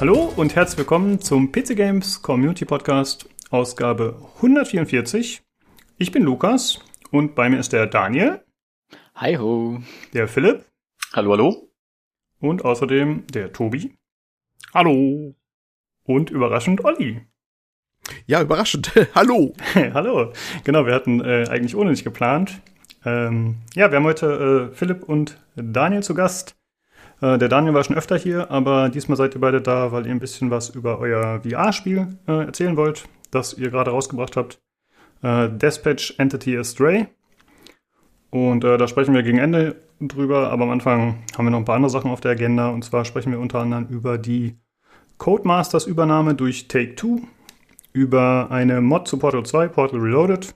Hallo und herzlich willkommen zum PC Games Community Podcast, Ausgabe 144. Ich bin Lukas und bei mir ist der Daniel. Hi ho. Der Philipp. Hallo, hallo. Und außerdem der Tobi. Hallo. Und überraschend Olli. Ja, überraschend. hallo. hallo. Genau, wir hatten äh, eigentlich ohne nicht geplant. Ähm, ja, wir haben heute äh, Philipp und Daniel zu Gast. Äh, der Daniel war schon öfter hier, aber diesmal seid ihr beide da, weil ihr ein bisschen was über euer VR-Spiel äh, erzählen wollt, das ihr gerade rausgebracht habt. Äh, Dispatch Entity Astray. Und äh, da sprechen wir gegen Ende drüber, aber am Anfang haben wir noch ein paar andere Sachen auf der Agenda. Und zwar sprechen wir unter anderem über die Codemasters-Übernahme durch Take-Two, über eine Mod zu Portal 2, Portal Reloaded.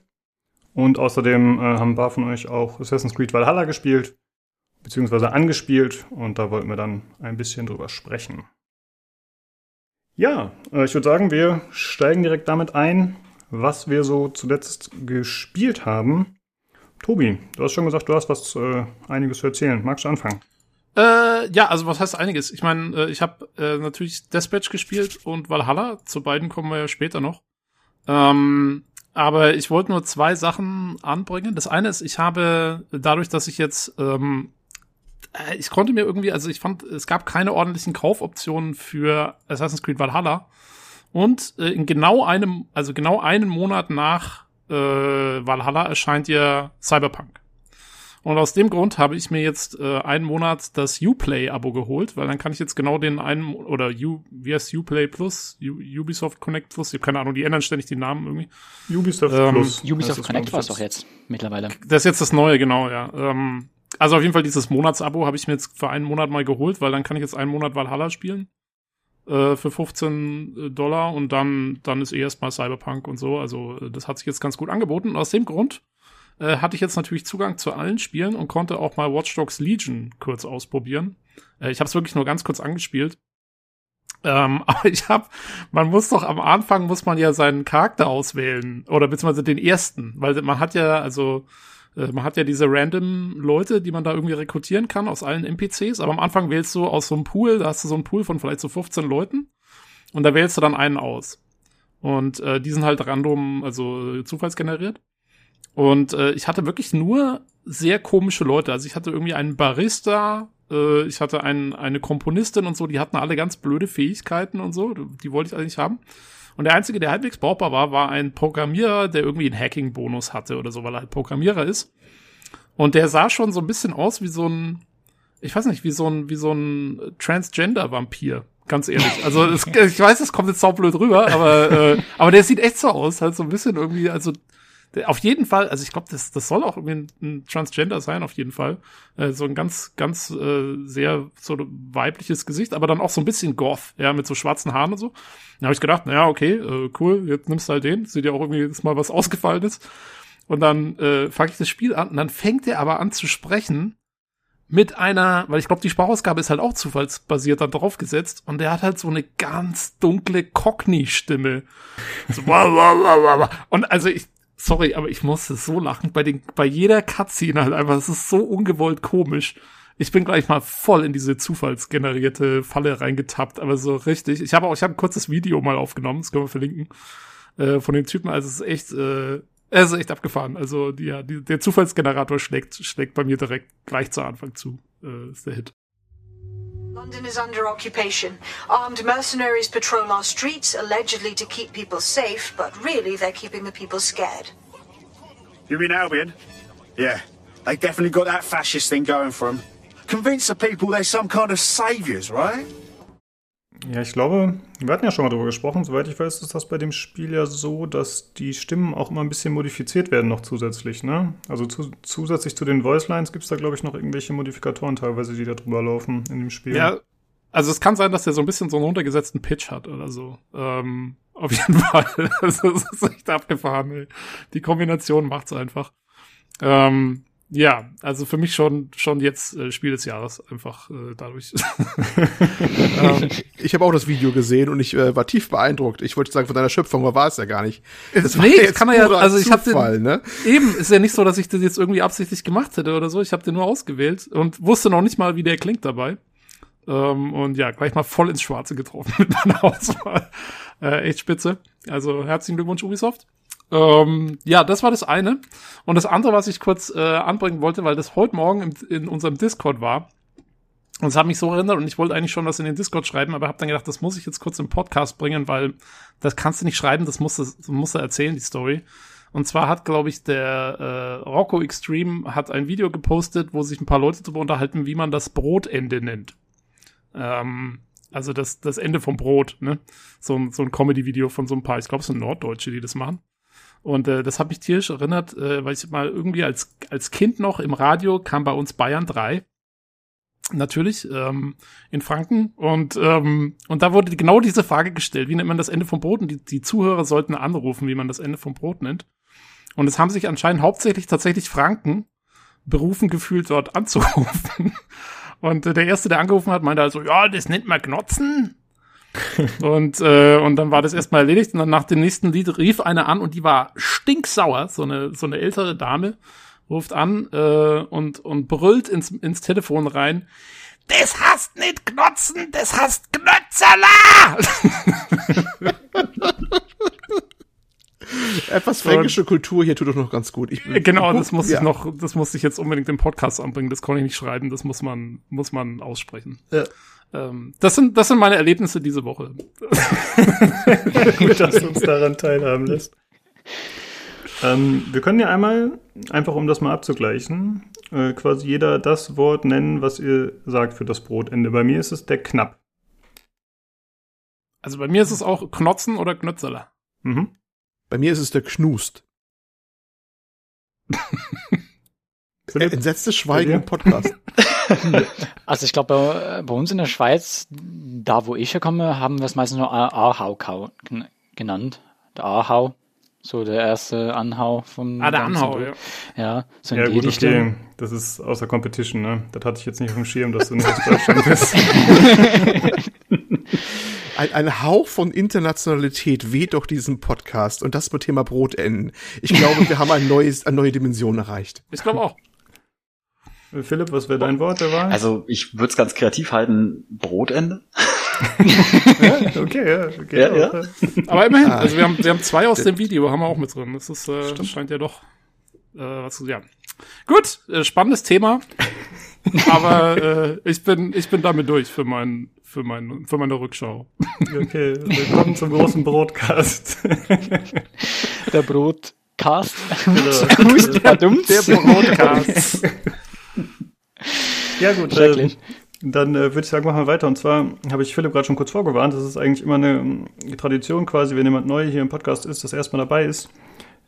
Und außerdem äh, haben ein paar von euch auch Assassin's Creed Valhalla gespielt beziehungsweise angespielt und da wollten wir dann ein bisschen drüber sprechen. Ja, äh, ich würde sagen, wir steigen direkt damit ein, was wir so zuletzt gespielt haben. Tobi, du hast schon gesagt, du hast was äh, einiges zu erzählen. Magst du anfangen? Äh, ja, also was heißt einiges? Ich meine, äh, ich habe äh, natürlich Dispatch gespielt und Valhalla. Zu beiden kommen wir ja später noch. Ähm, aber ich wollte nur zwei Sachen anbringen. Das eine ist, ich habe dadurch, dass ich jetzt ähm, äh, ich konnte mir irgendwie, also ich fand, es gab keine ordentlichen Kaufoptionen für Assassin's Creed Valhalla. Und äh, in genau einem, also genau einen Monat nach äh, Valhalla erscheint ja Cyberpunk. Und aus dem Grund habe ich mir jetzt äh, einen Monat das Uplay-Abo geholt, weil dann kann ich jetzt genau den einen, oder U, wie heißt Uplay Plus? U, Ubisoft Connect Plus? Ich habe keine Ahnung, die ändern ständig die Namen irgendwie. Ubisoft ähm, Plus. Ubisoft Connect war es doch jetzt mittlerweile. Das ist jetzt das Neue, genau, ja. Ähm, also auf jeden Fall dieses Monatsabo habe ich mir jetzt für einen Monat mal geholt, weil dann kann ich jetzt einen Monat Valhalla spielen äh, für 15 äh, Dollar und dann dann ist eh erstmal Cyberpunk und so. Also äh, das hat sich jetzt ganz gut angeboten. Und aus dem Grund äh, hatte ich jetzt natürlich Zugang zu allen Spielen und konnte auch mal Watch Dogs Legion kurz ausprobieren. Äh, ich habe es wirklich nur ganz kurz angespielt. Ähm, aber ich habe, man muss doch am Anfang muss man ja seinen Charakter auswählen oder beziehungsweise den ersten, weil man hat ja also äh, man hat ja diese random Leute, die man da irgendwie rekrutieren kann aus allen NPCs, aber am Anfang wählst du aus so einem Pool, da hast du so einen Pool von vielleicht so 15 Leuten und da wählst du dann einen aus. Und äh, die sind halt random, also zufallsgeneriert. Und äh, ich hatte wirklich nur sehr komische Leute. Also ich hatte irgendwie einen Barista, äh, ich hatte einen, eine Komponistin und so, die hatten alle ganz blöde Fähigkeiten und so. Die wollte ich eigentlich haben. Und der einzige, der halbwegs brauchbar war, war ein Programmierer, der irgendwie einen Hacking-Bonus hatte oder so, weil er halt Programmierer ist. Und der sah schon so ein bisschen aus wie so ein, ich weiß nicht, wie so ein, wie so ein Transgender-Vampir. Ganz ehrlich. Also es, ich weiß, es kommt jetzt saublöd rüber, aber, äh, aber der sieht echt so aus, halt so ein bisschen irgendwie, also auf jeden Fall, also ich glaube, das, das soll auch irgendwie ein, Transgender sein, auf jeden Fall. Äh, so ein ganz, ganz äh, sehr so weibliches Gesicht, aber dann auch so ein bisschen goth, ja, mit so schwarzen Haaren und so. Da habe ich gedacht, naja, okay, äh, cool, jetzt nimmst du halt den. Sieht ja auch irgendwie jetzt mal was ausgefallen ist. Und dann äh, fange ich das Spiel an und dann fängt er aber an zu sprechen mit einer, weil ich glaube, die Sprachausgabe ist halt auch zufallsbasiert dann draufgesetzt und der hat halt so eine ganz dunkle Cockney-Stimme. So, und also ich, sorry, aber ich musste so lachen bei den, bei jeder Cutscene halt einfach. Es ist so ungewollt komisch. Ich bin gleich mal voll in diese zufallsgenerierte Falle reingetappt, aber so richtig. Ich habe auch, ich habe ein kurzes Video mal aufgenommen, das können wir verlinken, äh, von den Typen. Also es ist echt, äh, es ist echt abgefahren. Also ja, die, der Zufallsgenerator schlägt, schlägt bei mir direkt gleich zu Anfang zu. Äh, ist der Hit. London is under occupation. Armed mercenaries patrol our streets, allegedly to keep people safe, but really they're keeping the people scared. You mean Albion? Yeah, they definitely got that fascist thing going for them. Convince the people they're some kind of saviors, right? Ja, ich glaube, wir hatten ja schon mal darüber gesprochen. Soweit ich weiß, ist das bei dem Spiel ja so, dass die Stimmen auch immer ein bisschen modifiziert werden noch zusätzlich. Ne? Also zu, zusätzlich zu den Voice Lines gibt es da, glaube ich, noch irgendwelche Modifikatoren teilweise, die da drüber laufen in dem Spiel. Ja, also es kann sein, dass der so ein bisschen so einen runtergesetzten Pitch hat oder so. Ähm, auf jeden Fall. Also, das ist echt abgefahren. Ey. Die Kombination macht's einfach. Ähm, ja, also für mich schon schon jetzt äh, Spiel des Jahres einfach äh, dadurch. ähm, ich habe auch das Video gesehen und ich äh, war tief beeindruckt. Ich wollte sagen von deiner Schöpfung, war es ja gar nicht. Das nee, jetzt kann man ja also ich habe ne? eben ist ja nicht so, dass ich das jetzt irgendwie absichtlich gemacht hätte oder so. Ich habe den nur ausgewählt und wusste noch nicht mal, wie der klingt dabei. Ähm, und ja, gleich mal voll ins Schwarze getroffen mit meiner Auswahl. Äh, echt spitze. Also herzlichen Glückwunsch, Ubisoft. Ähm, ja, das war das eine. Und das andere, was ich kurz äh, anbringen wollte, weil das heute Morgen im, in unserem Discord war, und es hat mich so erinnert und ich wollte eigentlich schon was in den Discord schreiben, aber habe dann gedacht, das muss ich jetzt kurz im Podcast bringen, weil das kannst du nicht schreiben, das musst du, musst du erzählen, die Story. Und zwar hat, glaube ich, der äh, Rocco Extreme hat ein Video gepostet, wo sich ein paar Leute darüber unterhalten, wie man das Brotende nennt. Ähm, also das, das Ende vom Brot, ne? So, ein so ein Comedy-Video von so ein paar, ich glaube, es sind Norddeutsche, die das machen. Und äh, das hat mich tierisch erinnert, äh, weil ich mal irgendwie als, als Kind noch im Radio kam bei uns Bayern 3 natürlich ähm, in Franken. Und ähm, und da wurde genau diese Frage gestellt, wie nennt man das Ende vom Brot? Und die, die Zuhörer sollten anrufen, wie man das Ende vom Brot nennt. Und es haben sich anscheinend hauptsächlich tatsächlich Franken berufen gefühlt dort anzurufen. Und äh, der erste, der angerufen hat, meinte also ja, das nennt man Knotzen und äh, und dann war das erstmal erledigt und dann nach dem nächsten Lied rief einer an und die war stinksauer, so eine so eine ältere Dame ruft an äh, und, und brüllt ins, ins Telefon rein. Das hast nicht Knotzen, das hast Knötzerla! Etwas fränkische und, Kultur hier tut doch noch ganz gut. Ich, genau, das muss ja. ich noch, das muss ich jetzt unbedingt im Podcast anbringen. Das konnte ich nicht schreiben, das muss man, muss man aussprechen. Ja. Ähm, das sind, das sind meine Erlebnisse diese Woche. gut, dass du uns daran teilhaben lässt. Ähm, wir können ja einmal, einfach um das mal abzugleichen, äh, quasi jeder das Wort nennen, was ihr sagt für das Brotende. Bei mir ist es der Knapp. Also bei mir ist es auch Knotzen oder Knötzeler. Mhm. Bei mir ist es der Knust. Entsetztes Schweigen im Podcast. Also ich glaube, bei, bei, uns in der Schweiz, da wo ich herkomme, haben wir es meistens nur Ahau genannt. Der Ahau. So der erste Anhau vom. Ah, der Anhau, ja. Ja, so in ja, die gut, Richtung. Okay. Das ist außer Competition, ne? Das hatte ich jetzt nicht auf dem Schirm, dass du nicht aus Deutschland bist. ein, ein Hauch von Internationalität weht doch diesen Podcast und das mit Thema Brot enden. Ich glaube, wir haben ein neues, eine neue Dimension erreicht. Ich glaube auch. Philipp, was wäre dein Wort der Wahl? Also ich würde es ganz kreativ halten, Brotende. ja, okay, ja, okay. Ja, ja. Aber immerhin, ah. also wir haben, wir haben zwei aus dem Video, haben wir auch mit drin. Das ist, äh, scheint ja doch äh, was zu ja. Gut, äh, spannendes Thema. Aber äh, ich bin ich bin damit durch für mein für mein für meine Rückschau. Okay, willkommen zum großen Brotcast. Der Brotcast. Genau. Der Brotcast. Ja gut, äh, dann äh, würde ich sagen, machen wir weiter. Und zwar habe ich Philipp gerade schon kurz vorgewarnt. Das ist eigentlich immer eine, eine Tradition quasi, wenn jemand neu hier im Podcast ist, das erstmal dabei ist,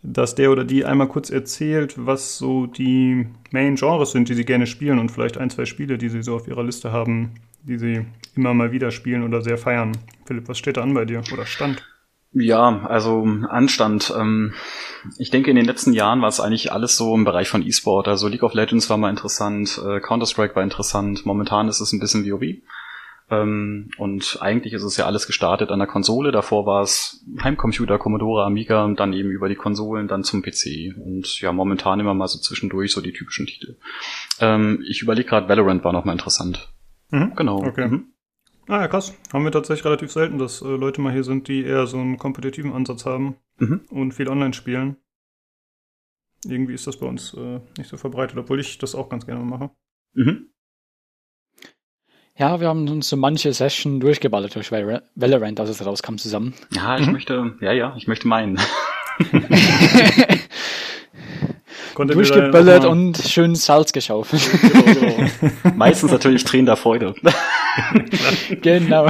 dass der oder die einmal kurz erzählt, was so die Main-Genres sind, die sie gerne spielen und vielleicht ein, zwei Spiele, die sie so auf ihrer Liste haben, die sie immer mal wieder spielen oder sehr feiern. Philipp, was steht da an bei dir oder stand? Ja, also Anstand. Ähm, ich denke, in den letzten Jahren war es eigentlich alles so im Bereich von E-Sport. Also League of Legends war mal interessant, äh, Counter-Strike war interessant. Momentan ist es ein bisschen WoW. Ähm, und eigentlich ist es ja alles gestartet an der Konsole. Davor war es Heimcomputer, Commodore, Amiga und dann eben über die Konsolen, dann zum PC. Und ja, momentan immer mal so zwischendurch so die typischen Titel. Ähm, ich überlege gerade, Valorant war noch mal interessant. Mhm. Genau. Okay. Mhm. Ah ja, krass. Haben wir tatsächlich relativ selten, dass äh, Leute mal hier sind, die eher so einen kompetitiven Ansatz haben mhm. und viel online spielen. Irgendwie ist das bei uns äh, nicht so verbreitet, obwohl ich das auch ganz gerne mache. Mhm. Ja, wir haben uns so manche Session durchgeballert durch Valorant, als es rauskam zusammen. Ja, ich mhm. möchte, ja, ja, ich möchte meinen. Durchgeböllert und schön Salz geschaufelt. Genau, genau. Meistens natürlich Tränen der Freude. genau.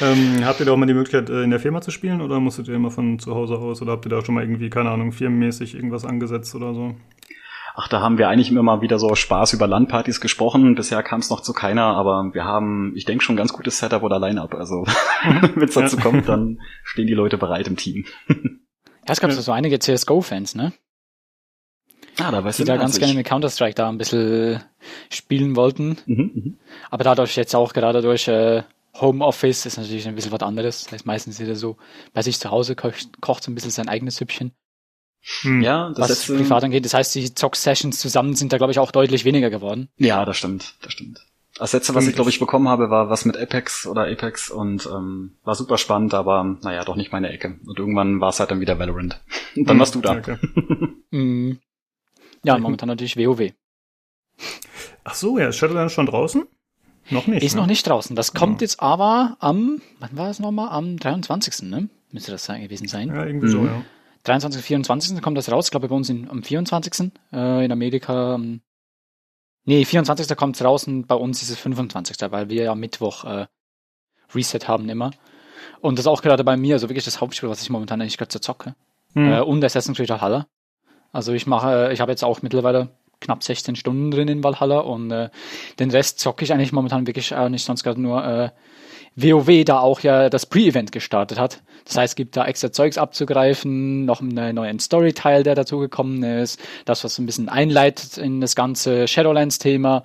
ähm, habt ihr da auch mal die Möglichkeit, äh, in der Firma zu spielen oder musstet ihr immer von zu Hause aus oder habt ihr da schon mal irgendwie, keine Ahnung, firmenmäßig irgendwas angesetzt oder so? Ach, da haben wir eigentlich immer mal wieder so Spaß über Landpartys gesprochen. Bisher kam es noch zu keiner, aber wir haben, ich denke, schon ein ganz gutes Setup oder Line-Up. Also wenn es dazu kommt, dann stehen die Leute bereit im Team. Ja, es gab so einige CSGO-Fans, ne? Ah, da weißt die da ganz gerne mit Counter-Strike da ein bisschen spielen wollten. Mhm, mh. Aber dadurch jetzt auch gerade durch äh, Homeoffice ist natürlich ein bisschen was anderes. Das heißt, meistens ist er so bei sich zu Hause kocht, kocht so ein bisschen sein eigenes Süppchen. Hm. Ja, das was letzte, privat angeht. Das heißt, die Zock-Sessions zusammen sind da, glaube ich, auch deutlich weniger geworden. Ja, das stimmt, das stimmt. Das letzte, was ich glaube ich bekommen habe, war was mit Apex oder Apex und ähm, war super spannend, aber naja, doch nicht meine Ecke. Und irgendwann war es halt dann wieder Valorant. Und dann hm, warst du da. Okay. Mhm. Ja, momentan natürlich WoW. Ach so, ja, ist Shadowlands schon draußen? Noch nicht. Ist ne? noch nicht draußen. Das kommt ja. jetzt aber am, wann war es nochmal? Am 23. Ne? Müsste das gewesen sein. Ja, irgendwie mhm. so, ja. 23. 24. kommt das raus. Ich glaube, bei uns in, am 24. Äh, in Amerika. Ähm, nee, 24. kommt es raus und bei uns ist es 25. Weil wir ja Mittwoch äh, Reset haben immer. Und das ist auch gerade bei mir, also wirklich das Hauptspiel, was ich momentan eigentlich gerade zocke. Mhm. Äh, und Assassin's Creed Valhalla. Also ich mache, ich habe jetzt auch mittlerweile knapp 16 Stunden drin in Valhalla und äh, den Rest zocke ich eigentlich momentan wirklich auch nicht sonst gerade nur äh, WoW, da auch ja das Pre-Event gestartet hat. Das heißt, es gibt da extra Zeugs abzugreifen, noch einen neuen Story-Teil, der dazugekommen ist, das, was ein bisschen einleitet in das ganze Shadowlands-Thema,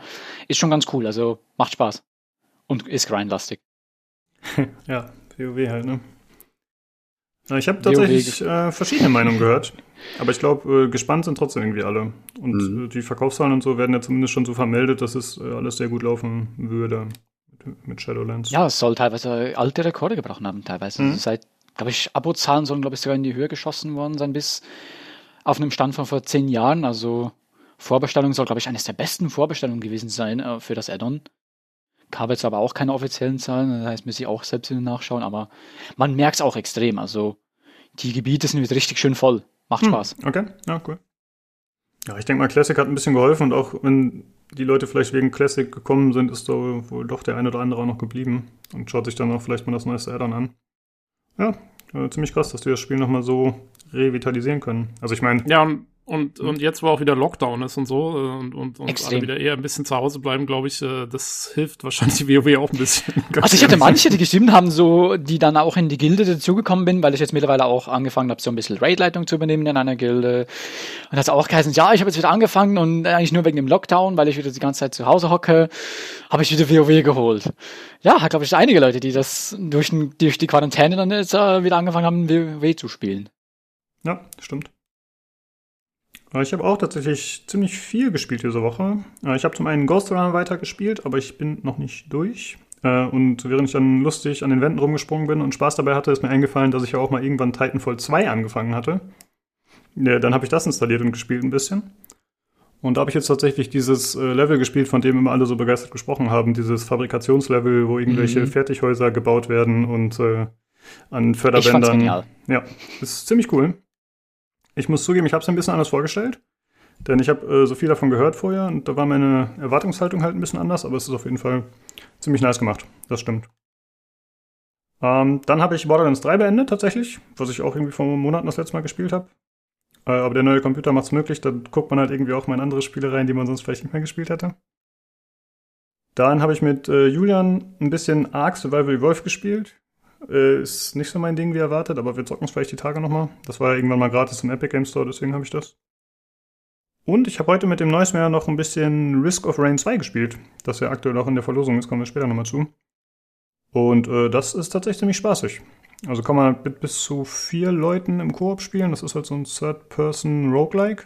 ist schon ganz cool, also macht Spaß. Und ist grindlastig. ja, WoW halt, ne? Ich habe tatsächlich äh, verschiedene Meinungen gehört, aber ich glaube, äh, gespannt sind trotzdem irgendwie alle. Und mhm. äh, die Verkaufszahlen und so werden ja zumindest schon so vermeldet, dass es äh, alles sehr gut laufen würde mit, mit, Shadowlands. Ja, es soll teilweise alte Rekorde gebrochen haben, teilweise. Mhm. Also seit, glaube ich, Abozahlen sollen, glaube ich, sogar in die Höhe geschossen worden sein, bis auf einem Stand von vor zehn Jahren. Also Vorbestellung soll, glaube ich, eines der besten Vorbestellungen gewesen sein äh, für das Addon. Habe jetzt aber auch keine offiziellen Zahlen, das heißt, muss ich auch selbst nachschauen, aber man merkt es auch extrem. Also die Gebiete sind wieder richtig schön voll. Macht hm, Spaß. Okay, ja, cool. Ja, ich denke mal, Classic hat ein bisschen geholfen und auch wenn die Leute vielleicht wegen Classic gekommen sind, ist da wohl doch der eine oder andere auch noch geblieben und schaut sich dann auch vielleicht mal das neueste Addon an. Ja, äh, ziemlich krass, dass die das Spiel nochmal so revitalisieren können. Also ich meine. Ja, und und, und jetzt, wo auch wieder Lockdown ist und so äh, und, und, und alle wieder eher ein bisschen zu Hause bleiben, glaube ich, äh, das hilft wahrscheinlich WoW auch ein bisschen. Also ich hatte manche, die gestimmt haben, so, die dann auch in die Gilde dazugekommen bin, weil ich jetzt mittlerweile auch angefangen habe, so ein bisschen Raid-Leitung zu übernehmen in einer Gilde. Und das hat auch geheißen, ja, ich habe jetzt wieder angefangen und eigentlich nur wegen dem Lockdown, weil ich wieder die ganze Zeit zu Hause hocke, habe ich wieder WoW geholt. Ja, hat, glaube ich, einige Leute, die das durch, durch die Quarantäne dann jetzt äh, wieder angefangen haben, WoW zu spielen. Ja, stimmt. Ich habe auch tatsächlich ziemlich viel gespielt diese Woche. Ich habe zum einen Ghost Runner weitergespielt, aber ich bin noch nicht durch. Äh, und während ich dann lustig an den Wänden rumgesprungen bin und Spaß dabei hatte, ist mir eingefallen, dass ich ja auch mal irgendwann Titanfall 2 angefangen hatte. Dann habe ich das installiert und gespielt ein bisschen. Und da habe ich jetzt tatsächlich dieses äh, Level gespielt, von dem immer alle so begeistert gesprochen haben. Dieses Fabrikationslevel, wo irgendwelche mhm. Fertighäuser gebaut werden und äh, an Förderbändern. Ich fand's genial. Ja, ist ziemlich cool. Ich muss zugeben, ich habe es ein bisschen anders vorgestellt. Denn ich habe äh, so viel davon gehört vorher und da war meine Erwartungshaltung halt ein bisschen anders, aber es ist auf jeden Fall ziemlich nice gemacht. Das stimmt. Ähm, dann habe ich Borderlands 3 beendet tatsächlich, was ich auch irgendwie vor Monaten das letzte Mal gespielt habe. Äh, aber der neue Computer macht es möglich, da guckt man halt irgendwie auch mal in andere Spiele rein, die man sonst vielleicht nicht mehr gespielt hätte. Dann habe ich mit äh, Julian ein bisschen Ark Survival Evolved gespielt. Äh, ist nicht so mein Ding wie erwartet, aber wir zocken es vielleicht die Tage nochmal. Das war ja irgendwann mal gratis im Epic Game Store, deswegen habe ich das. Und ich habe heute mit dem mehr noch ein bisschen Risk of Rain 2 gespielt, das ja aktuell auch in der Verlosung ist, kommen wir später nochmal zu. Und äh, das ist tatsächlich ziemlich spaßig. Also kann man mit bis zu vier Leuten im Koop spielen. Das ist halt so ein Third-Person-Roguelike.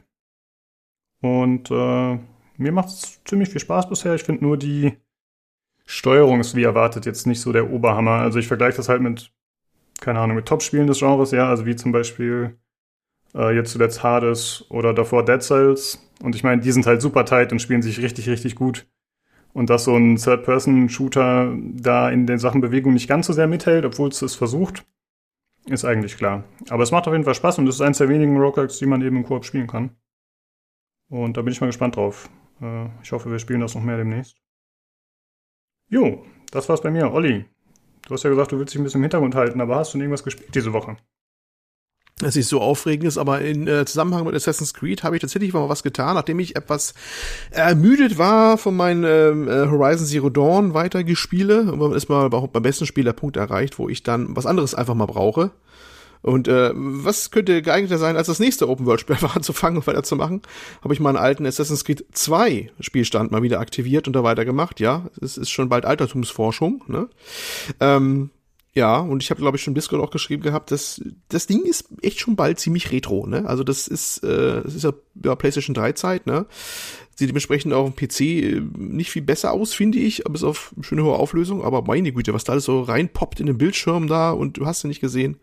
Und äh, mir macht es ziemlich viel Spaß bisher. Ich finde nur die Steuerung ist wie erwartet jetzt nicht so der Oberhammer. Also ich vergleiche das halt mit, keine Ahnung, mit Top-Spielen des Genres, ja, also wie zum Beispiel äh, jetzt zuletzt Hades oder davor Dead Cells. Und ich meine, die sind halt super tight und spielen sich richtig, richtig gut. Und dass so ein Third-Person-Shooter da in den Sachen Bewegung nicht ganz so sehr mithält, obwohl es es versucht, ist eigentlich klar. Aber es macht auf jeden Fall Spaß und es ist eines der wenigen Roguelikes, die man eben im Koop spielen kann. Und da bin ich mal gespannt drauf. Äh, ich hoffe, wir spielen das noch mehr demnächst. Jo, das war's bei mir. Olli, du hast ja gesagt, du willst dich ein bisschen im Hintergrund halten, aber hast du irgendwas gespielt diese Woche? Es ist so aufregend ist, aber in äh, Zusammenhang mit Assassin's Creed habe ich tatsächlich mal was getan, nachdem ich etwas ermüdet war von meinem ähm, äh, Horizon Zero Dawn weitergespiele. Und man ist mal beim besten Spiel der Punkt erreicht, wo ich dann was anderes einfach mal brauche. Und äh, was könnte geeigneter sein, als das nächste Open-World-Spiel einfach anzufangen und weiterzumachen? Habe ich meinen alten Assassin's Creed 2 Spielstand mal wieder aktiviert und da weitergemacht. Ja, es ist schon bald Altertumsforschung. Ne? Ähm, ja, und ich habe, glaube ich, schon Discord auch geschrieben gehabt, dass das Ding ist echt schon bald ziemlich retro, ne? Also das ist, äh, das ist ja, ja PlayStation 3 Zeit, ne? Sieht dementsprechend auch im PC äh, nicht viel besser aus, finde ich, bis auf schöne hohe Auflösung. Aber meine Güte, was da alles so reinpoppt in den Bildschirm da und du hast ja nicht gesehen.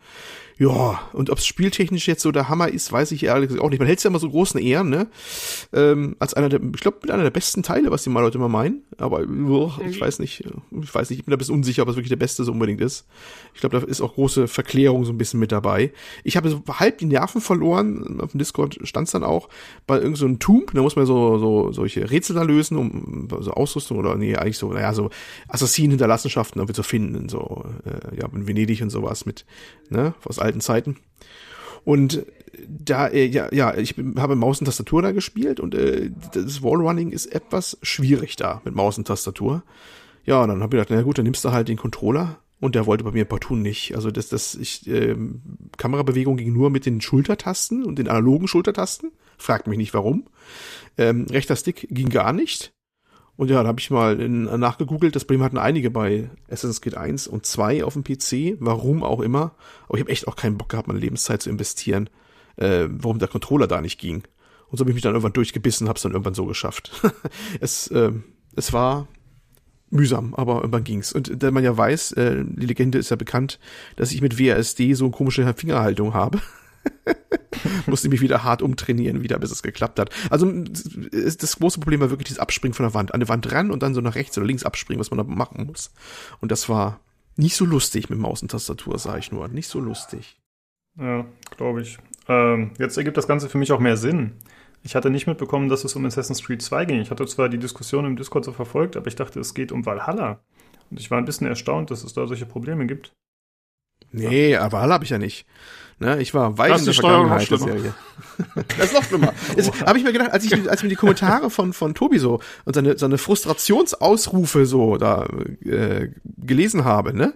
Ja, und ob's spieltechnisch jetzt so der Hammer ist, weiß ich ehrlich gesagt auch nicht. Man hält's ja immer so großen Ehren, ne? Ähm, als einer der, ich glaube, mit einer der besten Teile, was die mal Leute immer meinen. Aber oh, ich weiß nicht, ich weiß nicht, ich bin da ein bisschen unsicher, ob es wirklich der beste so unbedingt ist. Ich glaube, da ist auch große Verklärung so ein bisschen mit dabei. Ich habe so halb die Nerven verloren, auf dem Discord stand's dann auch, bei irgendeinem so Tomb, da muss man so, so solche Rätsel da lösen, um so Ausrüstung oder nee, eigentlich so, naja, so Assassinen-Hinterlassenschaften irgendwie zu finden, so, äh, ja, in Venedig und sowas mit, ne, aus alten Zeiten. Und da, äh, ja, ja, ich habe Maus und Tastatur da gespielt und äh, das Wallrunning ist etwas schwierig da mit Maus und Tastatur. Ja, und dann habe ich gedacht, na gut, dann nimmst du halt den Controller und der wollte bei mir partout nicht. Also das, das, ich, äh, Kamerabewegung ging nur mit den Schultertasten und den analogen Schultertasten. Fragt mich nicht warum. Ähm, rechter Stick ging gar nicht. Und ja, da habe ich mal in, nachgegoogelt. Das Problem hatten einige bei Assassin's Creed 1 und 2 auf dem PC. Warum auch immer. Aber ich habe echt auch keinen Bock gehabt, meine Lebenszeit zu investieren, äh, warum der Controller da nicht ging. Und so habe ich mich dann irgendwann durchgebissen, habe es dann irgendwann so geschafft. es, äh, es war mühsam, aber irgendwann ging's. Und da man ja weiß, äh, die Legende ist ja bekannt, dass ich mit WASD so eine komische Fingerhaltung habe. Musste mich wieder hart umtrainieren, wieder, bis es geklappt hat. Also das große Problem war wirklich das Abspringen von der Wand. An der Wand ran und dann so nach rechts oder links abspringen, was man da machen muss. Und das war nicht so lustig mit Maus und Tastatur, sage ich nur. Nicht so lustig. Ja, glaube ich. Ähm, jetzt ergibt das Ganze für mich auch mehr Sinn. Ich hatte nicht mitbekommen, dass es um Assassin's Creed 2 ging. Ich hatte zwar die Diskussion im Discord so verfolgt, aber ich dachte, es geht um Valhalla. Und ich war ein bisschen erstaunt, dass es da solche Probleme gibt. Nee, aber Valhalla habe ich ja nicht. Ne, ich war weit in der Vergangenheit der Serie. das ist noch schlimmer. Oh. Habe ich mir gedacht, als ich, als mir die Kommentare von von Tobi so und seine seine Frustrationsausrufe so da äh, gelesen habe, ne,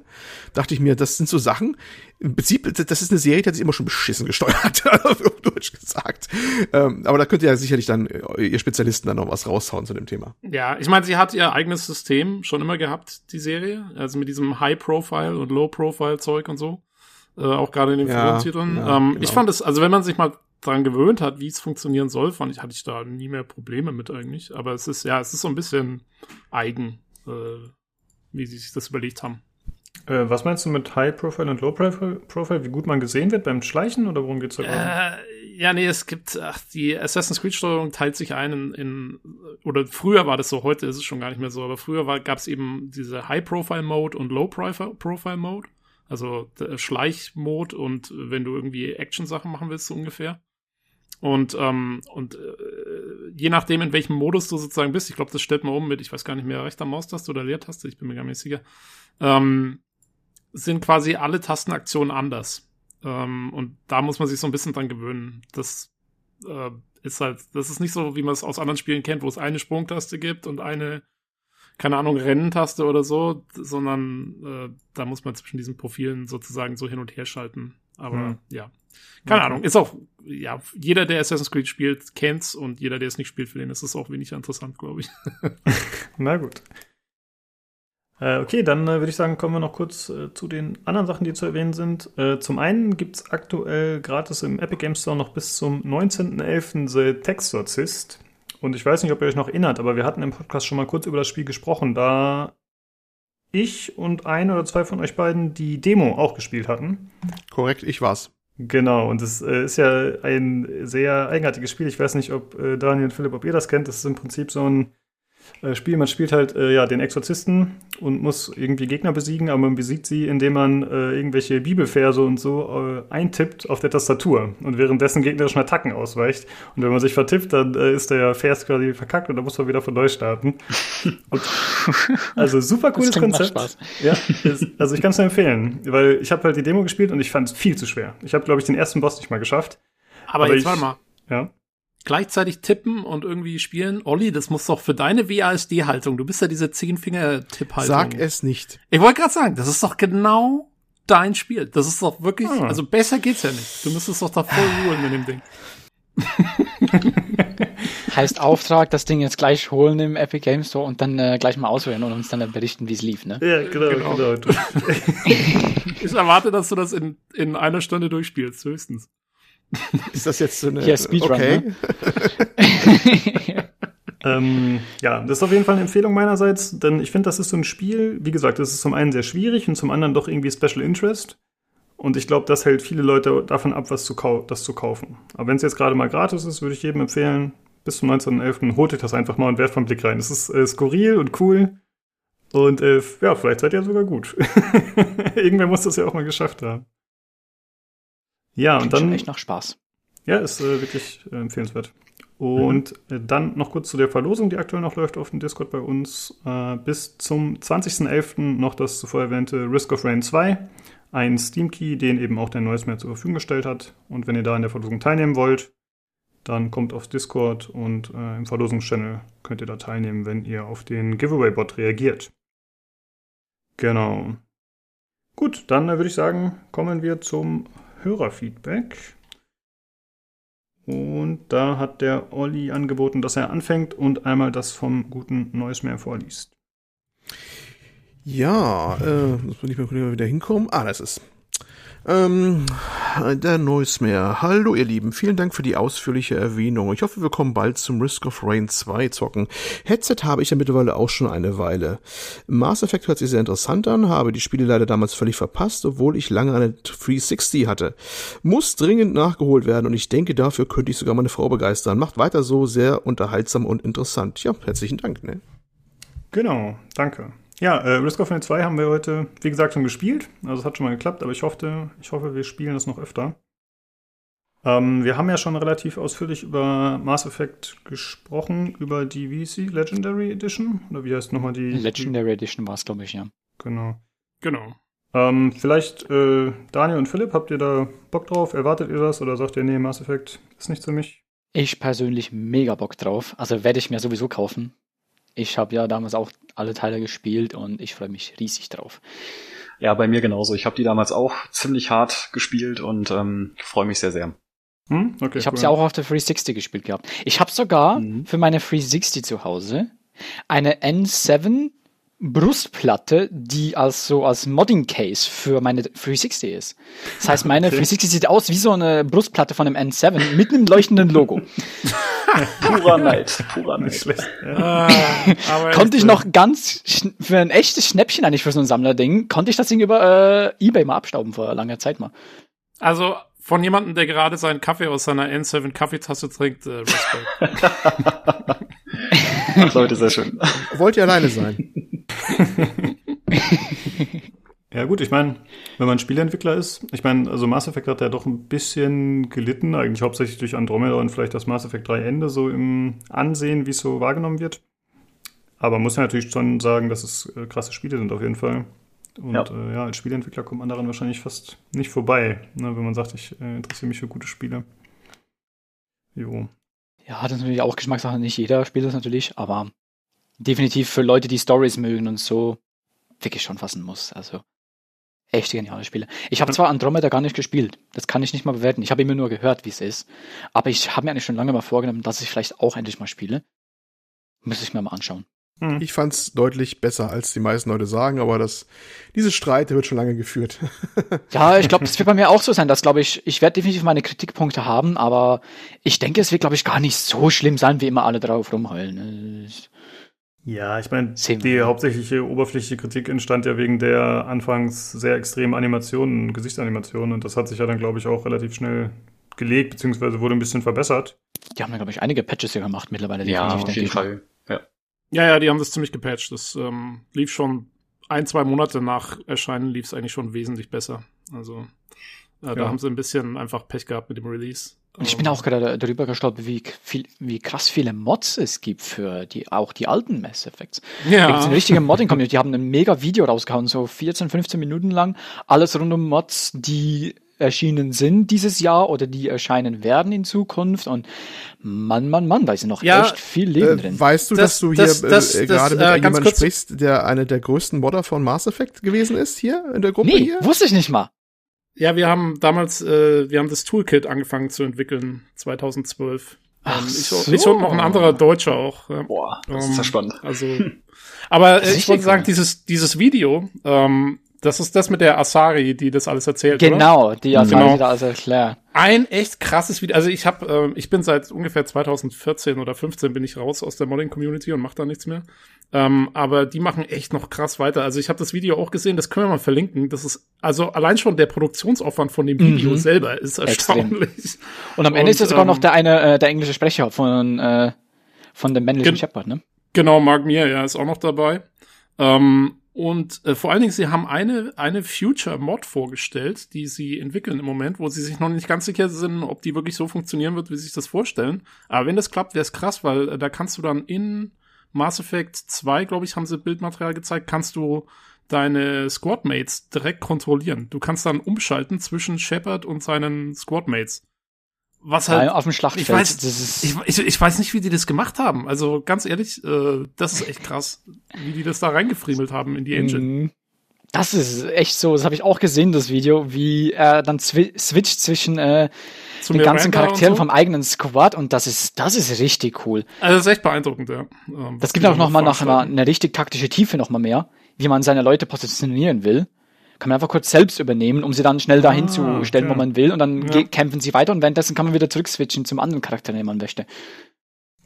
dachte ich mir, das sind so Sachen. Im Prinzip, das ist eine Serie, die hat sich immer schon beschissen gesteuert, auf Deutsch gesagt. Ähm, aber da könnt ihr ja sicherlich dann äh, ihr Spezialisten dann noch was raushauen zu dem Thema. Ja, ich meine, sie hat ihr eigenes System schon immer gehabt, die Serie, also mit diesem High-Profile und Low-Profile-Zeug und so äh, auch gerade in den ja, Titeln. Ja, ähm, genau. Ich fand es, also wenn man sich mal dran gewöhnt hat, wie es funktionieren soll, fand ich, hatte ich da nie mehr Probleme mit eigentlich. Aber es ist, ja, es ist so ein bisschen eigen, äh, wie sie sich das überlegt haben. Äh, was meinst du mit High Profile und Low Profile, Profile? Wie gut man gesehen wird beim Schleichen oder worum geht's da gerade? Äh, ja, nee, es gibt, ach, die Assassin's Creed Steuerung teilt sich ein in, in, oder früher war das so, heute ist es schon gar nicht mehr so, aber früher gab es eben diese High Profile Mode und Low Profile, Profile Mode. Also Schleichmod und wenn du irgendwie Action-Sachen machen willst, so ungefähr. Und, ähm, und äh, je nachdem, in welchem Modus du sozusagen bist, ich glaube, das stellt man um mit, ich weiß gar nicht mehr, rechter Maustaste oder Leertaste, ich bin mir gar nicht sicher, ähm, sind quasi alle Tastenaktionen anders. Ähm, und da muss man sich so ein bisschen dran gewöhnen. Das äh, ist halt, das ist nicht so, wie man es aus anderen Spielen kennt, wo es eine Sprungtaste gibt und eine keine Ahnung, Rennentaste oder so, sondern äh, da muss man zwischen diesen Profilen sozusagen so hin und her schalten. Aber hm. ja. Keine okay. Ahnung, ist auch, ja, jeder, der Assassin's Creed spielt, kennt's und jeder, der es nicht spielt, für den ist es auch wenig interessant, glaube ich. Na gut. Äh, okay, dann äh, würde ich sagen, kommen wir noch kurz äh, zu den anderen Sachen, die zu erwähnen sind. Äh, zum einen gibt's aktuell gratis im Epic Games Store noch bis zum 19.11. The Textorcist. Und ich weiß nicht, ob ihr euch noch erinnert, aber wir hatten im Podcast schon mal kurz über das Spiel gesprochen, da ich und ein oder zwei von euch beiden die Demo auch gespielt hatten. Korrekt, ich war's. Genau, und es äh, ist ja ein sehr eigenartiges Spiel. Ich weiß nicht, ob äh, Daniel und Philipp, ob ihr das kennt. Das ist im Prinzip so ein äh, Spiel. Man spielt halt äh, ja den Exorzisten und muss irgendwie Gegner besiegen, aber man besiegt sie, indem man äh, irgendwelche Bibelverse und so äh, eintippt auf der Tastatur und währenddessen gegnerischen Attacken ausweicht. Und wenn man sich vertippt, dann äh, ist der Vers quasi verkackt und dann muss man wieder von neu starten. Und, also super cooles Konzept. Ja, ist, also ich kann es nur empfehlen, weil ich habe halt die Demo gespielt und ich fand es viel zu schwer. Ich habe glaube ich den ersten Boss nicht mal geschafft. Aber, aber jetzt ich, warte mal. Ja gleichzeitig tippen und irgendwie spielen. Olli, das muss doch für deine WASD-Haltung. Du bist ja diese Zehn-Finger-Tipp-Haltung. Sag es nicht. Ich wollte gerade sagen, das ist doch genau dein Spiel. Das ist doch wirklich, ah. also besser geht's ja nicht. Du müsstest doch da voll ruhen mit dem Ding. heißt Auftrag, das Ding jetzt gleich holen im Epic Game Store und dann äh, gleich mal auswählen und uns dann berichten, wie es lief, ne? Ja, genau, genau. genau. ich erwarte, dass du das in, in einer Stunde durchspielst, höchstens. Ist das jetzt so eine. Ja, Speedrun, okay. Ne? ähm, ja, das ist auf jeden Fall eine Empfehlung meinerseits, denn ich finde, das ist so ein Spiel, wie gesagt, das ist zum einen sehr schwierig und zum anderen doch irgendwie Special Interest. Und ich glaube, das hält viele Leute davon ab, was zu das zu kaufen. Aber wenn es jetzt gerade mal gratis ist, würde ich jedem empfehlen, bis zum 19.11. holt euch das einfach mal und werft mal einen Blick rein. Es ist äh, skurril und cool. Und äh, ja, vielleicht seid ihr sogar gut. Irgendwer muss das ja auch mal geschafft haben. Ja, Klingt und dann. echt noch Spaß. Ja, ist äh, wirklich äh, empfehlenswert. Und mhm. dann noch kurz zu der Verlosung, die aktuell noch läuft auf dem Discord bei uns. Äh, bis zum 20.11. noch das zuvor erwähnte Risk of Rain 2. Ein Steam Key, den eben auch der Neues mehr zur Verfügung gestellt hat. Und wenn ihr da in der Verlosung teilnehmen wollt, dann kommt aufs Discord und äh, im Verlosungschannel könnt ihr da teilnehmen, wenn ihr auf den Giveaway-Bot reagiert. Genau. Gut, dann äh, würde ich sagen, kommen wir zum Hörerfeedback. Und da hat der Olli angeboten, dass er anfängt und einmal das vom guten Neues mehr vorliest. Ja, äh, muss man nicht mehr wieder hinkommen. Ah, das ist ähm, der Neues. Hallo ihr Lieben, vielen Dank für die ausführliche Erwähnung. Ich hoffe, wir kommen bald zum Risk of Rain 2 zocken. Headset habe ich ja mittlerweile auch schon eine Weile. Mass Effect hört sich sehr interessant an, habe die Spiele leider damals völlig verpasst, obwohl ich lange eine 360 hatte. Muss dringend nachgeholt werden und ich denke, dafür könnte ich sogar meine Frau begeistern. Macht weiter so, sehr unterhaltsam und interessant. Ja, herzlichen Dank, ne? Genau, danke. Ja, äh, Risk of Rain 2 haben wir heute, wie gesagt, schon gespielt. Also es hat schon mal geklappt, aber ich hoffe, ich hoffe, wir spielen das noch öfter. Ähm, wir haben ja schon relativ ausführlich über Mass Effect gesprochen, über die, sie, Legendary Edition? Oder wie heißt nochmal die? Legendary Edition war es, glaube ich, ja. Genau. Genau. Ähm, vielleicht, äh, Daniel und Philipp, habt ihr da Bock drauf? Erwartet ihr das? Oder sagt ihr, nee, Mass Effect ist nicht für mich? Ich persönlich mega Bock drauf. Also werde ich mir sowieso kaufen. Ich habe ja damals auch alle Teile gespielt und ich freue mich riesig drauf. Ja, bei mir genauso. Ich habe die damals auch ziemlich hart gespielt und ähm, freue mich sehr sehr. Hm? Okay, ich habe cool. sie auch auf der 360 gespielt gehabt. Ich habe sogar mhm. für meine 360 zu Hause eine N7 Brustplatte, die als so als Modding Case für meine 360 ist. Das heißt, meine okay. 360 sieht aus wie so eine Brustplatte von einem N7 mit einem leuchtenden Logo. purer Neid, purer Neid. Ah, konnte ich noch ganz für ein echtes Schnäppchen eigentlich für so ein Sammlerding, konnte ich das Ding über äh, eBay mal abstauben vor langer Zeit mal. Also von jemandem, der gerade seinen Kaffee aus seiner N7 Kaffeetasse trinkt, äh, Respekt. das Leute, sehr schön. Wollt ihr alleine sein? ja gut, ich meine, wenn man Spieleentwickler ist, ich meine, also Mass Effect hat ja doch ein bisschen gelitten, eigentlich hauptsächlich durch Andromeda und vielleicht das Mass Effect 3 Ende so im Ansehen, wie es so wahrgenommen wird. Aber muss ja natürlich schon sagen, dass es äh, krasse Spiele sind auf jeden Fall. Und ja. Äh, ja, als Spieleentwickler kommt man daran wahrscheinlich fast nicht vorbei, ne, wenn man sagt, ich äh, interessiere mich für gute Spiele. Jo. Ja, das ist natürlich auch Geschmackssache. Nicht jeder spielt das natürlich, aber definitiv für Leute, die Stories mögen und so wirklich schon fassen muss. Also echt geniale Spiele. Ich habe zwar Andromeda gar nicht gespielt, das kann ich nicht mal bewerten. Ich habe immer nur gehört, wie es ist. Aber ich habe mir eigentlich schon lange mal vorgenommen, dass ich vielleicht auch endlich mal spiele. Müsste ich mir mal anschauen. Hm. Ich fand's deutlich besser, als die meisten Leute sagen, aber das, diese Streit, wird schon lange geführt. ja, ich glaube, das wird bei mir auch so sein, dass, glaube ich, ich werde definitiv meine Kritikpunkte haben, aber ich denke, es wird, glaube ich, gar nicht so schlimm sein, wie immer alle drauf rumheulen. Ja, ich meine, die hauptsächliche oberflächliche Kritik entstand ja wegen der anfangs sehr extremen Animationen, Gesichtsanimationen und das hat sich ja dann, glaube ich, auch relativ schnell gelegt, beziehungsweise wurde ein bisschen verbessert. Die haben ja, glaube ich, einige Patches hier gemacht mittlerweile. Ja, auf jeden Fall. Ja. Ja, ja, die haben das ziemlich gepatcht. Das ähm, lief schon ein, zwei Monate nach Erscheinen lief es eigentlich schon wesentlich besser. Also äh, ja. da haben sie ein bisschen einfach Pech gehabt mit dem Release. Ich bin auch gerade darüber gestolpert, wie, viel, wie krass viele Mods es gibt für die, auch die alten Mass Effects. Ja. Da gibt eine richtige Modding-Community, die haben ein mega Video rausgehauen, so 14, 15 Minuten lang. Alles rund um Mods, die erschienen sind dieses Jahr oder die erscheinen werden in Zukunft und Mann, Mann, Mann, da ist noch ja, echt viel Leben äh, drin. Weißt du, das, dass du hier das, das, äh, gerade mit äh, jemandem sprichst, der einer der größten Modder von Mass Effect gewesen ist hier in der Gruppe nee, hier? wusste ich nicht mal. Ja, wir haben damals, äh, wir haben das Toolkit angefangen zu entwickeln, 2012. Ach ähm, ich, so. ich und noch ein anderer Deutscher auch. Boah, das ist ja ähm, spannend. Also, aber äh, ich wollte sagen, dieses, dieses Video, ähm, Das ist das mit der Asari, die das alles erzählt. Genau, oder? die Asari, genau. die da alles erklärt. Ein echt krasses Video. Also ich habe, äh, ich bin seit ungefähr 2014 oder 15 bin ich raus aus der Modding Community und mache da nichts mehr. Ähm, aber die machen echt noch krass weiter. Also ich habe das Video auch gesehen, das können wir mal verlinken. Das ist also allein schon der Produktionsaufwand von dem Video mhm. selber ist erstaunlich. Extrem. Und am Ende und, ist ja sogar ähm, noch der eine, äh, der englische Sprecher von äh, von dem männlichen Shepard, ne? Genau, Mark Mir, ja, ist auch noch dabei. Ähm, und äh, vor allen Dingen, sie haben eine, eine Future-Mod vorgestellt, die sie entwickeln im Moment, wo sie sich noch nicht ganz sicher sind, ob die wirklich so funktionieren wird, wie sie sich das vorstellen. Aber wenn das klappt, wäre es krass, weil äh, da kannst du dann in Mass Effect 2, glaube ich, haben sie Bildmaterial gezeigt, kannst du deine Squadmates direkt kontrollieren. Du kannst dann umschalten zwischen Shepard und seinen Squadmates was halt auf dem Schlachtfeld. Ich weiß, ich, ich, ich, weiß nicht, wie die das gemacht haben. Also ganz ehrlich, äh, das ist echt krass, wie die das da reingefriemelt haben in die Engine. Mhm. Das ist echt so, das habe ich auch gesehen, das Video, wie er dann switcht zwischen äh, den ganzen Charakteren so. vom eigenen Squad und das ist, das ist richtig cool. Also das ist echt beeindruckend, ja. Ähm, das gibt auch noch mal nach einer, eine richtig taktische Tiefe noch mal mehr, wie man seine Leute positionieren will kann man einfach kurz selbst übernehmen, um sie dann schnell dahin ah, zu stellen, okay. wo man will. Und dann ja. kämpfen sie weiter und währenddessen kann man wieder zurückswitchen zum anderen Charakter, den man möchte.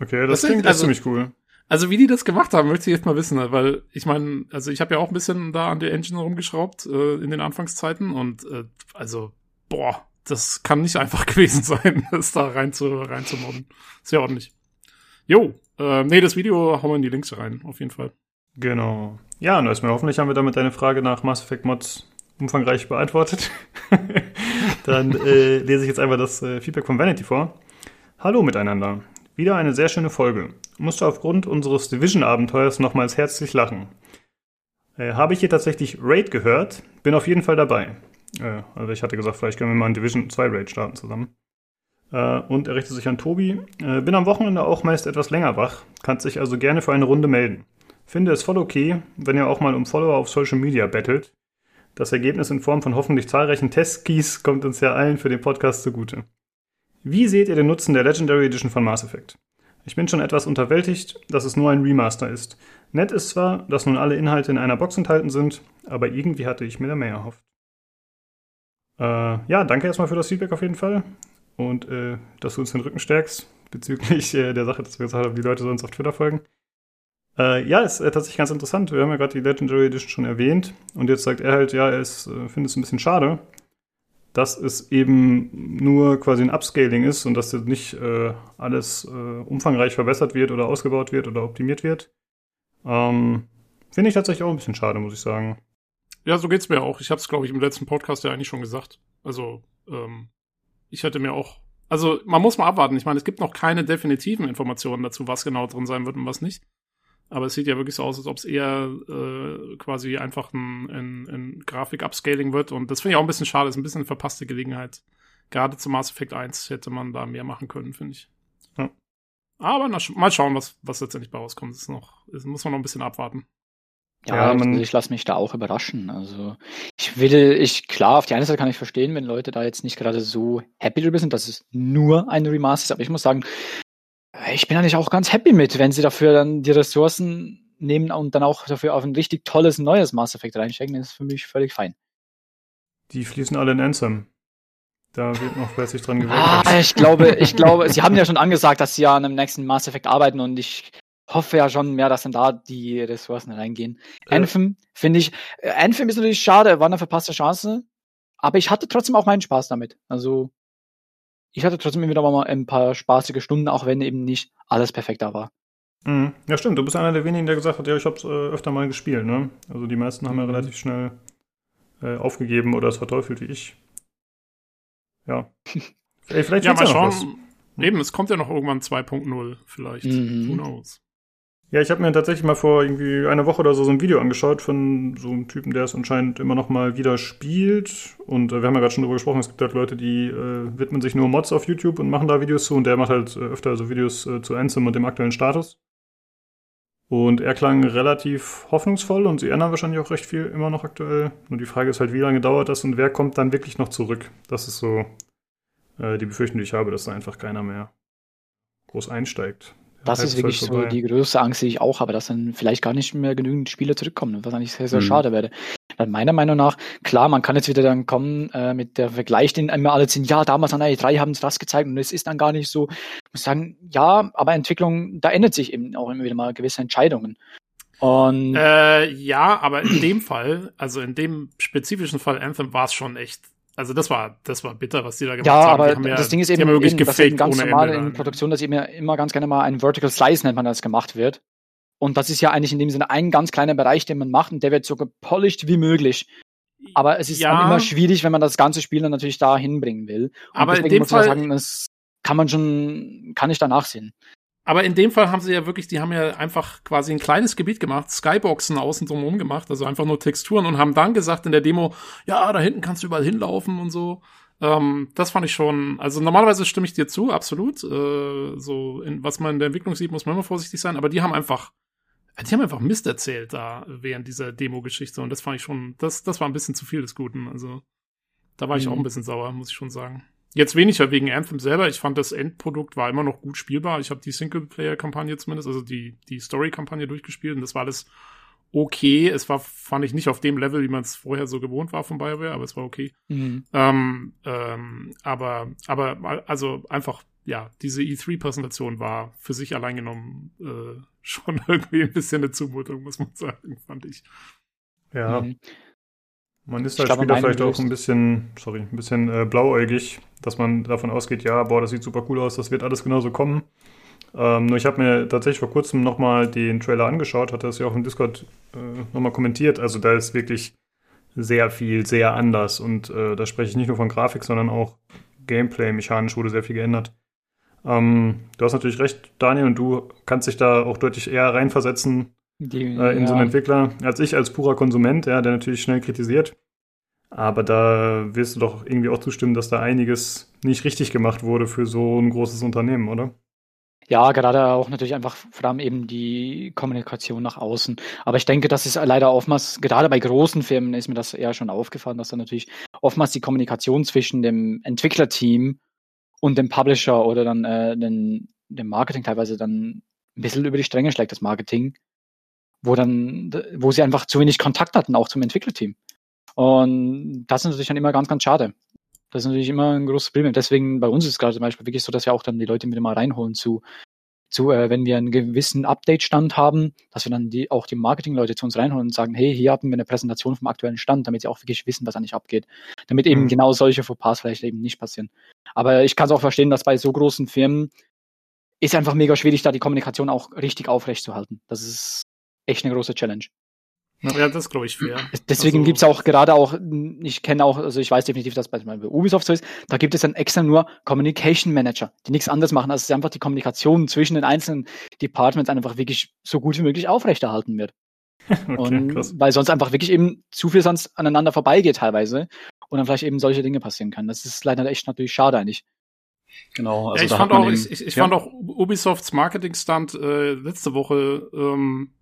Okay, das, das klingt also, ziemlich cool. Also wie die das gemacht haben, möchte ich jetzt mal wissen, weil ich meine, also ich habe ja auch ein bisschen da an der Engine rumgeschraubt äh, in den Anfangszeiten und äh, also boah, das kann nicht einfach gewesen sein, das da rein zu rein zu modden. Sehr ordentlich. Jo, äh, nee, das Video hauen wir in die Links rein, auf jeden Fall. Genau. Ja, und erstmal hoffentlich haben wir damit deine Frage nach Mass Effect Mods umfangreich beantwortet. Dann äh, lese ich jetzt einfach das äh, Feedback von Vanity vor. Hallo miteinander. Wieder eine sehr schöne Folge. Musste aufgrund unseres Division-Abenteuers nochmals herzlich lachen. Äh, habe ich hier tatsächlich Raid gehört? Bin auf jeden Fall dabei. Äh, also ich hatte gesagt, vielleicht können wir mal ein Division 2 Raid starten zusammen. Äh, und er richtet sich an Tobi. Äh, bin am Wochenende auch meist etwas länger wach, kannst sich also gerne für eine Runde melden. Finde es voll okay, wenn ihr auch mal um Follower auf Social Media bettelt. Das Ergebnis in Form von hoffentlich zahlreichen Testkeys kommt uns ja allen für den Podcast zugute. Wie seht ihr den Nutzen der Legendary Edition von Mass Effect? Ich bin schon etwas unterwältigt, dass es nur ein Remaster ist. Nett ist zwar, dass nun alle Inhalte in einer Box enthalten sind, aber irgendwie hatte ich mir da mehr erhofft. Äh, ja, danke erstmal für das Feedback auf jeden Fall und äh, dass du uns den Rücken stärkst bezüglich äh, der Sache, dass wir gesagt haben, wie Leute sonst auf Twitter folgen. Äh, ja, ist äh, tatsächlich ganz interessant. Wir haben ja gerade die Legendary Edition schon erwähnt. Und jetzt sagt er halt, ja, er äh, findet es ein bisschen schade, dass es eben nur quasi ein Upscaling ist und dass nicht äh, alles äh, umfangreich verbessert wird oder ausgebaut wird oder optimiert wird. Ähm, Finde ich tatsächlich auch ein bisschen schade, muss ich sagen. Ja, so geht's mir auch. Ich habe es, glaube ich, im letzten Podcast ja eigentlich schon gesagt. Also, ähm, ich hätte mir auch. Also, man muss mal abwarten. Ich meine, es gibt noch keine definitiven Informationen dazu, was genau drin sein wird und was nicht. Aber es sieht ja wirklich so aus, als ob es eher äh, quasi einfach ein, ein, ein Grafik-Upscaling wird. Und das finde ich auch ein bisschen schade. Das ist ein bisschen eine verpasste Gelegenheit. Gerade zu Mass Effect 1 hätte man da mehr machen können, finde ich. Ja. Aber na, mal schauen, was, was letztendlich bei rauskommt. Das, ist noch, das muss man noch ein bisschen abwarten. Ja, ja man, ich lasse mich da auch überraschen. Also ich will, ich klar, auf die eine Seite kann ich verstehen, wenn Leute da jetzt nicht gerade so happy drüber sind, dass es nur ein Remaster ist, aber ich muss sagen, ich bin eigentlich auch ganz happy mit, wenn sie dafür dann die Ressourcen nehmen und dann auch dafür auf ein richtig tolles neues Mass Effect reinstecken, das ist für mich völlig fein. Die fließen alle in Ansem. Da wird noch fleißig dran gewählt. Ah, ich glaube, ich glaube, sie haben ja schon angesagt, dass sie ja an einem nächsten Mass Effect arbeiten und ich hoffe ja schon mehr, dass dann da die Ressourcen reingehen. Äh. Anthem finde ich, äh, Anthem ist natürlich schade, war eine verpasste Chance, aber ich hatte trotzdem auch meinen Spaß damit. Also ich hatte trotzdem wieder mal ein paar spaßige Stunden, auch wenn eben nicht alles perfekt da war. Mhm. Ja, stimmt. Du bist einer der wenigen, der gesagt hat, ja, ich habe es äh, öfter mal gespielt. Ne? Also die meisten haben ja mhm. relativ schnell äh, aufgegeben oder es verteufelt wie ich. Ja. Ey, vielleicht ja, mal ja schauen. Eben, es kommt ja noch irgendwann 2.0 vielleicht. Mhm. Who knows? Ja, ich habe mir tatsächlich mal vor irgendwie einer Woche oder so so ein Video angeschaut von so einem Typen, der es anscheinend immer noch mal wieder spielt. Und äh, wir haben ja gerade schon drüber gesprochen, es gibt halt Leute, die äh, widmen sich nur Mods auf YouTube und machen da Videos zu. Und der macht halt äh, öfter so Videos äh, zu Ansem und dem aktuellen Status. Und er klang relativ hoffnungsvoll und sie ändern wahrscheinlich auch recht viel immer noch aktuell. Nur die Frage ist halt, wie lange dauert das und wer kommt dann wirklich noch zurück? Das ist so äh, die Befürchtung, die ich habe, dass da einfach keiner mehr groß einsteigt. Das ist wirklich so die größte Angst, die ich auch habe, dass dann vielleicht gar nicht mehr genügend Spieler zurückkommen, was eigentlich sehr, sehr mhm. schade wäre. Dann meiner Meinung nach, klar, man kann jetzt wieder dann kommen äh, mit der Vergleich, den immer alle sind, ja, damals an der E3 haben sie das gezeigt und es ist dann gar nicht so. Ich muss sagen, ja, aber Entwicklung, da ändert sich eben auch immer wieder mal gewisse Entscheidungen. Und äh, ja, aber in dem Fall, also in dem spezifischen Fall Anthem war es schon echt also das war, das war bitter, was die da gemacht ja, haben. Aber ja, das Ding ist eben, wirklich eben das eben ganz normal in Produktion, dass eben immer ganz gerne mal ein Vertical Slice nennt man das gemacht wird. Und das ist ja eigentlich in dem Sinne ein ganz kleiner Bereich, den man macht und der wird so gepolished wie möglich. Aber es ist ja. immer schwierig, wenn man das ganze Spiel dann natürlich da hinbringen will. Und aber deswegen in dem muss man Fall, sagen, das kann man schon, kann ich danach sehen. Aber in dem Fall haben sie ja wirklich, die haben ja einfach quasi ein kleines Gebiet gemacht, Skyboxen außen drumherum gemacht, also einfach nur Texturen und haben dann gesagt in der Demo, ja, da hinten kannst du überall hinlaufen und so. Ähm, das fand ich schon, also normalerweise stimme ich dir zu, absolut. Äh, so, in, was man in der Entwicklung sieht, muss man immer vorsichtig sein, aber die haben einfach, die haben einfach Mist erzählt da während dieser Demo-Geschichte und das fand ich schon, das, das war ein bisschen zu viel des Guten. Also da war ich mhm. auch ein bisschen sauer, muss ich schon sagen. Jetzt weniger wegen Anthem selber. Ich fand, das Endprodukt war immer noch gut spielbar. Ich habe die Singleplayer-Kampagne zumindest, also die, die Story-Kampagne durchgespielt und das war alles okay. Es war, fand ich, nicht auf dem Level, wie man es vorher so gewohnt war von BioWare, aber es war okay. Mhm. Ähm, ähm, aber, aber, also einfach, ja, diese E3-Präsentation war für sich allein genommen äh, schon irgendwie ein bisschen eine Zumutung, muss man sagen, fand ich. Ja. Mhm. Man ist als Spieler vielleicht auch ein bisschen, sorry, ein bisschen äh, blauäugig, dass man davon ausgeht, ja, boah, das sieht super cool aus, das wird alles genauso kommen. Ähm, nur ich habe mir tatsächlich vor kurzem nochmal den Trailer angeschaut, hatte das ja auch im Discord äh, nochmal kommentiert. Also da ist wirklich sehr viel, sehr anders. Und äh, da spreche ich nicht nur von Grafik, sondern auch Gameplay, mechanisch wurde sehr viel geändert. Ähm, du hast natürlich recht, Daniel, und du kannst dich da auch deutlich eher reinversetzen, die, äh, in ja. so einen Entwickler als ich als purer Konsument, ja, der natürlich schnell kritisiert. Aber da wirst du doch irgendwie auch zustimmen, dass da einiges nicht richtig gemacht wurde für so ein großes Unternehmen, oder? Ja, gerade auch natürlich einfach vor allem eben die Kommunikation nach außen. Aber ich denke, das ist leider oftmals, gerade bei großen Firmen ist mir das eher schon aufgefallen, dass da natürlich oftmals die Kommunikation zwischen dem Entwicklerteam und dem Publisher oder dann äh, den, dem Marketing teilweise dann ein bisschen über die Stränge schlägt, das Marketing wo dann, wo sie einfach zu wenig Kontakt hatten, auch zum Entwicklerteam. Und das ist natürlich dann immer ganz, ganz schade. Das ist natürlich immer ein großes Problem. Deswegen bei uns ist es gerade zum Beispiel wirklich so, dass wir auch dann die Leute wieder mal reinholen zu, zu äh, wenn wir einen gewissen Update-Stand haben, dass wir dann die, auch die Marketing-Leute zu uns reinholen und sagen, hey, hier hatten wir eine Präsentation vom aktuellen Stand, damit sie auch wirklich wissen, was eigentlich abgeht. Damit eben mhm. genau solche Fauxpas vielleicht eben nicht passieren. Aber ich kann es auch verstehen, dass bei so großen Firmen ist einfach mega schwierig, da die Kommunikation auch richtig aufrechtzuerhalten. Das ist echt eine große Challenge. Ja, das glaube ich fair. Deswegen also, gibt's auch gerade auch, ich kenne auch, also ich weiß definitiv, dass bei Ubisoft so ist, da gibt es dann extra nur Communication Manager, die nichts anderes machen, als einfach die Kommunikation zwischen den einzelnen Departments einfach wirklich so gut wie möglich aufrechterhalten wird. okay, und krass. weil sonst einfach wirklich eben zu viel sonst aneinander vorbeigeht teilweise und dann vielleicht eben solche Dinge passieren können. Das ist leider echt natürlich schade eigentlich. Genau. Also ja, ich fand auch, ich, ich, ich ja. fand auch Ubisofts Marketing-Stand äh, letzte Woche ähm,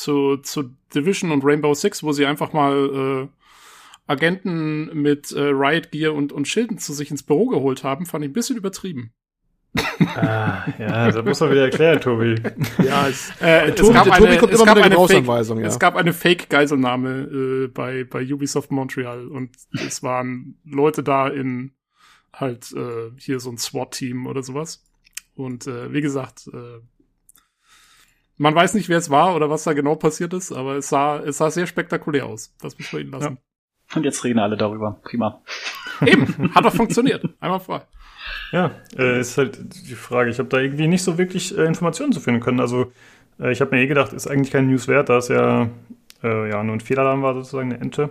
zu, zu Division und Rainbow Six, wo sie einfach mal äh, Agenten mit äh, Riot Gear und, und Schilden zu sich ins Büro geholt haben, fand ich ein bisschen übertrieben. ah, ja, das muss man wieder erklären, Tobi. Ja, es, äh, Tobi, es gab eine, kommt es immer gab eine Fake, ja. Es gab eine Fake-Geiselnahme äh, bei, bei Ubisoft Montreal und es waren Leute da in halt äh, hier so ein SWAT-Team oder sowas. Und äh, wie gesagt, äh, man weiß nicht, wer es war oder was da genau passiert ist, aber es sah, es sah sehr spektakulär aus. Das muss man ihnen lassen. Ja. Und jetzt reden alle darüber. Prima. Eben, hat doch funktioniert. Einmal frei. Ja, äh, ist halt die Frage. Ich habe da irgendwie nicht so wirklich äh, Informationen zu finden können. Also äh, ich habe mir eh gedacht, ist eigentlich kein News wert, da es ja, äh, ja nur ein Fehlalarm war, sozusagen eine Ente.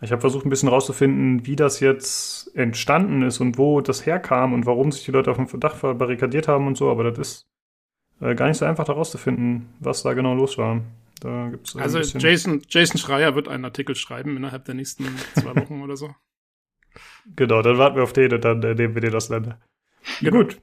Ich habe versucht, ein bisschen rauszufinden, wie das jetzt entstanden ist und wo das herkam und warum sich die Leute auf dem Dach verbarrikadiert haben und so, aber das ist äh, gar nicht so einfach herauszufinden, was da genau los war. Da gibt's also Jason, Jason Schreier wird einen Artikel schreiben innerhalb der nächsten zwei Wochen oder so. Genau, dann warten wir auf den und dann äh, nehmen wir dir das Länder. Genau. Gut.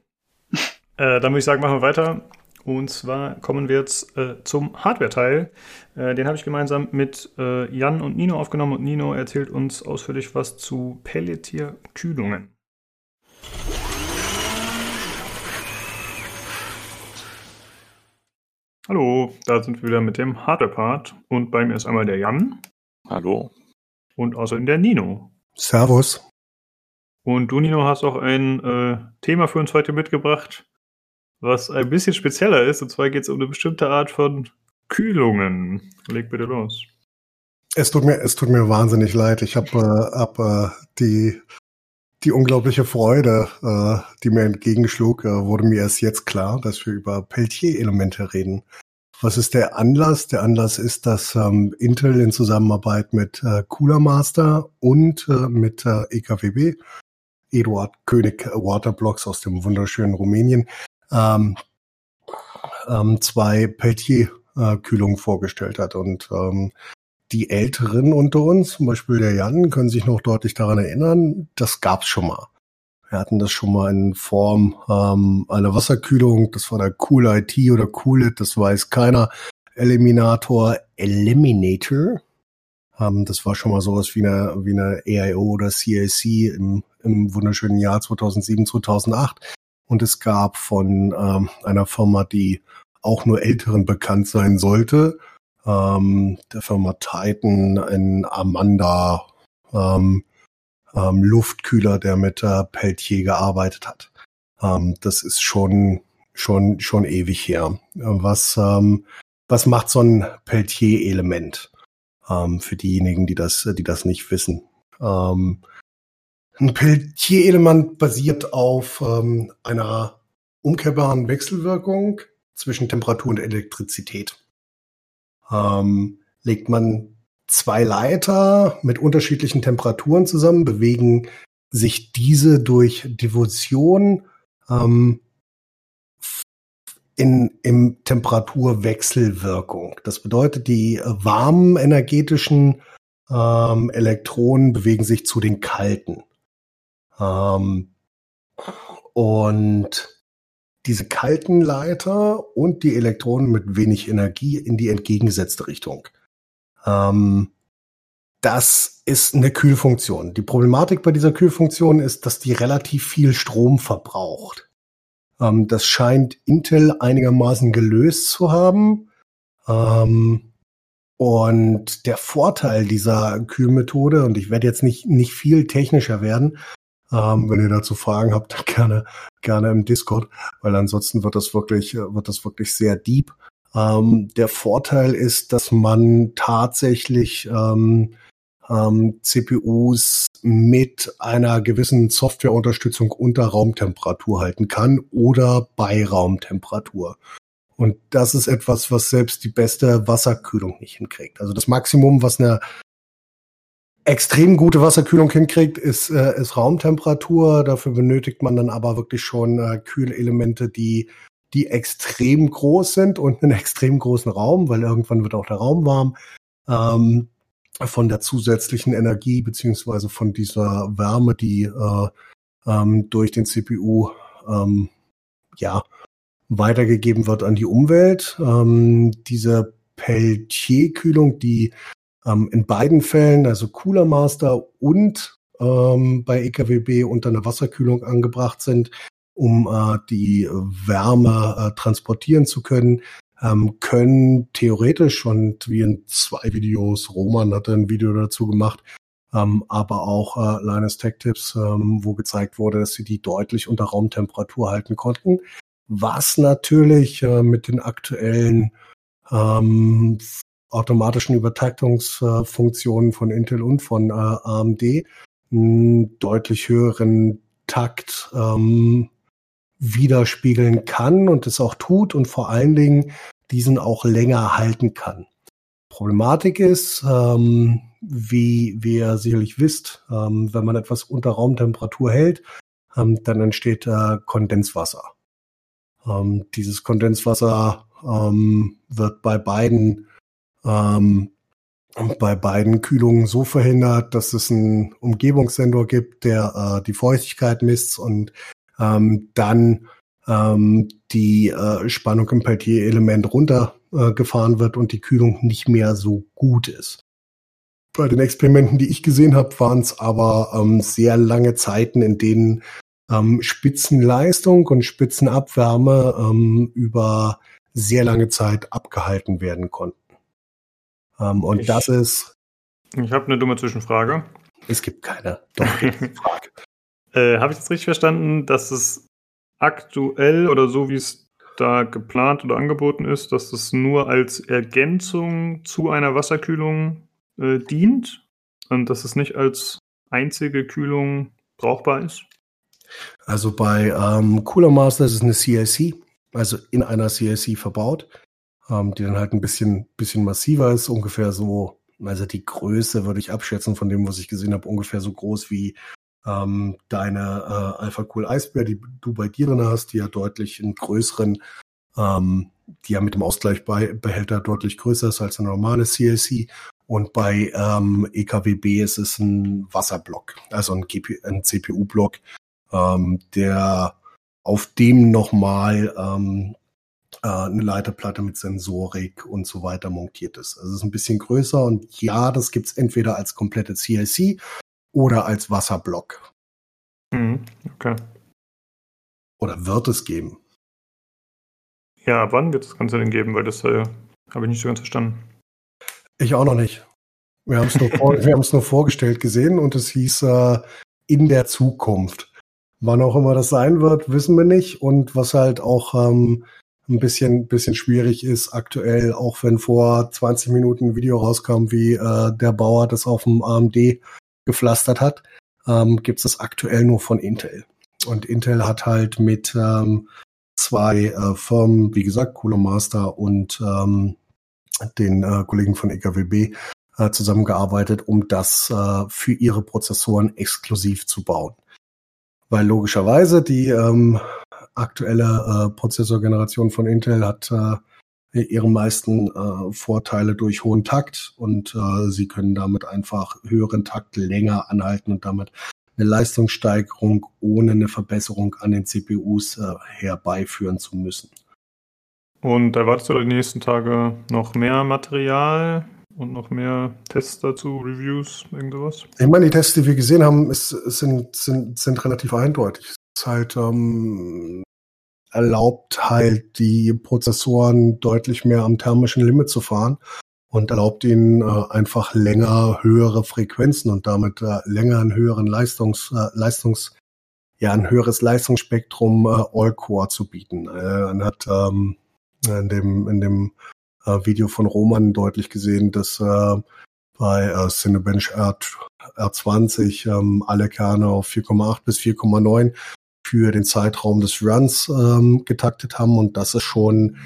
Äh, dann würde ich sagen, machen wir weiter. Und zwar kommen wir jetzt äh, zum Hardware-Teil. Äh, den habe ich gemeinsam mit äh, Jan und Nino aufgenommen und Nino erzählt uns ausführlich was zu Pelletier-Kühlungen. Hallo, da sind wir wieder mit dem Hardware-Part und bei mir ist einmal der Jan. Hallo. Und außerdem der Nino. Servus. Und du, Nino, hast auch ein äh, Thema für uns heute mitgebracht, was ein bisschen spezieller ist. Und zwar geht es um eine bestimmte Art von Kühlungen. Leg bitte los. Es tut mir, es tut mir wahnsinnig leid. Ich habe äh, hab, äh, die, die unglaubliche Freude, äh, die mir entgegenschlug, äh, wurde mir erst jetzt klar, dass wir über Peltier-Elemente reden. Was ist der Anlass? Der Anlass ist, dass ähm, Intel in Zusammenarbeit mit äh, Cooler Master und äh, mit äh, EKWB, Eduard König Waterblocks aus dem wunderschönen Rumänien, ähm, ähm, zwei Peltier-Kühlungen vorgestellt hat. Und ähm, die Älteren unter uns, zum Beispiel der Jan, können sich noch deutlich daran erinnern, das gab's schon mal. Wir hatten das schon mal in Form ähm, einer Wasserkühlung. Das war der Cool IT oder Cool It, das weiß keiner. Eliminator Eliminator. Ähm, das war schon mal sowas wie eine, wie eine AIO oder CAC im, im wunderschönen Jahr 2007, 2008. Und es gab von ähm, einer Firma, die auch nur Älteren bekannt sein sollte, ähm, der Firma Titan in Amanda, ähm, ähm, Luftkühler, der mit äh, Peltier gearbeitet hat. Ähm, das ist schon schon schon ewig her. Was ähm, was macht so ein Peltier-Element ähm, für diejenigen, die das die das nicht wissen? Ähm, ein Peltier-Element basiert auf ähm, einer umkehrbaren Wechselwirkung zwischen Temperatur und Elektrizität. Ähm, legt man zwei Leiter mit unterschiedlichen Temperaturen zusammen, bewegen sich diese durch Diffusion ähm, in, im Temperaturwechselwirkung. Das bedeutet, die warmen energetischen ähm, Elektronen bewegen sich zu den kalten. Ähm, und diese kalten Leiter und die Elektronen mit wenig Energie in die entgegengesetzte Richtung. Ähm, das ist eine Kühlfunktion. Die Problematik bei dieser Kühlfunktion ist, dass die relativ viel Strom verbraucht. Ähm, das scheint Intel einigermaßen gelöst zu haben. Ähm, und der Vorteil dieser Kühlmethode, und ich werde jetzt nicht, nicht viel technischer werden, ähm, wenn ihr dazu Fragen habt, dann gerne, gerne im Discord, weil ansonsten wird das wirklich, wird das wirklich sehr deep. Ähm, der Vorteil ist, dass man tatsächlich ähm, ähm, CPUs mit einer gewissen Softwareunterstützung unter Raumtemperatur halten kann oder bei Raumtemperatur. Und das ist etwas, was selbst die beste Wasserkühlung nicht hinkriegt. Also das Maximum, was eine extrem gute Wasserkühlung hinkriegt, ist, äh, ist Raumtemperatur. Dafür benötigt man dann aber wirklich schon äh, Kühlelemente, die die extrem groß sind und einen extrem großen Raum, weil irgendwann wird auch der Raum warm, ähm, von der zusätzlichen Energie beziehungsweise von dieser Wärme, die äh, ähm, durch den CPU ähm, ja weitergegeben wird an die Umwelt. Ähm, diese Peltier-Kühlung, die ähm, in beiden Fällen, also Cooler Master und ähm, bei EKWB unter einer Wasserkühlung angebracht sind, um äh, die Wärme äh, transportieren zu können, ähm, können theoretisch und wie in zwei Videos, Roman hatte ein Video dazu gemacht, ähm, aber auch äh, Linus Tech Tips, ähm, wo gezeigt wurde, dass sie die deutlich unter Raumtemperatur halten konnten, was natürlich äh, mit den aktuellen ähm, automatischen Übertaktungsfunktionen von Intel und von äh, AMD einen deutlich höheren Takt ähm, widerspiegeln kann und es auch tut und vor allen Dingen diesen auch länger halten kann. Problematik ist, ähm, wie, wie ihr sicherlich wisst, ähm, wenn man etwas unter Raumtemperatur hält, ähm, dann entsteht äh, Kondenswasser. Ähm, dieses Kondenswasser ähm, wird bei beiden ähm, bei beiden Kühlungen so verhindert, dass es einen Umgebungssensor gibt, der äh, die Feuchtigkeit misst und ähm, dann ähm, die äh, Spannung im Peltier-Element runtergefahren äh, wird und die Kühlung nicht mehr so gut ist. Bei den Experimenten, die ich gesehen habe, waren es aber ähm, sehr lange Zeiten, in denen ähm, Spitzenleistung und Spitzenabwärme ähm, über sehr lange Zeit abgehalten werden konnten. Ähm, und ich das ist Ich habe eine dumme Zwischenfrage. Es gibt keine. Doch, Frage. äh, habe ich das richtig verstanden, dass es aktuell oder so wie es da geplant oder angeboten ist, dass es nur als Ergänzung zu einer Wasserkühlung äh, dient und dass es nicht als einzige Kühlung brauchbar ist? Also bei ähm, Cooler Master ist es eine CLC, also in einer CLC verbaut, ähm, die dann halt ein bisschen, bisschen massiver ist, ungefähr so, also die Größe würde ich abschätzen von dem, was ich gesehen habe, ungefähr so groß wie ähm, deine äh, Alpha Cool Eisbär, die du bei dir drin hast, die ja deutlich einen größeren, ähm, die ja mit dem Ausgleichbehälter deutlich größer ist als eine normale CLC. Und bei ähm, EKWB ist es ein Wasserblock, also ein, ein CPU-Block, ähm, der auf dem nochmal ähm, äh, eine Leiterplatte mit Sensorik und so weiter montiert ist. Also es ist ein bisschen größer und ja, das gibt's entweder als komplette CIC oder als Wasserblock. Mhm, okay. Oder wird es geben? Ja, wann wird es das Ganze denn geben? Weil das äh, habe ich nicht so ganz verstanden. Ich auch noch nicht. Wir haben es nur, vor, nur vorgestellt gesehen und es hieß äh, in der Zukunft. Wann auch immer das sein wird, wissen wir nicht. Und was halt auch ähm, ein bisschen, bisschen schwierig ist aktuell, auch wenn vor 20 Minuten ein Video rauskam, wie äh, der Bauer das auf dem AMD gepflastert hat, ähm, gibt es das aktuell nur von Intel. Und Intel hat halt mit ähm, zwei äh, Firmen, wie gesagt, Cooler Master und ähm, den äh, Kollegen von EKWB äh, zusammengearbeitet, um das äh, für ihre Prozessoren exklusiv zu bauen. Weil logischerweise die ähm, aktuelle äh, Prozessorgeneration von Intel hat äh, ihre meisten äh, Vorteile durch hohen Takt und äh, sie können damit einfach höheren Takt länger anhalten und damit eine Leistungssteigerung ohne eine Verbesserung an den CPUs äh, herbeiführen zu müssen. Und erwartest du die nächsten Tage noch mehr Material und noch mehr Tests dazu, Reviews, irgendwas? Ich meine, die Tests, die wir gesehen haben, ist, sind, sind, sind relativ eindeutig. Halt ähm, erlaubt halt die Prozessoren deutlich mehr am thermischen Limit zu fahren und erlaubt ihnen äh, einfach länger höhere Frequenzen und damit äh, länger einen höheren Leistungs, äh, Leistungs ja, ein höheres Leistungsspektrum äh, All-Core zu bieten. Äh, man hat ähm, in dem, in dem äh, Video von Roman deutlich gesehen, dass äh, bei äh, Cinebench R, R20 ähm, alle Kerne auf 4,8 bis 4,9 für den Zeitraum des Runs ähm, getaktet haben und das ist schon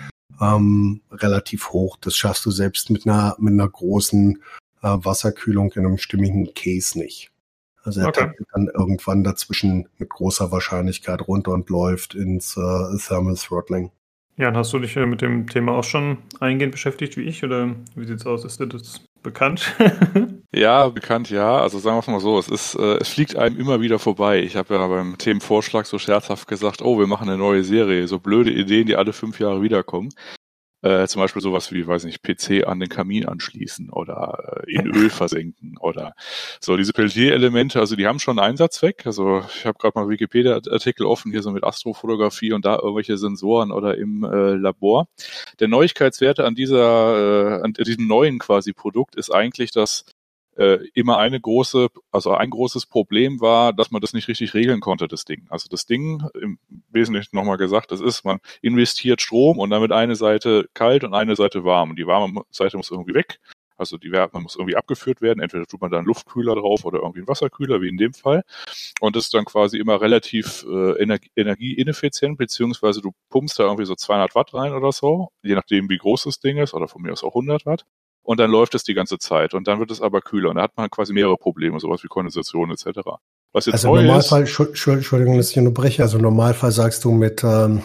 ähm, relativ hoch. Das schaffst du selbst mit einer mit einer großen äh, Wasserkühlung in einem stimmigen Case nicht. Also er okay. taktet dann irgendwann dazwischen mit großer Wahrscheinlichkeit runter und läuft ins äh, Thermal Throttling. Ja, und hast du dich äh, mit dem Thema auch schon eingehend beschäftigt wie ich oder wie sieht's aus? Ist dir das bekannt? ja, bekannt, ja. Also sagen wir es mal so, es ist, äh, es fliegt einem immer wieder vorbei. Ich habe ja beim Themenvorschlag so scherzhaft gesagt, oh, wir machen eine neue Serie, so blöde Ideen, die alle fünf Jahre wiederkommen. Äh, zum Beispiel sowas wie, weiß nicht, PC an den Kamin anschließen oder äh, in Öl versenken oder so diese Peltier-Elemente, also die haben schon einen Einsatzzweck. Also ich habe gerade mal Wikipedia-Artikel offen hier so mit Astrofotografie und da irgendwelche Sensoren oder im äh, Labor. Der Neuigkeitswerte an dieser, äh, an diesem neuen quasi Produkt ist eigentlich, dass immer eine große, also ein großes Problem war, dass man das nicht richtig regeln konnte, das Ding. Also das Ding, im Wesentlichen nochmal gesagt, das ist, man investiert Strom und damit eine Seite kalt und eine Seite warm. Und die warme Seite muss irgendwie weg. Also die Wärme muss irgendwie abgeführt werden. Entweder tut man da einen Luftkühler drauf oder irgendwie einen Wasserkühler, wie in dem Fall. Und das ist dann quasi immer relativ äh, energie energieineffizient, beziehungsweise du pumpst da irgendwie so 200 Watt rein oder so, je nachdem, wie groß das Ding ist, oder von mir aus auch 100 Watt und dann läuft es die ganze Zeit und dann wird es aber kühler und da hat man quasi mehrere Probleme, sowas wie Kondensation etc. Was jetzt also neu im Normalfall, ist, Entschuldigung, dass ich unterbreche, also im Normalfall sagst du mit, ähm,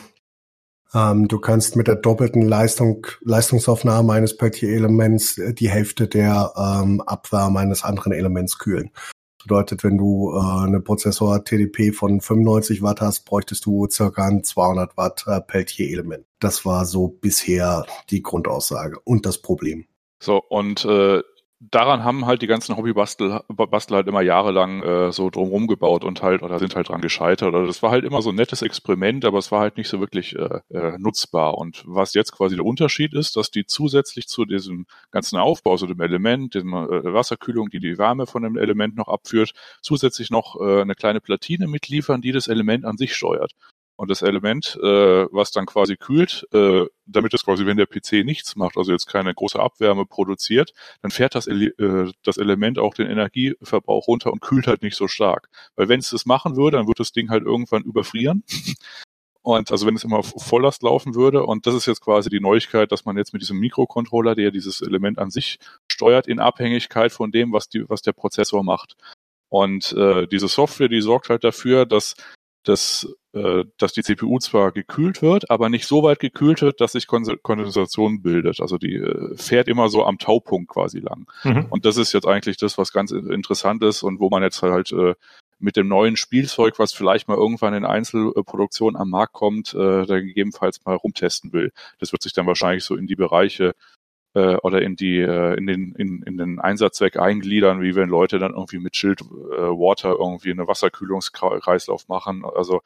ähm, du kannst mit der doppelten Leistung, Leistungsaufnahme eines Peltier-Elements äh, die Hälfte der ähm, Abwärme eines anderen Elements kühlen. Das bedeutet, wenn du äh, eine Prozessor TDP von 95 Watt hast, bräuchtest du circa ein 200 Watt äh, Peltier-Element. Das war so bisher die Grundaussage und das Problem. So, und äh, daran haben halt die ganzen Hobbybastler halt immer jahrelang äh, so drumherum gebaut und halt oder sind halt dran gescheitert. Oder das war halt immer so ein nettes Experiment, aber es war halt nicht so wirklich äh, äh, nutzbar. Und was jetzt quasi der Unterschied ist, dass die zusätzlich zu diesem ganzen Aufbau, also dem Element, dem äh, Wasserkühlung, die die Wärme von dem Element noch abführt, zusätzlich noch äh, eine kleine Platine mitliefern, die das Element an sich steuert. Und das Element, äh, was dann quasi kühlt, äh, damit es quasi, wenn der PC nichts macht, also jetzt keine große Abwärme produziert, dann fährt das, Ele äh, das Element auch den Energieverbrauch runter und kühlt halt nicht so stark. Weil wenn es das machen würde, dann wird das Ding halt irgendwann überfrieren. Und also wenn es immer Volllast laufen würde, und das ist jetzt quasi die Neuigkeit, dass man jetzt mit diesem Mikrocontroller, der dieses Element an sich steuert, in Abhängigkeit von dem, was die, was der Prozessor macht. Und äh, diese Software, die sorgt halt dafür, dass dass, äh, dass die CPU zwar gekühlt wird, aber nicht so weit gekühlt wird, dass sich Kondensation bildet. Also die äh, fährt immer so am Taupunkt quasi lang. Mhm. Und das ist jetzt eigentlich das, was ganz interessant ist und wo man jetzt halt äh, mit dem neuen Spielzeug, was vielleicht mal irgendwann in Einzelproduktion am Markt kommt, äh, da gegebenenfalls mal rumtesten will. Das wird sich dann wahrscheinlich so in die Bereiche äh, oder in die äh, in den in, in den Einsatzzweck eingliedern, wie wenn Leute dann irgendwie mit Schild äh, Water irgendwie eine Wasserkühlungskreislauf machen. Also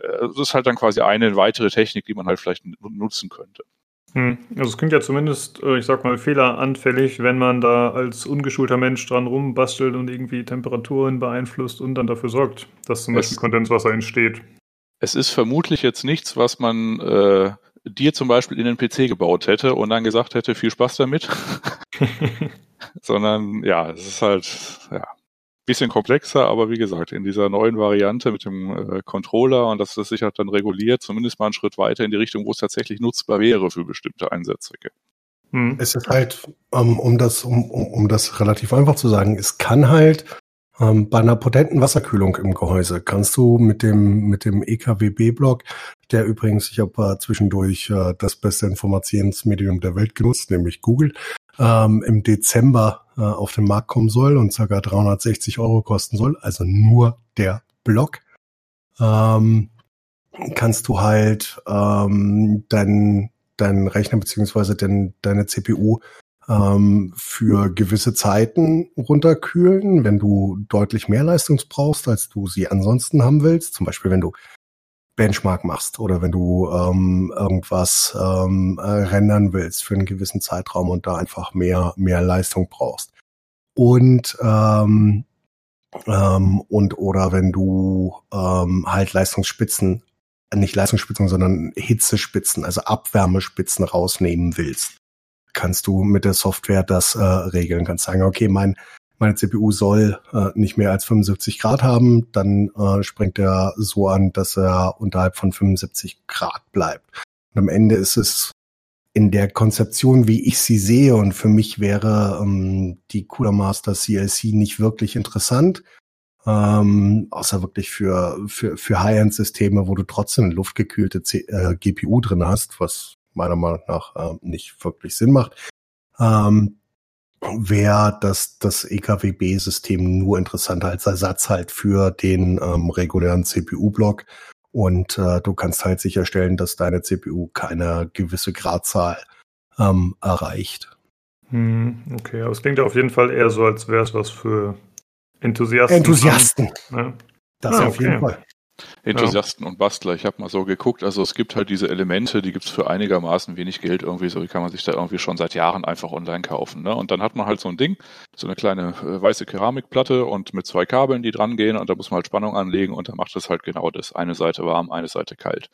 äh, das ist halt dann quasi eine weitere Technik, die man halt vielleicht nutzen könnte. Hm. Also es klingt ja zumindest, äh, ich sag mal, fehleranfällig, wenn man da als ungeschulter Mensch dran rumbastelt und irgendwie Temperaturen beeinflusst und dann dafür sorgt, dass zum Beispiel Kondenswasser entsteht. Es ist vermutlich jetzt nichts, was man äh, dir zum Beispiel in den PC gebaut hätte und dann gesagt hätte, viel Spaß damit. Sondern ja, es ist halt ja bisschen komplexer, aber wie gesagt, in dieser neuen Variante mit dem äh, Controller und dass das sich halt dann reguliert, zumindest mal einen Schritt weiter in die Richtung, wo es tatsächlich nutzbar wäre für bestimmte Einsatzzwecke. Hm. Es ist halt, ähm, um das, um, um das relativ einfach zu sagen, es kann halt ähm, bei einer potenten Wasserkühlung im Gehäuse kannst du mit dem, mit dem EKWB-Block, der übrigens, ich habe äh, zwischendurch äh, das beste Informationsmedium der Welt genutzt, nämlich Google, ähm, im Dezember äh, auf den Markt kommen soll und ca. 360 Euro kosten soll, also nur der Block, ähm, kannst du halt ähm, deinen dein Rechner beziehungsweise dein, deine CPU ähm, für gewisse Zeiten runterkühlen, wenn du deutlich mehr Leistung brauchst, als du sie ansonsten haben willst. Zum Beispiel, wenn du Benchmark machst oder wenn du ähm, irgendwas ähm, äh, rendern willst für einen gewissen Zeitraum und da einfach mehr mehr Leistung brauchst. Und ähm, ähm, und oder wenn du ähm, halt Leistungsspitzen, nicht Leistungsspitzen, sondern Hitzespitzen, also Abwärmespitzen rausnehmen willst kannst du mit der Software das äh, regeln. Kannst sagen, okay, mein, meine CPU soll äh, nicht mehr als 75 Grad haben, dann äh, springt er so an, dass er unterhalb von 75 Grad bleibt. Und am Ende ist es in der Konzeption, wie ich sie sehe, und für mich wäre ähm, die Cooler Master CLC nicht wirklich interessant, ähm, außer wirklich für, für, für High-End-Systeme, wo du trotzdem eine luftgekühlte C äh, GPU drin hast, was meiner Meinung nach äh, nicht wirklich Sinn macht, ähm, wäre das, das EKWB-System nur interessanter als Ersatz halt für den ähm, regulären CPU-Block. Und äh, du kannst halt sicherstellen, dass deine CPU keine gewisse Gradzahl ähm, erreicht. Hm, okay, aber es klingt ja auf jeden Fall eher so, als wäre es was für Enthusiasten. Enthusiasten. Ja. Das ah, auf okay. jeden Fall. Enthusiasten ja. und Bastler. Ich habe mal so geguckt, also es gibt halt diese Elemente, die gibt's für einigermaßen wenig Geld irgendwie, so die kann man sich da irgendwie schon seit Jahren einfach online kaufen. Ne? Und dann hat man halt so ein Ding, so eine kleine äh, weiße Keramikplatte und mit zwei Kabeln, die dran gehen und da muss man halt Spannung anlegen und dann macht das halt genau das. Eine Seite warm, eine Seite kalt.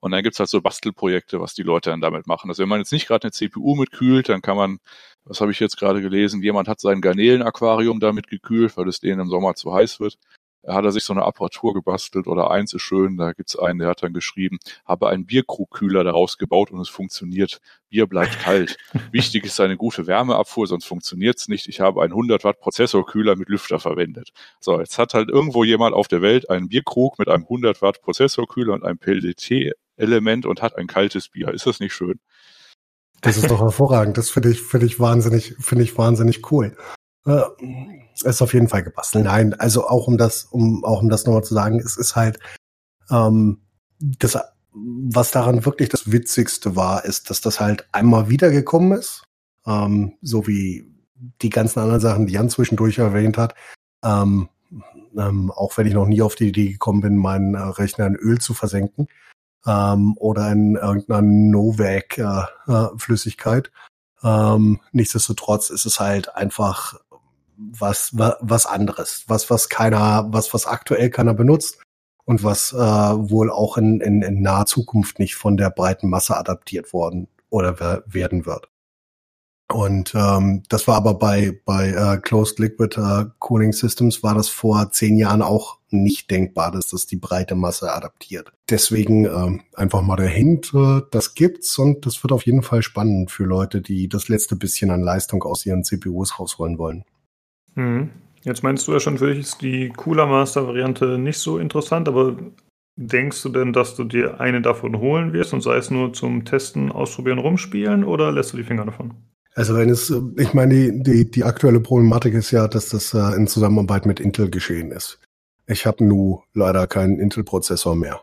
Und dann gibt's halt so Bastelprojekte, was die Leute dann damit machen. Also wenn man jetzt nicht gerade eine CPU mitkühlt, dann kann man, was habe ich jetzt gerade gelesen, jemand hat sein Garnelenaquarium damit gekühlt, weil es denen im Sommer zu heiß wird hat er sich so eine Apparatur gebastelt oder eins ist schön, da gibt's einen, der hat dann geschrieben, habe einen Bierkrugkühler daraus gebaut und es funktioniert. Bier bleibt kalt. Wichtig ist eine gute Wärmeabfuhr, sonst funktioniert's nicht. Ich habe einen 100 Watt Prozessorkühler mit Lüfter verwendet. So, jetzt hat halt irgendwo jemand auf der Welt einen Bierkrug mit einem 100 Watt Prozessorkühler und einem PLDT Element und hat ein kaltes Bier. Ist das nicht schön? Das ist doch hervorragend. Das finde ich, finde ich wahnsinnig, finde ich wahnsinnig cool. Äh, ist auf jeden Fall gebastelt. Nein, also auch um das, um auch um das nochmal zu sagen, es ist halt ähm, das, was daran wirklich das Witzigste war, ist, dass das halt einmal wiedergekommen ist, ähm, so wie die ganzen anderen Sachen, die Jan zwischendurch erwähnt hat, ähm, ähm, auch wenn ich noch nie auf die Idee gekommen bin, meinen äh, Rechner in Öl zu versenken ähm, oder in irgendeiner Novak-Flüssigkeit. Äh, äh, ähm, nichtsdestotrotz ist es halt einfach was, was, anderes, was, was keiner, was, was aktuell keiner benutzt und was äh, wohl auch in, in, in naher Zukunft nicht von der breiten Masse adaptiert worden oder werden wird. Und ähm, das war aber bei, bei äh, Closed Liquid äh, Cooling Systems war das vor zehn Jahren auch nicht denkbar, dass das die breite Masse adaptiert. Deswegen ähm, einfach mal der Hint, äh, das gibt's und das wird auf jeden Fall spannend für Leute, die das letzte bisschen an Leistung aus ihren CPUs rausholen wollen. Mhm. Jetzt meinst du ja schon, für dich ist die Cooler Master Variante nicht so interessant, aber denkst du denn, dass du dir eine davon holen wirst und sei es nur zum Testen, Ausprobieren, Rumspielen oder lässt du die Finger davon? Also wenn es, ich meine, die, die, die aktuelle Problematik ist ja, dass das äh, in Zusammenarbeit mit Intel geschehen ist. Ich habe nun leider keinen Intel-Prozessor mehr.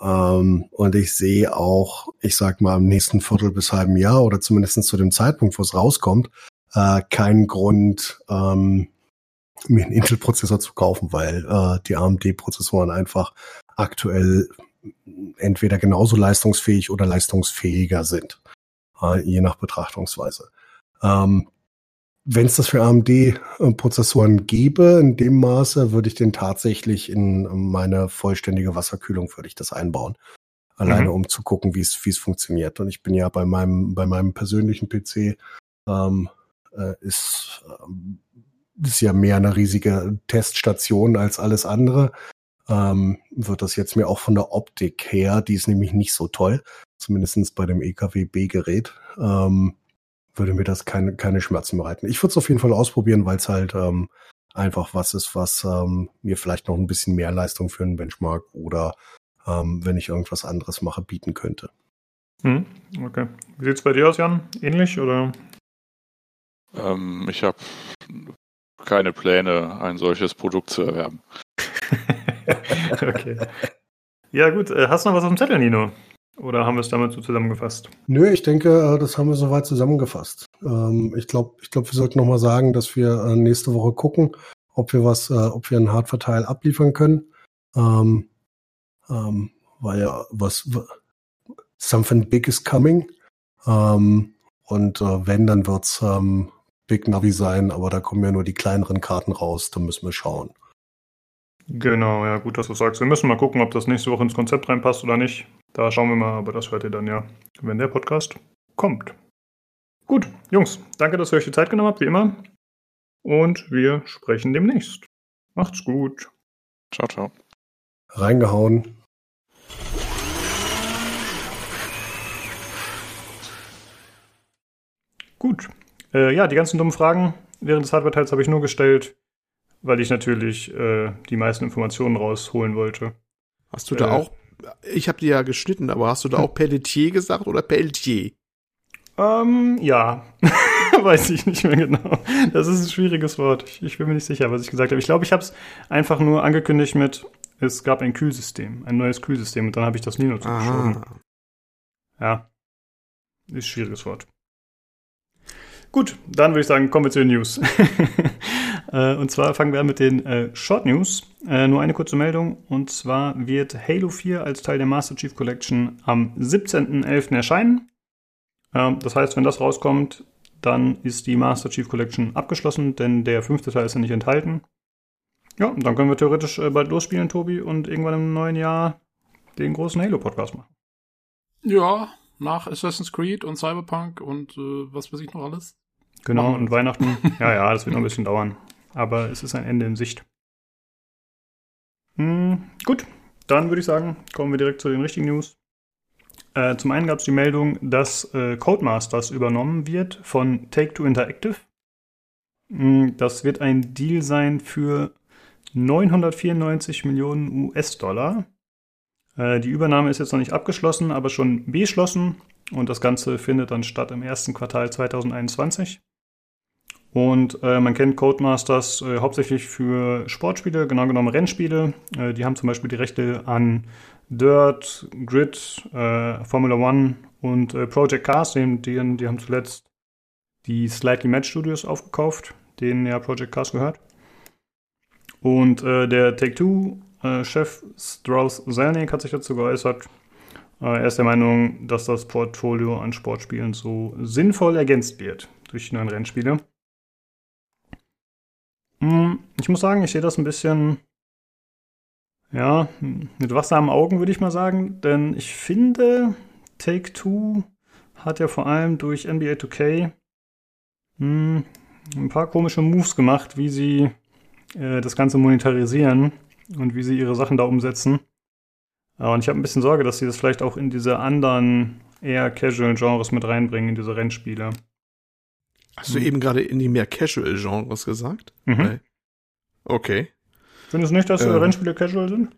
Ähm, und ich sehe auch, ich sag mal, im nächsten Viertel bis halben Jahr oder zumindest zu dem Zeitpunkt, wo es rauskommt, äh, keinen Grund, ähm, mir einen Intel-Prozessor zu kaufen, weil äh, die AMD-Prozessoren einfach aktuell entweder genauso leistungsfähig oder leistungsfähiger sind äh, je nach Betrachtungsweise. Ähm, wenn es das für AMD-Prozessoren gäbe, in dem Maße, würde ich den tatsächlich in meine vollständige Wasserkühlung würde ich das einbauen. Alleine mhm. um zu gucken, wie es wie es funktioniert. Und ich bin ja bei meinem bei meinem persönlichen PC ähm, äh, ist ähm, ist ja mehr eine riesige Teststation als alles andere. Ähm, wird das jetzt mir auch von der Optik her, die ist nämlich nicht so toll, zumindestens bei dem EKW-B-Gerät, ähm, würde mir das keine, keine Schmerzen bereiten. Ich würde es auf jeden Fall ausprobieren, weil es halt ähm, einfach was ist, was ähm, mir vielleicht noch ein bisschen mehr Leistung für einen Benchmark oder ähm, wenn ich irgendwas anderes mache, bieten könnte. Hm, okay. Wie sieht es bei dir aus, Jan? Ähnlich oder? Ähm, ich habe keine Pläne, ein solches Produkt zu erwerben. okay. Ja, gut. Äh, hast du noch was auf dem Zettel, Nino? Oder haben wir es damit so zusammengefasst? Nö, ich denke, äh, das haben wir soweit zusammengefasst. Ähm, ich glaube, ich glaube, wir sollten nochmal sagen, dass wir äh, nächste Woche gucken, ob wir was, ob wir einen Hardverteil abliefern können. Ähm, ähm, weil ja was something big is coming. und wenn, dann wird's Big Navi sein, aber da kommen ja nur die kleineren Karten raus, da müssen wir schauen. Genau, ja, gut, dass du sagst. Wir müssen mal gucken, ob das nächste Woche ins Konzept reinpasst oder nicht. Da schauen wir mal, aber das hört ihr dann ja, wenn der Podcast kommt. Gut, Jungs, danke, dass ihr euch die Zeit genommen habt, wie immer. Und wir sprechen demnächst. Macht's gut. Ciao, ciao. Reingehauen. Gut. Äh, ja, die ganzen dummen Fragen während des Hardware-Teils habe ich nur gestellt, weil ich natürlich äh, die meisten Informationen rausholen wollte. Hast du da äh, auch, ich habe dir ja geschnitten, aber hast du da auch Pelletier gesagt oder Pelletier? Ähm, ja. Weiß ich nicht mehr genau. Das ist ein schwieriges Wort. Ich, ich bin mir nicht sicher, was ich gesagt habe. Ich glaube, ich habe es einfach nur angekündigt mit, es gab ein Kühlsystem, ein neues Kühlsystem und dann habe ich das Linux zugeschoben. Ja. Ist ein schwieriges Wort. Gut, dann würde ich sagen, kommen wir zu den News. Äh, und zwar fangen wir an mit den äh, Short News. Äh, nur eine kurze Meldung. Und zwar wird Halo 4 als Teil der Master Chief Collection am 17.11. erscheinen. Ähm, das heißt, wenn das rauskommt, dann ist die Master Chief Collection abgeschlossen, denn der fünfte Teil ist ja nicht enthalten. Ja, dann können wir theoretisch bald losspielen, Tobi, und irgendwann im neuen Jahr den großen Halo-Podcast machen. Ja, nach Assassin's Creed und Cyberpunk und was weiß ich noch alles. Genau, und Weihnachten. ja, ja, das wird noch ein bisschen dauern. Aber es ist ein Ende in Sicht. Hm, gut, dann würde ich sagen, kommen wir direkt zu den richtigen News. Äh, zum einen gab es die Meldung, dass äh, Codemasters übernommen wird von Take-Two Interactive. Hm, das wird ein Deal sein für 994 Millionen US-Dollar. Äh, die Übernahme ist jetzt noch nicht abgeschlossen, aber schon beschlossen und das Ganze findet dann statt im ersten Quartal 2021. Und äh, man kennt Codemasters äh, hauptsächlich für Sportspiele, genau genommen Rennspiele. Äh, die haben zum Beispiel die Rechte an Dirt, Grid, äh, Formula One und äh, Project Cars. Die, die, haben zuletzt die Slightly Match Studios aufgekauft, denen ja Project Cars gehört. Und äh, der Take-Two-Chef Strauss Zelnick hat sich dazu geäußert. Er ist der Meinung, dass das Portfolio an Sportspielen so sinnvoll ergänzt wird durch die neuen Rennspiele. Hm, ich muss sagen, ich sehe das ein bisschen, ja, mit Wasser am Augen würde ich mal sagen, denn ich finde, Take-Two hat ja vor allem durch NBA 2K mh, hm, ein paar komische Moves gemacht, wie sie äh, das Ganze monetarisieren und wie sie ihre Sachen da umsetzen. Und ich habe ein bisschen Sorge, dass sie das vielleicht auch in diese anderen eher Casual-Genres mit reinbringen, in diese Rennspiele. Hast du hm. eben gerade in die mehr Casual-Genres gesagt? Mhm. Okay. Findest du nicht, dass ähm, Rennspiele casual sind?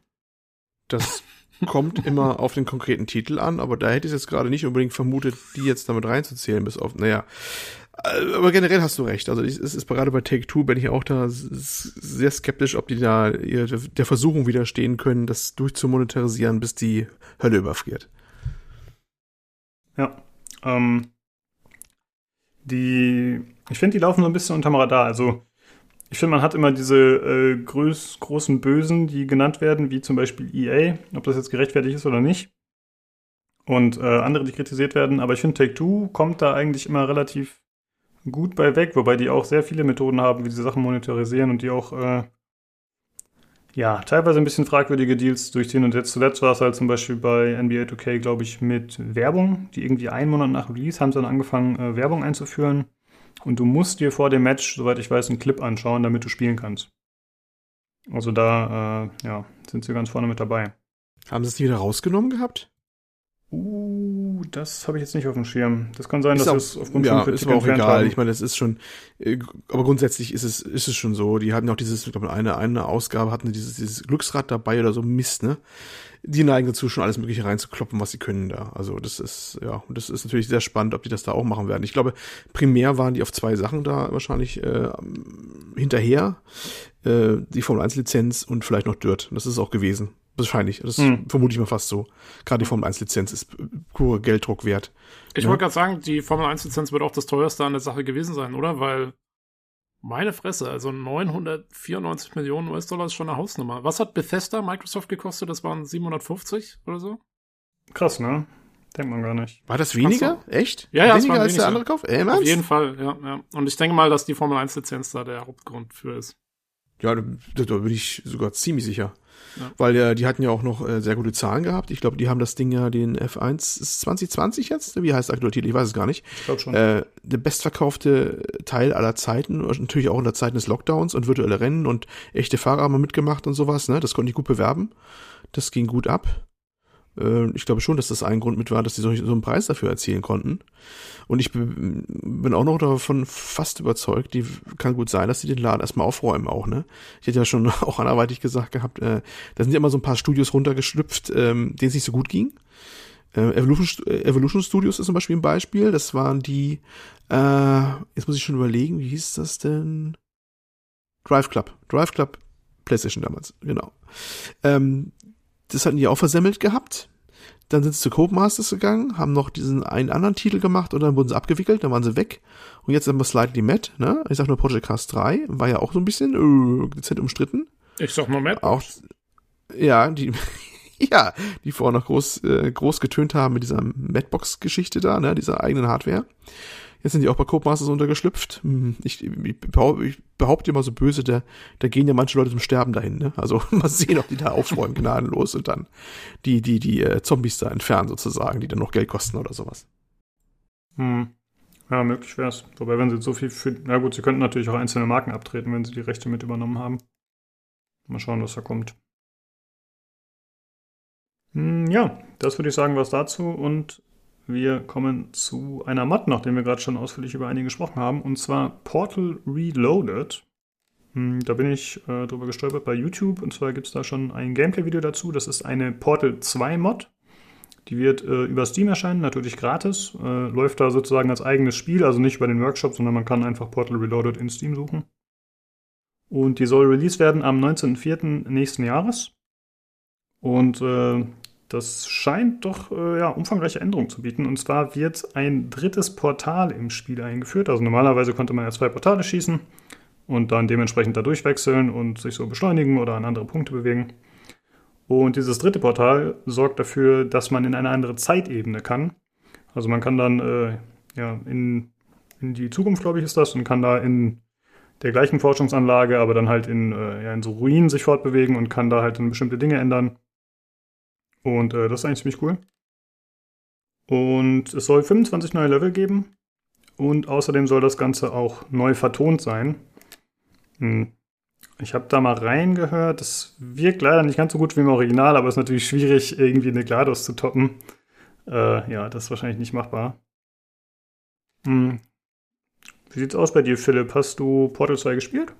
Das kommt immer auf den konkreten Titel an, aber da hätte ich jetzt gerade nicht unbedingt vermutet, die jetzt damit reinzuzählen, bis auf, naja. Äh, aber generell hast du recht. Also es ist gerade bei Take Two bin ich auch da sehr skeptisch, ob die da der Versuchung widerstehen können, das durchzumonetarisieren, bis die Hölle überfriert. Ja. Ähm, die, ich finde, die laufen so ein bisschen unterm Radar. Also ich finde, man hat immer diese äh, groß, großen Bösen, die genannt werden, wie zum Beispiel EA, ob das jetzt gerechtfertigt ist oder nicht. Und äh, andere, die kritisiert werden. Aber ich finde, Take-Two kommt da eigentlich immer relativ gut bei weg, wobei die auch sehr viele Methoden haben, wie sie Sachen monetarisieren und die auch, äh, ja, teilweise ein bisschen fragwürdige Deals durchziehen. Und jetzt zuletzt war es halt zum Beispiel bei NBA 2K, glaube ich, mit Werbung, die irgendwie einen Monat nach Release haben sie dann angefangen, äh, Werbung einzuführen. Und du musst dir vor dem Match, soweit ich weiß, einen Clip anschauen, damit du spielen kannst. Also da, äh, ja, sind sie ganz vorne mit dabei. Haben sie es wieder rausgenommen gehabt? Uh, das habe ich jetzt nicht auf dem Schirm. Das kann sein, ist dass es aufgrund ja, von ist aber auch egal. Haben. Ich meine, das ist schon, äh, aber grundsätzlich ist es, ist es schon so. Die hatten auch dieses, ich glaube, eine, eine Ausgabe hatten dieses, dieses Glücksrad dabei oder so Mist, ne? Die neigen dazu, schon alles Mögliche reinzukloppen, was sie können da. Also das ist, ja, und das ist natürlich sehr spannend, ob die das da auch machen werden. Ich glaube, primär waren die auf zwei Sachen da wahrscheinlich äh, hinterher. Äh, die Formel 1 Lizenz und vielleicht noch Dirt. Das ist auch gewesen. Wahrscheinlich. Das hm. vermute ich mal fast so. Gerade die Formel 1 Lizenz ist pure Gelddruck wert. Ich ja? wollte gerade sagen, die Formel 1 Lizenz wird auch das teuerste an der Sache gewesen sein, oder? Weil meine Fresse, also 994 Millionen US-Dollar ist schon eine Hausnummer. Was hat Bethesda Microsoft gekostet? Das waren 750 oder so? Krass, ne? Denkt man gar nicht. War das weniger? Echt? Ja, ja, weniger als der andere Kauf? Ey, Auf jeden Fall, ja, ja. Und ich denke mal, dass die Formel 1 Lizenz da der Hauptgrund für ist. Ja, da, da bin ich sogar ziemlich sicher. Ja. Weil ja, die hatten ja auch noch äh, sehr gute Zahlen gehabt. Ich glaube, die haben das Ding ja den F1 ist 2020 jetzt? Wie heißt der aktuelle Titel? Ich weiß es gar nicht. Ich glaube schon. Äh, der bestverkaufte Teil aller Zeiten, natürlich auch in der Zeit des Lockdowns und virtuelle Rennen und echte Fahrer haben mitgemacht und sowas. Ne? Das konnten die gut bewerben. Das ging gut ab. Äh, ich glaube schon, dass das ein Grund mit war, dass sie so, so einen Preis dafür erzielen konnten. Und ich bin auch noch davon fast überzeugt, die kann gut sein, dass sie den Laden erstmal aufräumen auch, ne? Ich hätte ja schon auch anderweitig gesagt gehabt, äh, da sind ja immer so ein paar Studios runtergeschlüpft, ähm, denen es nicht so gut ging. Äh, Evolution, Evolution Studios ist zum Beispiel ein Beispiel. Das waren die, äh, jetzt muss ich schon überlegen, wie hieß das denn? Drive Club. Drive Club PlayStation damals, genau. Ähm, das hatten die auch versemmelt gehabt. Dann sind sie zu Codemasters gegangen, haben noch diesen einen anderen Titel gemacht und dann wurden sie abgewickelt, dann waren sie weg. Und jetzt haben wir Slightly Mad, ne? Ich sag nur Project Cast 3, war ja auch so ein bisschen äh, dezent umstritten. Ich sag nur Mad. Auch, ja, die, ja, die vorher noch groß, äh, groß getönt haben mit dieser Madbox-Geschichte da, ne? Dieser eigenen Hardware. Jetzt sind die auch bei Copemasters untergeschlüpft. Hm, ich, ich, behaupte, ich behaupte immer so böse, da, da gehen ja manche Leute zum Sterben dahin. Ne? Also mal sehen, ob die da aufräumen, gnadenlos und dann die, die, die äh, Zombies da entfernen sozusagen, die dann noch Geld kosten oder sowas. Hm. Ja, möglich wäre es. Wobei, wenn sie so viel für. Na gut, sie könnten natürlich auch einzelne Marken abtreten, wenn sie die Rechte mit übernommen haben. Mal schauen, was da kommt. Hm, ja, das würde ich sagen, was dazu. Und wir kommen zu einer Mod, nachdem wir gerade schon ausführlich über einige gesprochen haben, und zwar Portal Reloaded. Hm, da bin ich äh, drüber gestolpert bei YouTube, und zwar gibt es da schon ein Gameplay-Video dazu. Das ist eine Portal 2 Mod. Die wird äh, über Steam erscheinen, natürlich gratis. Äh, läuft da sozusagen als eigenes Spiel, also nicht über den Workshop, sondern man kann einfach Portal Reloaded in Steam suchen. Und die soll released werden am 19.04. nächsten Jahres. Und äh, das scheint doch äh, ja, umfangreiche Änderungen zu bieten. Und zwar wird ein drittes Portal im Spiel eingeführt. Also normalerweise konnte man ja zwei Portale schießen und dann dementsprechend da durchwechseln und sich so beschleunigen oder an andere Punkte bewegen. Und dieses dritte Portal sorgt dafür, dass man in eine andere Zeitebene kann. Also man kann dann äh, ja, in, in die Zukunft, glaube ich, ist das, und kann da in der gleichen Forschungsanlage, aber dann halt in, äh, ja, in so Ruinen sich fortbewegen und kann da halt dann bestimmte Dinge ändern. Und äh, das ist eigentlich ziemlich cool. Und es soll 25 neue Level geben. Und außerdem soll das Ganze auch neu vertont sein. Hm. Ich habe da mal reingehört. Das wirkt leider nicht ganz so gut wie im Original, aber es ist natürlich schwierig, irgendwie eine GLaDOS zu toppen. Äh, ja, das ist wahrscheinlich nicht machbar. Hm. Wie sieht's aus bei dir, Philipp? Hast du Portal 2 gespielt?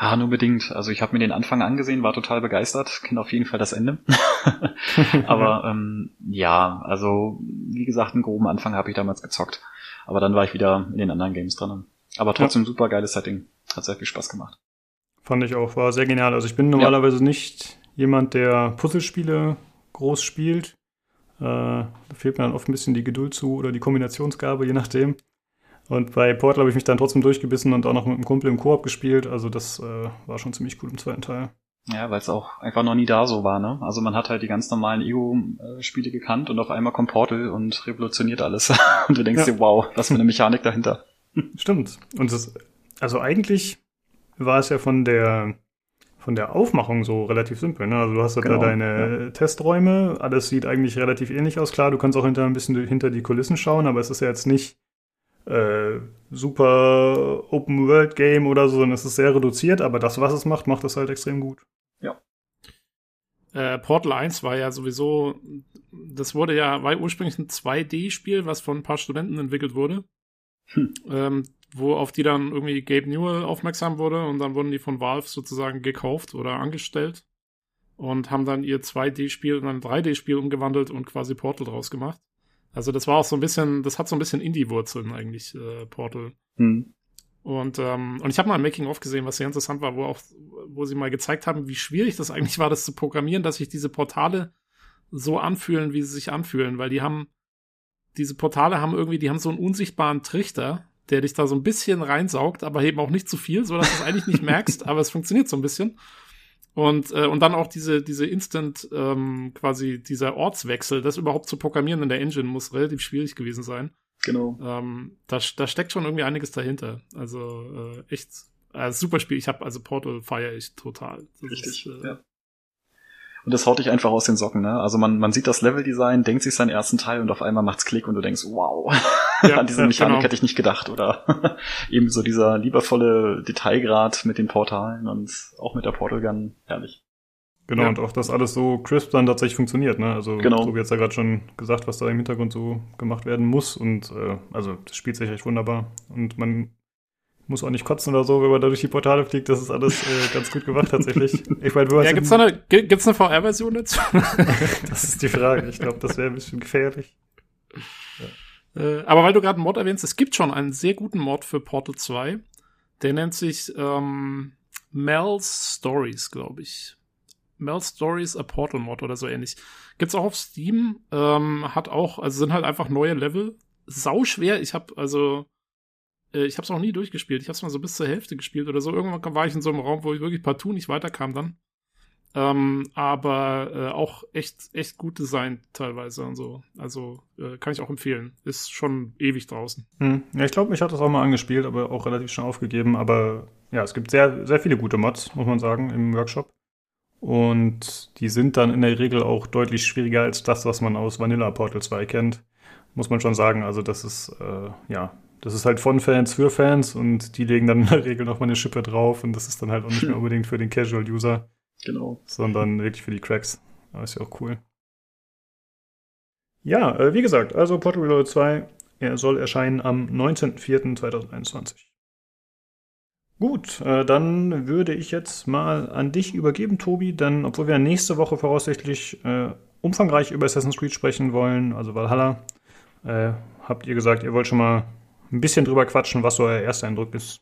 Ah, nur bedingt. Also ich habe mir den Anfang angesehen, war total begeistert, kenne auf jeden Fall das Ende. Aber ähm, ja, also wie gesagt, einen groben Anfang habe ich damals gezockt. Aber dann war ich wieder in den anderen Games drin. Aber trotzdem ja. super geiles Setting. Hat sehr viel Spaß gemacht. Fand ich auch, war sehr genial. Also ich bin normalerweise ja. nicht jemand, der Puzzlespiele groß spielt. Äh, da fehlt mir dann oft ein bisschen die Geduld zu oder die Kombinationsgabe, je nachdem. Und bei Portal habe ich mich dann trotzdem durchgebissen und auch noch mit einem Kumpel im Koop gespielt. Also das äh, war schon ziemlich gut im zweiten Teil. Ja, weil es auch einfach noch nie da so war, ne? Also man hat halt die ganz normalen Ego-Spiele gekannt und auf einmal kommt Portal und revolutioniert alles. und du denkst ja. dir, wow, was für eine Mechanik dahinter. Stimmt. Und das, also eigentlich war es ja von der von der Aufmachung so relativ simpel. Ne? Also du hast halt genau, da deine ja. Testräume, alles sieht eigentlich relativ ähnlich aus. Klar, du kannst auch hinter ein bisschen hinter die Kulissen schauen, aber es ist ja jetzt nicht äh, super Open World Game oder so, sondern es ist sehr reduziert, aber das, was es macht, macht es halt extrem gut. Ja. Äh, Portal 1 war ja sowieso, das wurde ja, war ursprünglich ein 2D-Spiel, was von ein paar Studenten entwickelt wurde. Hm. Ähm, wo auf die dann irgendwie Gabe Newell aufmerksam wurde und dann wurden die von Valve sozusagen gekauft oder angestellt und haben dann ihr 2D-Spiel in ein 3D-Spiel umgewandelt und quasi Portal draus gemacht. Also das war auch so ein bisschen, das hat so ein bisschen Indie-Wurzeln eigentlich, äh, Portal. Hm. Und, ähm, und ich habe mal ein Making-of gesehen, was sehr interessant war, wo auch, wo sie mal gezeigt haben, wie schwierig das eigentlich war, das zu programmieren, dass sich diese Portale so anfühlen, wie sie sich anfühlen, weil die haben, diese Portale haben irgendwie, die haben so einen unsichtbaren Trichter, der dich da so ein bisschen reinsaugt, aber eben auch nicht zu viel, so dass du es eigentlich nicht merkst, aber es funktioniert so ein bisschen. Und, äh, und dann auch diese, diese Instant, ähm, quasi dieser Ortswechsel, das überhaupt zu programmieren in der Engine muss relativ schwierig gewesen sein. Genau. Ähm, da, da steckt schon irgendwie einiges dahinter. Also äh, echt äh, super Spiel. Ich habe also Portal feiere ich total. Das Richtig. Ist, äh, ja. Und das haut dich einfach aus den Socken, ne? Also man, man sieht das Leveldesign, denkt sich seinen ersten Teil und auf einmal macht's Klick und du denkst, wow, ja, an diese Mechanik genau. hätte ich nicht gedacht. Oder eben so dieser liebevolle Detailgrad mit den Portalen und auch mit der Portal Gun, herrlich. Genau, ja. und auch, dass alles so crisp dann tatsächlich funktioniert, ne? Also genau. so wie jetzt ja gerade schon gesagt, was da im Hintergrund so gemacht werden muss. Und äh, also das spielt sich echt wunderbar. Und man muss auch nicht kotzen oder so, wenn man da durch die Portale fliegt. Das ist alles äh, ganz gut gemacht tatsächlich. Ich meine, ja, gibt's da eine, gibt's eine VR-Version dazu? das ist die Frage. Ich glaube, das wäre ein bisschen gefährlich. Ja. Äh, aber weil du gerade einen Mod erwähnst, es gibt schon einen sehr guten Mod für Portal 2. Der nennt sich ähm, Mel's Stories, glaube ich. Mel's Stories a Portal Mod oder so ähnlich. Gibt's auch auf Steam. Ähm, hat auch, also sind halt einfach neue Level. Sau schwer. Ich habe also äh, ich habe es noch nie durchgespielt. Ich habe es mal so bis zur Hälfte gespielt oder so. Irgendwann war ich in so einem Raum, wo ich wirklich partout nicht weiterkam dann. Ähm, aber äh, auch echt, echt gut designt teilweise und so. Also äh, kann ich auch empfehlen. Ist schon ewig draußen. Hm. Ja, ich glaube, mich hat das auch mal angespielt, aber auch relativ schnell aufgegeben. Aber ja, es gibt sehr, sehr viele gute Mods, muss man sagen, im Workshop. Und die sind dann in der Regel auch deutlich schwieriger als das, was man aus Vanilla Portal 2 kennt. Muss man schon sagen. Also, das ist, äh, ja, das ist halt von Fans für Fans und die legen dann in der Regel noch mal eine Schippe drauf und das ist dann halt auch nicht mehr unbedingt für den Casual-User. Genau. Sondern wirklich für die Cracks. Das ist ja auch cool. Ja, äh, wie gesagt, also Portal Reload 2 er soll erscheinen am 19.04.2021. Gut, äh, dann würde ich jetzt mal an dich übergeben, Tobi, denn obwohl wir nächste Woche voraussichtlich äh, umfangreich über Assassin's Creed sprechen wollen, also Valhalla, äh, habt ihr gesagt, ihr wollt schon mal ein bisschen drüber quatschen, was so euer erster Eindruck ist.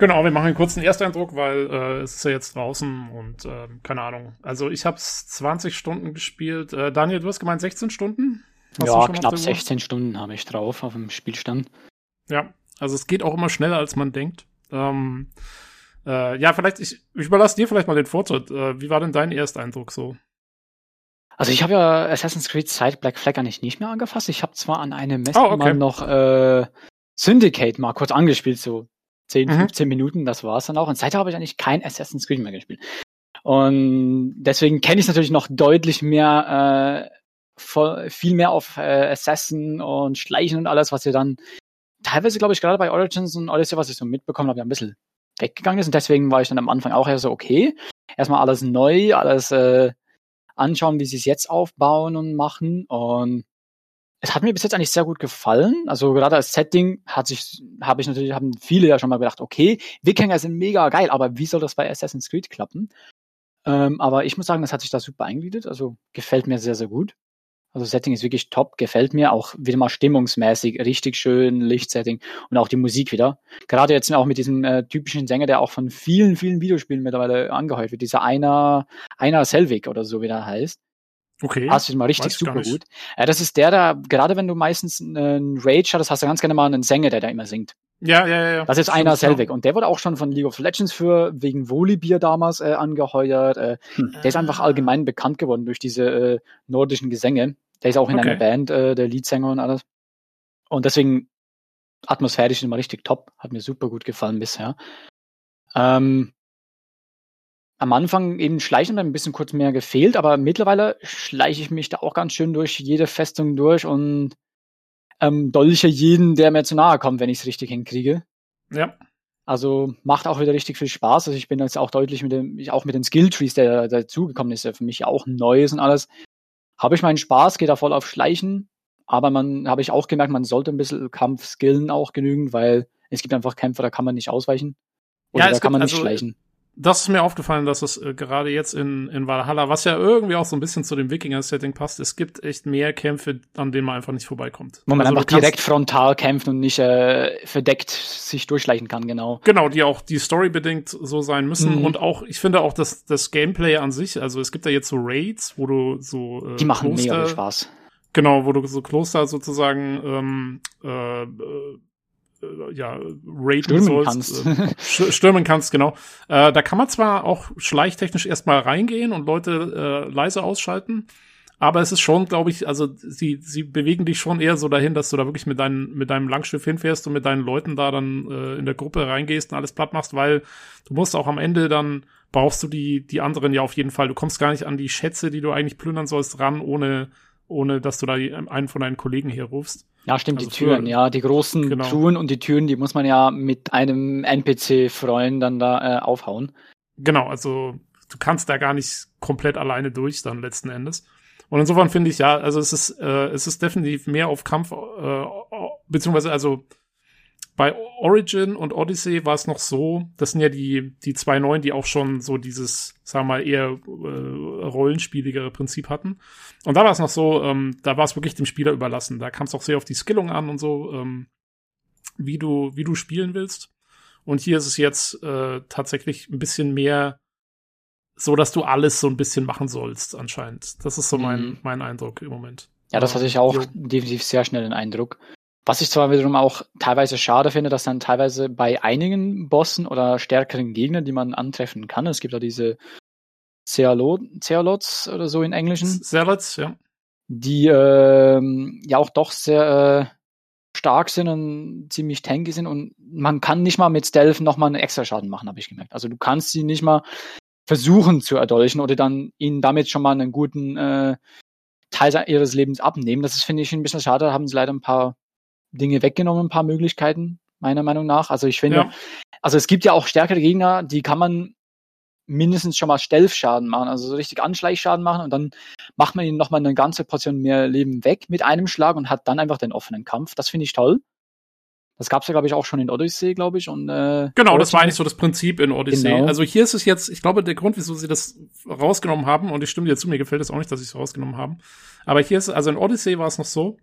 Genau, wir machen einen kurzen Ersteindruck, weil äh, es ist ja jetzt draußen und äh, keine Ahnung. Also ich habe es 20 Stunden gespielt. Äh, Daniel, du hast gemeint 16 Stunden? Hast ja, knapp 16 Stunden habe ich drauf auf dem Spielstand. Ja, also es geht auch immer schneller, als man denkt. Ähm, äh, ja, vielleicht, ich, ich überlasse dir vielleicht mal den Vortritt. Äh, wie war denn dein Ersteindruck so? Also ich habe ja Assassin's Creed seit Black Flag eigentlich nicht mehr angefasst. Ich habe zwar an einem Messe oh, okay. mal noch äh, Syndicate mal kurz angespielt, so 10, mhm. 15 Minuten, das war's dann auch. Und seitdem habe ich eigentlich kein Assassin's Creed mehr gespielt. Und deswegen kenne ich natürlich noch deutlich mehr, äh, voll, viel mehr auf äh, Assassin und Schleichen und alles, was ihr dann teilweise, glaube ich, gerade bei Origins und alles, was ich so mitbekommen habe, ja ein bisschen weggegangen ist. Und deswegen war ich dann am Anfang auch eher so, okay, erstmal alles neu, alles äh, anschauen, wie sie es jetzt aufbauen und machen. Und es hat mir bis jetzt eigentlich sehr gut gefallen. Also gerade als Setting hat sich, habe ich natürlich, haben viele ja schon mal gedacht, okay, Wikinger sind mega geil, aber wie soll das bei Assassin's Creed klappen? Ähm, aber ich muss sagen, das hat sich da super eingegliedert. Also gefällt mir sehr, sehr gut. Also Setting ist wirklich top, gefällt mir auch wieder mal stimmungsmäßig, richtig schön, Lichtsetting und auch die Musik wieder. Gerade jetzt auch mit diesem äh, typischen Sänger, der auch von vielen, vielen Videospielen mittlerweile angeheuert wird, dieser einer, einer Selvig oder so wie der heißt. Okay. Passt sich mal richtig super gut. Ja, das ist der, da, gerade wenn du meistens einen Rage hast, hast du ganz gerne mal einen Sänger, der da immer singt. Ja, ja, ja. Das ist einer Selvig. Und der wurde auch schon von League of Legends für, wegen Volibear damals äh, angeheuert. Äh, hm. Der ist einfach allgemein bekannt geworden durch diese äh, nordischen Gesänge. Der ist auch in okay. einer Band, äh, der Leadsänger und alles. Und deswegen atmosphärisch immer richtig top. Hat mir super gut gefallen bisher. Ähm, am Anfang eben Schleichen ein bisschen kurz mehr gefehlt, aber mittlerweile schleiche ich mich da auch ganz schön durch jede Festung durch und ähm, dolche jeden, der mir zu nahe kommt, wenn ich es richtig hinkriege. Ja. Also macht auch wieder richtig viel Spaß. Also ich bin jetzt auch deutlich mit dem, auch mit den Skilltrees, der dazugekommen ist, ja für mich auch Neues und alles. Habe ich meinen Spaß, geht da voll auf Schleichen, aber man habe ich auch gemerkt, man sollte ein bisschen Kampf skillen auch genügen, weil es gibt einfach Kämpfe, da kann man nicht ausweichen. Oder ja, da kann man nicht also, schleichen das ist mir aufgefallen, dass es äh, gerade jetzt in, in Valhalla, was ja irgendwie auch so ein bisschen zu dem Wikinger-Setting passt, es gibt echt mehr Kämpfe, an denen man einfach nicht vorbeikommt. Wo man also einfach direkt frontal kämpft und nicht äh, verdeckt sich durchschleichen kann, genau. Genau, die auch die Story bedingt so sein müssen mhm. und auch, ich finde auch, dass das Gameplay an sich, also es gibt ja jetzt so Raids, wo du so äh, Die machen Kloster, mega Spaß. Genau, wo du so Kloster sozusagen ähm, äh, äh äh, ja, raiden stürmen sollst, kannst. Äh, stürmen kannst, genau. Äh, da kann man zwar auch schleichtechnisch erstmal reingehen und Leute äh, leise ausschalten, aber es ist schon, glaube ich, also sie, sie bewegen dich schon eher so dahin, dass du da wirklich mit, deinem mit deinem Langschiff hinfährst und mit deinen Leuten da dann äh, in der Gruppe reingehst und alles platt machst, weil du musst auch am Ende dann brauchst du die, die anderen ja auf jeden Fall. Du kommst gar nicht an die Schätze, die du eigentlich plündern sollst, ran, ohne, ohne dass du da einen von deinen Kollegen hier rufst. Ja, stimmt, also die Türen, für, ja, die großen genau. Truhen und die Türen, die muss man ja mit einem NPC-Freund dann da äh, aufhauen. Genau, also du kannst da gar nicht komplett alleine durch dann letzten Endes. Und insofern finde ich ja, also es ist, äh, es ist definitiv mehr auf Kampf, äh, beziehungsweise also bei Origin und Odyssey war es noch so, das sind ja die, die zwei neuen, die auch schon so dieses, sagen wir mal, eher äh, rollenspieligere Prinzip hatten. Und da war es noch so, ähm, da war es wirklich dem Spieler überlassen. Da kam es auch sehr auf die Skillung an und so, ähm, wie du, wie du spielen willst. Und hier ist es jetzt äh, tatsächlich ein bisschen mehr so, dass du alles so ein bisschen machen sollst, anscheinend. Das ist so mein, mhm. mein Eindruck im Moment. Ja, das hatte ich auch definitiv sehr schnell den Eindruck. Was ich zwar wiederum auch teilweise schade finde, dass dann teilweise bei einigen Bossen oder stärkeren Gegnern, die man antreffen kann, es gibt ja diese Zealots oder so in Englischen. Zealots, ja. Die ähm, ja auch doch sehr äh, stark sind und ziemlich tanky sind und man kann nicht mal mit Stealth nochmal einen extra Schaden machen, habe ich gemerkt. Also du kannst sie nicht mal versuchen zu erdolchen oder dann ihnen damit schon mal einen guten äh, Teil ihres Lebens abnehmen. Das ist, finde ich, ein bisschen schade. Da haben sie leider ein paar Dinge weggenommen, ein paar Möglichkeiten, meiner Meinung nach. Also ich finde, ja. also es gibt ja auch stärkere Gegner, die kann man mindestens schon mal Stealth-Schaden machen, also so richtig Anschleichschaden machen und dann macht man ihnen nochmal eine ganze Portion mehr Leben weg mit einem Schlag und hat dann einfach den offenen Kampf. Das finde ich toll. Das gab's ja, glaube ich, auch schon in Odyssey, glaube ich. Und, äh, genau, das war eigentlich so das Prinzip in Odyssey. Genau. Also hier ist es jetzt, ich glaube, der Grund, wieso sie das rausgenommen haben, und ich stimme dir zu, mir gefällt es auch nicht, dass sie es rausgenommen haben. Aber hier ist, also in Odyssey war es noch so,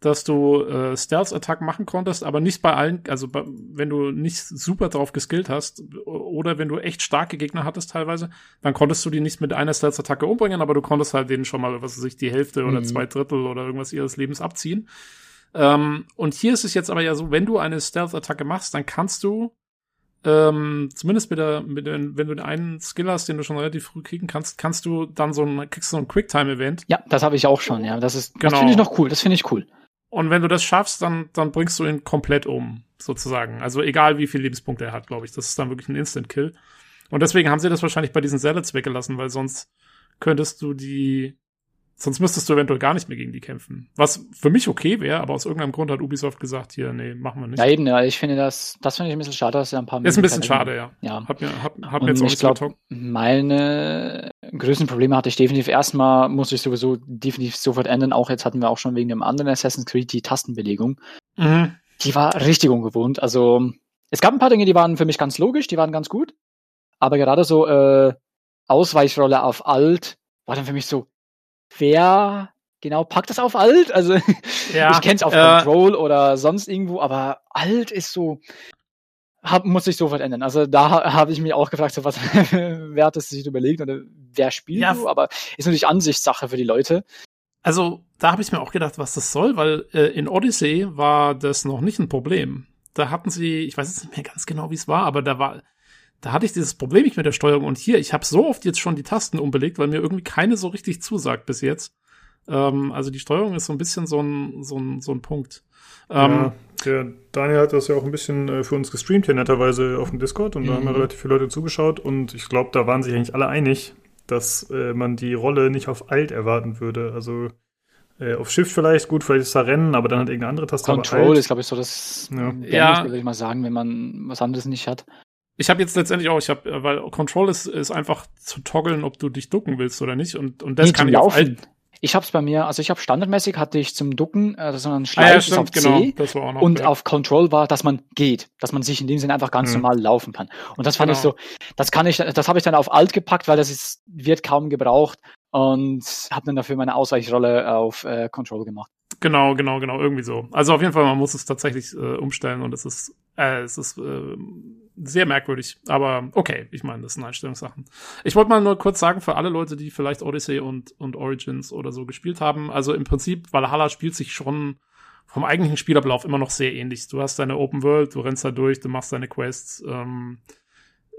dass du äh, Stealth-Attack machen konntest, aber nicht bei allen, also bei, wenn du nicht super drauf geskillt hast oder wenn du echt starke Gegner hattest teilweise, dann konntest du die nicht mit einer Stealth-Attacke umbringen, aber du konntest halt denen schon mal, was weiß ich, die Hälfte mhm. oder zwei Drittel oder irgendwas ihres Lebens abziehen. Ähm, und hier ist es jetzt aber ja so, wenn du eine Stealth-Attacke machst, dann kannst du ähm, zumindest mit der, mit den, wenn du den einen Skill hast, den du schon relativ früh kriegen kannst, kannst du dann so ein, kriegst du so ein Quicktime-Event. Ja, das habe ich auch schon, ja. Das ist, genau. das finde ich noch cool, das finde ich cool. Und wenn du das schaffst, dann, dann bringst du ihn komplett um, sozusagen. Also egal wie viele Lebenspunkte er hat, glaube ich. Das ist dann wirklich ein Instant-Kill. Und deswegen haben sie das wahrscheinlich bei diesen Salads weggelassen, weil sonst könntest du die Sonst müsstest du eventuell gar nicht mehr gegen die kämpfen. Was für mich okay wäre, aber aus irgendeinem Grund hat Ubisoft gesagt, hier, nee, machen wir nicht. Ja, eben, ja, ich finde das, das finde ich ein bisschen schade, dass ja ein paar Ist ein bisschen schade, ja. Ja. Hat mir, hat, hat mir jetzt auch ich glaube, meine größten Probleme hatte ich definitiv erstmal, musste ich sowieso definitiv sofort ändern. Auch jetzt hatten wir auch schon wegen dem anderen Assassin's Creed die Tastenbelegung. Mhm. Die war richtig ungewohnt. Also, es gab ein paar Dinge, die waren für mich ganz logisch, die waren ganz gut. Aber gerade so, äh, Ausweichrolle auf Alt war dann für mich so, wer genau packt das auf alt? Also ja, ich kenne es auf äh, Control oder sonst irgendwo, aber alt ist so, hab, muss sich sofort ändern. Also da habe ich mich auch gefragt, so was, wer hat es sich überlegt oder wer spielt ja, du? Aber ist natürlich Ansichtssache für die Leute. Also da habe ich mir auch gedacht, was das soll, weil äh, in Odyssey war das noch nicht ein Problem. Da hatten sie, ich weiß jetzt nicht mehr ganz genau, wie es war, aber da war, da hatte ich dieses Problem nicht mit der Steuerung. Und hier, ich habe so oft jetzt schon die Tasten umbelegt, weil mir irgendwie keine so richtig zusagt bis jetzt. Ähm, also die Steuerung ist so ein bisschen so ein, so ein, so ein Punkt. Ähm, ja, der Daniel hat das ja auch ein bisschen äh, für uns gestreamt hier netterweise auf dem Discord und da haben ja mhm. relativ viele Leute zugeschaut und ich glaube, da waren sich eigentlich alle einig, dass äh, man die Rolle nicht auf Alt erwarten würde. Also äh, auf Shift vielleicht, gut, vielleicht ist da Rennen, aber dann hat irgendeine andere Taste. Control ist, glaube ich, so das ja. ja. würde ich mal sagen, wenn man was anderes nicht hat. Ich habe jetzt letztendlich auch, ich habe, äh, weil Control ist, ist einfach zu toggeln, ob du dich ducken willst oder nicht. Und, und das nee, kann ich auf ich habe es bei mir, also ich habe standardmäßig hatte ich zum Ducken, äh, so einen Schleif ah, ja, stimmt, auf C genau, noch, und ja. auf Control war, dass man geht, dass man sich in dem Sinne einfach ganz mhm. normal laufen kann. Und das fand genau. ich so, das kann ich, das habe ich dann auf Alt gepackt, weil das ist, wird kaum gebraucht und habe dann dafür meine Ausweichrolle auf äh, Control gemacht. Genau, genau, genau, irgendwie so. Also auf jeden Fall, man muss es tatsächlich äh, umstellen und es ist, äh, es ist äh, sehr merkwürdig. Aber okay, ich meine, das sind Einstellungssachen. Ich wollte mal nur kurz sagen für alle Leute, die vielleicht Odyssey und, und Origins oder so gespielt haben. Also im Prinzip, Valhalla spielt sich schon vom eigentlichen Spielablauf immer noch sehr ähnlich. Du hast deine Open World, du rennst da durch, du machst deine Quests. Ähm,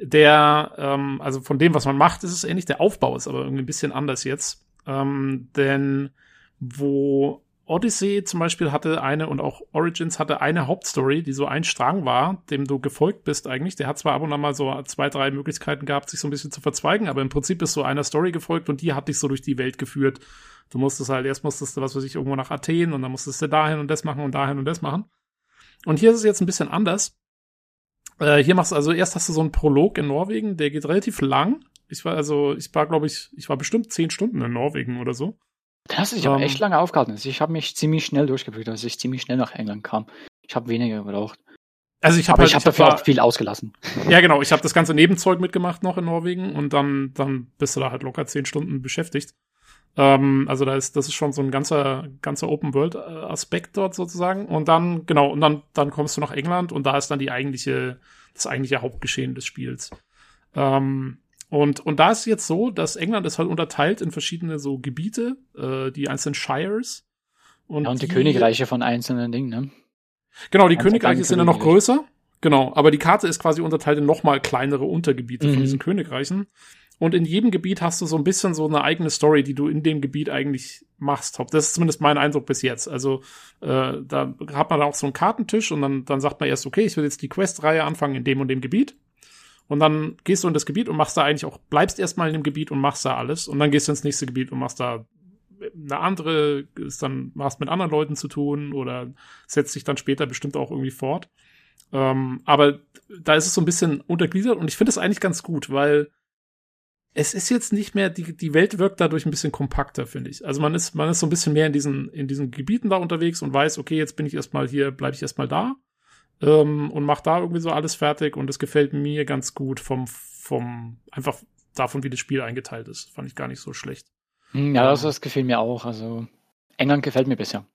der, ähm, also von dem, was man macht, ist es ähnlich. Der Aufbau ist aber irgendwie ein bisschen anders jetzt. Ähm, denn wo Odyssey zum Beispiel hatte eine und auch Origins hatte eine Hauptstory, die so ein Strang war, dem du gefolgt bist eigentlich. Der hat zwar ab und an mal so zwei, drei Möglichkeiten gehabt, sich so ein bisschen zu verzweigen, aber im Prinzip ist so einer Story gefolgt und die hat dich so durch die Welt geführt. Du musstest halt, erst musstest du, was weiß ich, irgendwo nach Athen und dann musstest du dahin und das machen und dahin und das machen. Und hier ist es jetzt ein bisschen anders. Äh, hier machst du, also erst hast du so einen Prolog in Norwegen, der geht relativ lang. Ich war also, ich war, glaube ich, ich war bestimmt zehn Stunden in Norwegen oder so. Da hast du dich um, aber echt ähm. lange aufgehalten. Also ich habe mich ziemlich schnell durchgeprüft, als ich ziemlich schnell nach England kam. Ich habe weniger gebraucht. Also ich habe halt, ich hab dafür war, auch viel ausgelassen. Ja, genau. Ich habe das ganze Nebenzeug mitgemacht noch in Norwegen und dann, dann bist du da halt locker zehn Stunden beschäftigt. Ähm, also da ist, das ist schon so ein ganzer, ganzer Open World äh, dort sozusagen. Und dann, genau, und dann, dann kommst du nach England und da ist dann die eigentliche, das eigentliche Hauptgeschehen des Spiels. Ähm, und, und da ist jetzt so, dass England ist halt unterteilt in verschiedene so Gebiete, äh, die einzelnen Shires. Und, ja, und die, die Königreiche von einzelnen Dingen, ne? Genau, die Königreiche sind ja noch größer. Genau, aber die Karte ist quasi unterteilt in nochmal kleinere Untergebiete mhm. von diesen Königreichen. Und in jedem Gebiet hast du so ein bisschen so eine eigene Story, die du in dem Gebiet eigentlich machst. Das ist zumindest mein Eindruck bis jetzt. Also äh, da hat man da auch so einen Kartentisch und dann, dann sagt man erst, okay, ich will jetzt die Questreihe anfangen in dem und dem Gebiet. Und dann gehst du in das Gebiet und machst da eigentlich auch, bleibst erstmal in dem Gebiet und machst da alles. Und dann gehst du ins nächste Gebiet und machst da eine andere, ist dann, machst mit anderen Leuten zu tun oder setzt sich dann später bestimmt auch irgendwie fort. Ähm, aber da ist es so ein bisschen untergliedert und ich finde es eigentlich ganz gut, weil es ist jetzt nicht mehr, die, die Welt wirkt dadurch ein bisschen kompakter, finde ich. Also man ist, man ist so ein bisschen mehr in diesen, in diesen Gebieten da unterwegs und weiß, okay, jetzt bin ich erstmal hier, bleibe ich erstmal da ähm, und macht da irgendwie so alles fertig und es gefällt mir ganz gut vom, vom, einfach davon, wie das Spiel eingeteilt ist. Fand ich gar nicht so schlecht. Hm, ja, das, das gefällt mir auch. Also England gefällt mir bisher.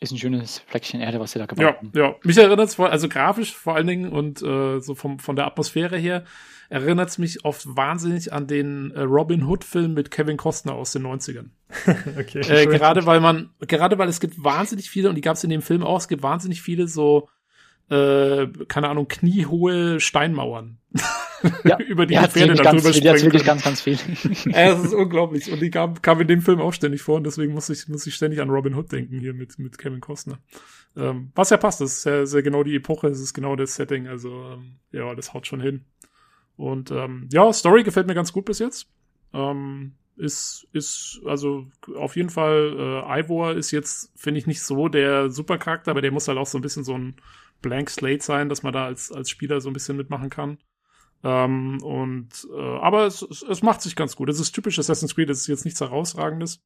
ist ein schönes Fleckchen Erde, was sie da gebaut ja, haben. Ja, mich erinnert es, also grafisch vor allen Dingen und äh, so vom, von der Atmosphäre her, erinnert es mich oft wahnsinnig an den äh, Robin Hood-Film mit Kevin Costner aus den 90ern. okay, äh, gerade weil man, gerade weil es gibt wahnsinnig viele, und die gab es in dem Film auch, es gibt wahnsinnig viele so, äh, keine Ahnung, kniehohe Steinmauern. Ja, über die ja, Pferde da drüber springen. Jetzt wirklich ganz, ganz viel. ja, das ist unglaublich. Und die kam, kam in dem Film auch ständig vor und deswegen muss ich, muss ich ständig an Robin Hood denken hier mit, mit Kevin Costner. Ähm, was ja passt, das ist ja, sehr genau die Epoche, das ist genau das Setting, also ähm, ja, das haut schon hin. Und ähm, ja, Story gefällt mir ganz gut bis jetzt. Ähm, ist, ist, also auf jeden Fall, äh, Ivor ist jetzt, finde ich, nicht so der Supercharakter, aber der muss halt auch so ein bisschen so ein Blank Slate sein, dass man da als, als Spieler so ein bisschen mitmachen kann. Ähm, und äh, aber es, es, es macht sich ganz gut. Es ist typisch Assassin's Creed, es ist jetzt nichts herausragendes.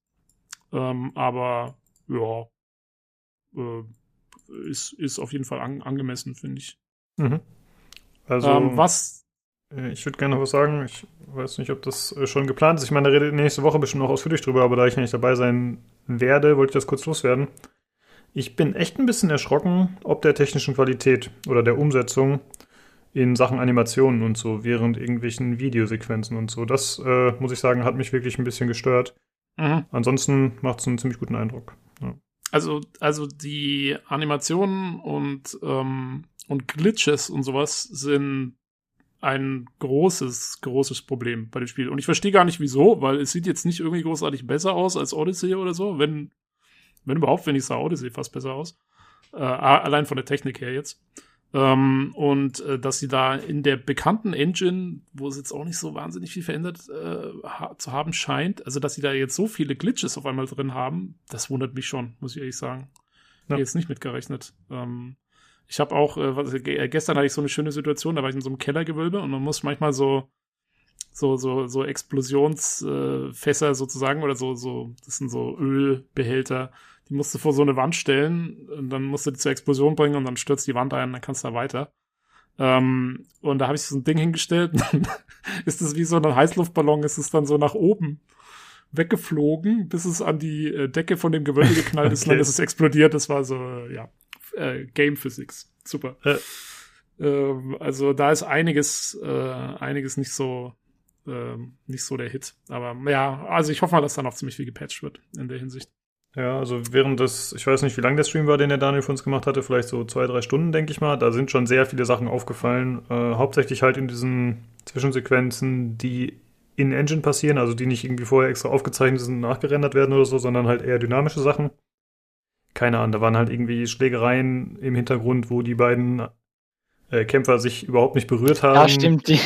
Ähm, aber ja, äh, ist, ist auf jeden Fall an, angemessen, finde ich. Mhm. Also, ähm, was äh, ich würde gerne noch was sagen. Ich weiß nicht, ob das äh, schon geplant ist. Ich meine, da redet nächste Woche bestimmt noch ausführlich drüber, aber da ich nicht dabei sein werde, wollte ich das kurz loswerden. Ich bin echt ein bisschen erschrocken, ob der technischen Qualität oder der Umsetzung in Sachen Animationen und so, während irgendwelchen Videosequenzen und so. Das, äh, muss ich sagen, hat mich wirklich ein bisschen gestört. Mhm. Ansonsten macht es einen ziemlich guten Eindruck. Ja. Also, also die Animationen und, ähm, und Glitches und sowas sind ein großes, großes Problem bei dem Spiel. Und ich verstehe gar nicht wieso, weil es sieht jetzt nicht irgendwie großartig besser aus als Odyssey oder so. Wenn, wenn überhaupt, wenn ich sah Odyssey fast besser aus. Äh, allein von der Technik her jetzt. Ähm, und äh, dass sie da in der bekannten Engine, wo es jetzt auch nicht so wahnsinnig viel verändert äh, ha zu haben scheint, also dass sie da jetzt so viele Glitches auf einmal drin haben, das wundert mich schon, muss ich ehrlich sagen. Ja. Jetzt nicht mitgerechnet. Ähm, ich habe auch, äh, was, äh, gestern hatte ich so eine schöne Situation, da war ich in so einem Kellergewölbe und man muss manchmal so so so so Explosionsfässer äh, sozusagen oder so so das sind so Ölbehälter, die musst du vor so eine Wand stellen und dann musst du die zur Explosion bringen und dann stürzt die Wand ein und dann kannst du da weiter. Ähm, und da habe ich so ein Ding hingestellt und dann ist es wie so ein Heißluftballon, ist es dann so nach oben weggeflogen, bis es an die äh, Decke von dem Gewölbe geknallt ist okay. und dann ist es explodiert. Das war so, äh, ja, äh, Game Physics. Super. Ja. Ähm, also da ist einiges, äh, einiges nicht so, äh, nicht so der Hit. Aber ja, also ich hoffe mal, dass da noch ziemlich viel gepatcht wird in der Hinsicht. Ja, also während des, ich weiß nicht, wie lang der Stream war, den der Daniel für uns gemacht hatte, vielleicht so zwei, drei Stunden, denke ich mal. Da sind schon sehr viele Sachen aufgefallen. Äh, hauptsächlich halt in diesen Zwischensequenzen, die in Engine passieren, also die nicht irgendwie vorher extra aufgezeichnet sind und nachgerendert werden oder so, sondern halt eher dynamische Sachen keine Ahnung, da waren halt irgendwie Schlägereien im Hintergrund, wo die beiden äh, Kämpfer sich überhaupt nicht berührt haben. Ja, stimmt, die,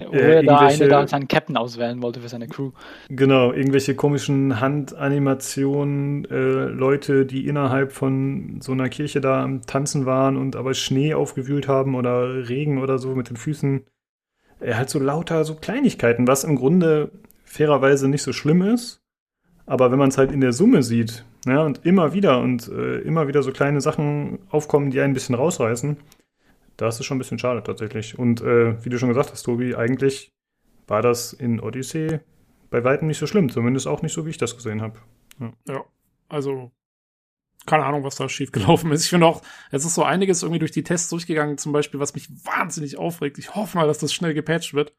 wo äh, der eine da seinen Captain auswählen wollte für seine Crew. Genau, irgendwelche komischen Handanimationen, äh, Leute, die innerhalb von so einer Kirche da am Tanzen waren und aber Schnee aufgewühlt haben oder Regen oder so mit den Füßen. Äh, halt so lauter so Kleinigkeiten, was im Grunde fairerweise nicht so schlimm ist. Aber wenn man es halt in der Summe sieht, ja, und immer wieder und äh, immer wieder so kleine Sachen aufkommen, die einen ein bisschen rausreißen, da ist schon ein bisschen schade tatsächlich. Und äh, wie du schon gesagt hast, Tobi, eigentlich war das in Odyssey bei weitem nicht so schlimm, zumindest auch nicht so, wie ich das gesehen habe. Ja. ja, also keine Ahnung, was da schief gelaufen ist. Ich finde auch, es ist so einiges irgendwie durch die Tests durchgegangen, zum Beispiel, was mich wahnsinnig aufregt. Ich hoffe mal, dass das schnell gepatcht wird.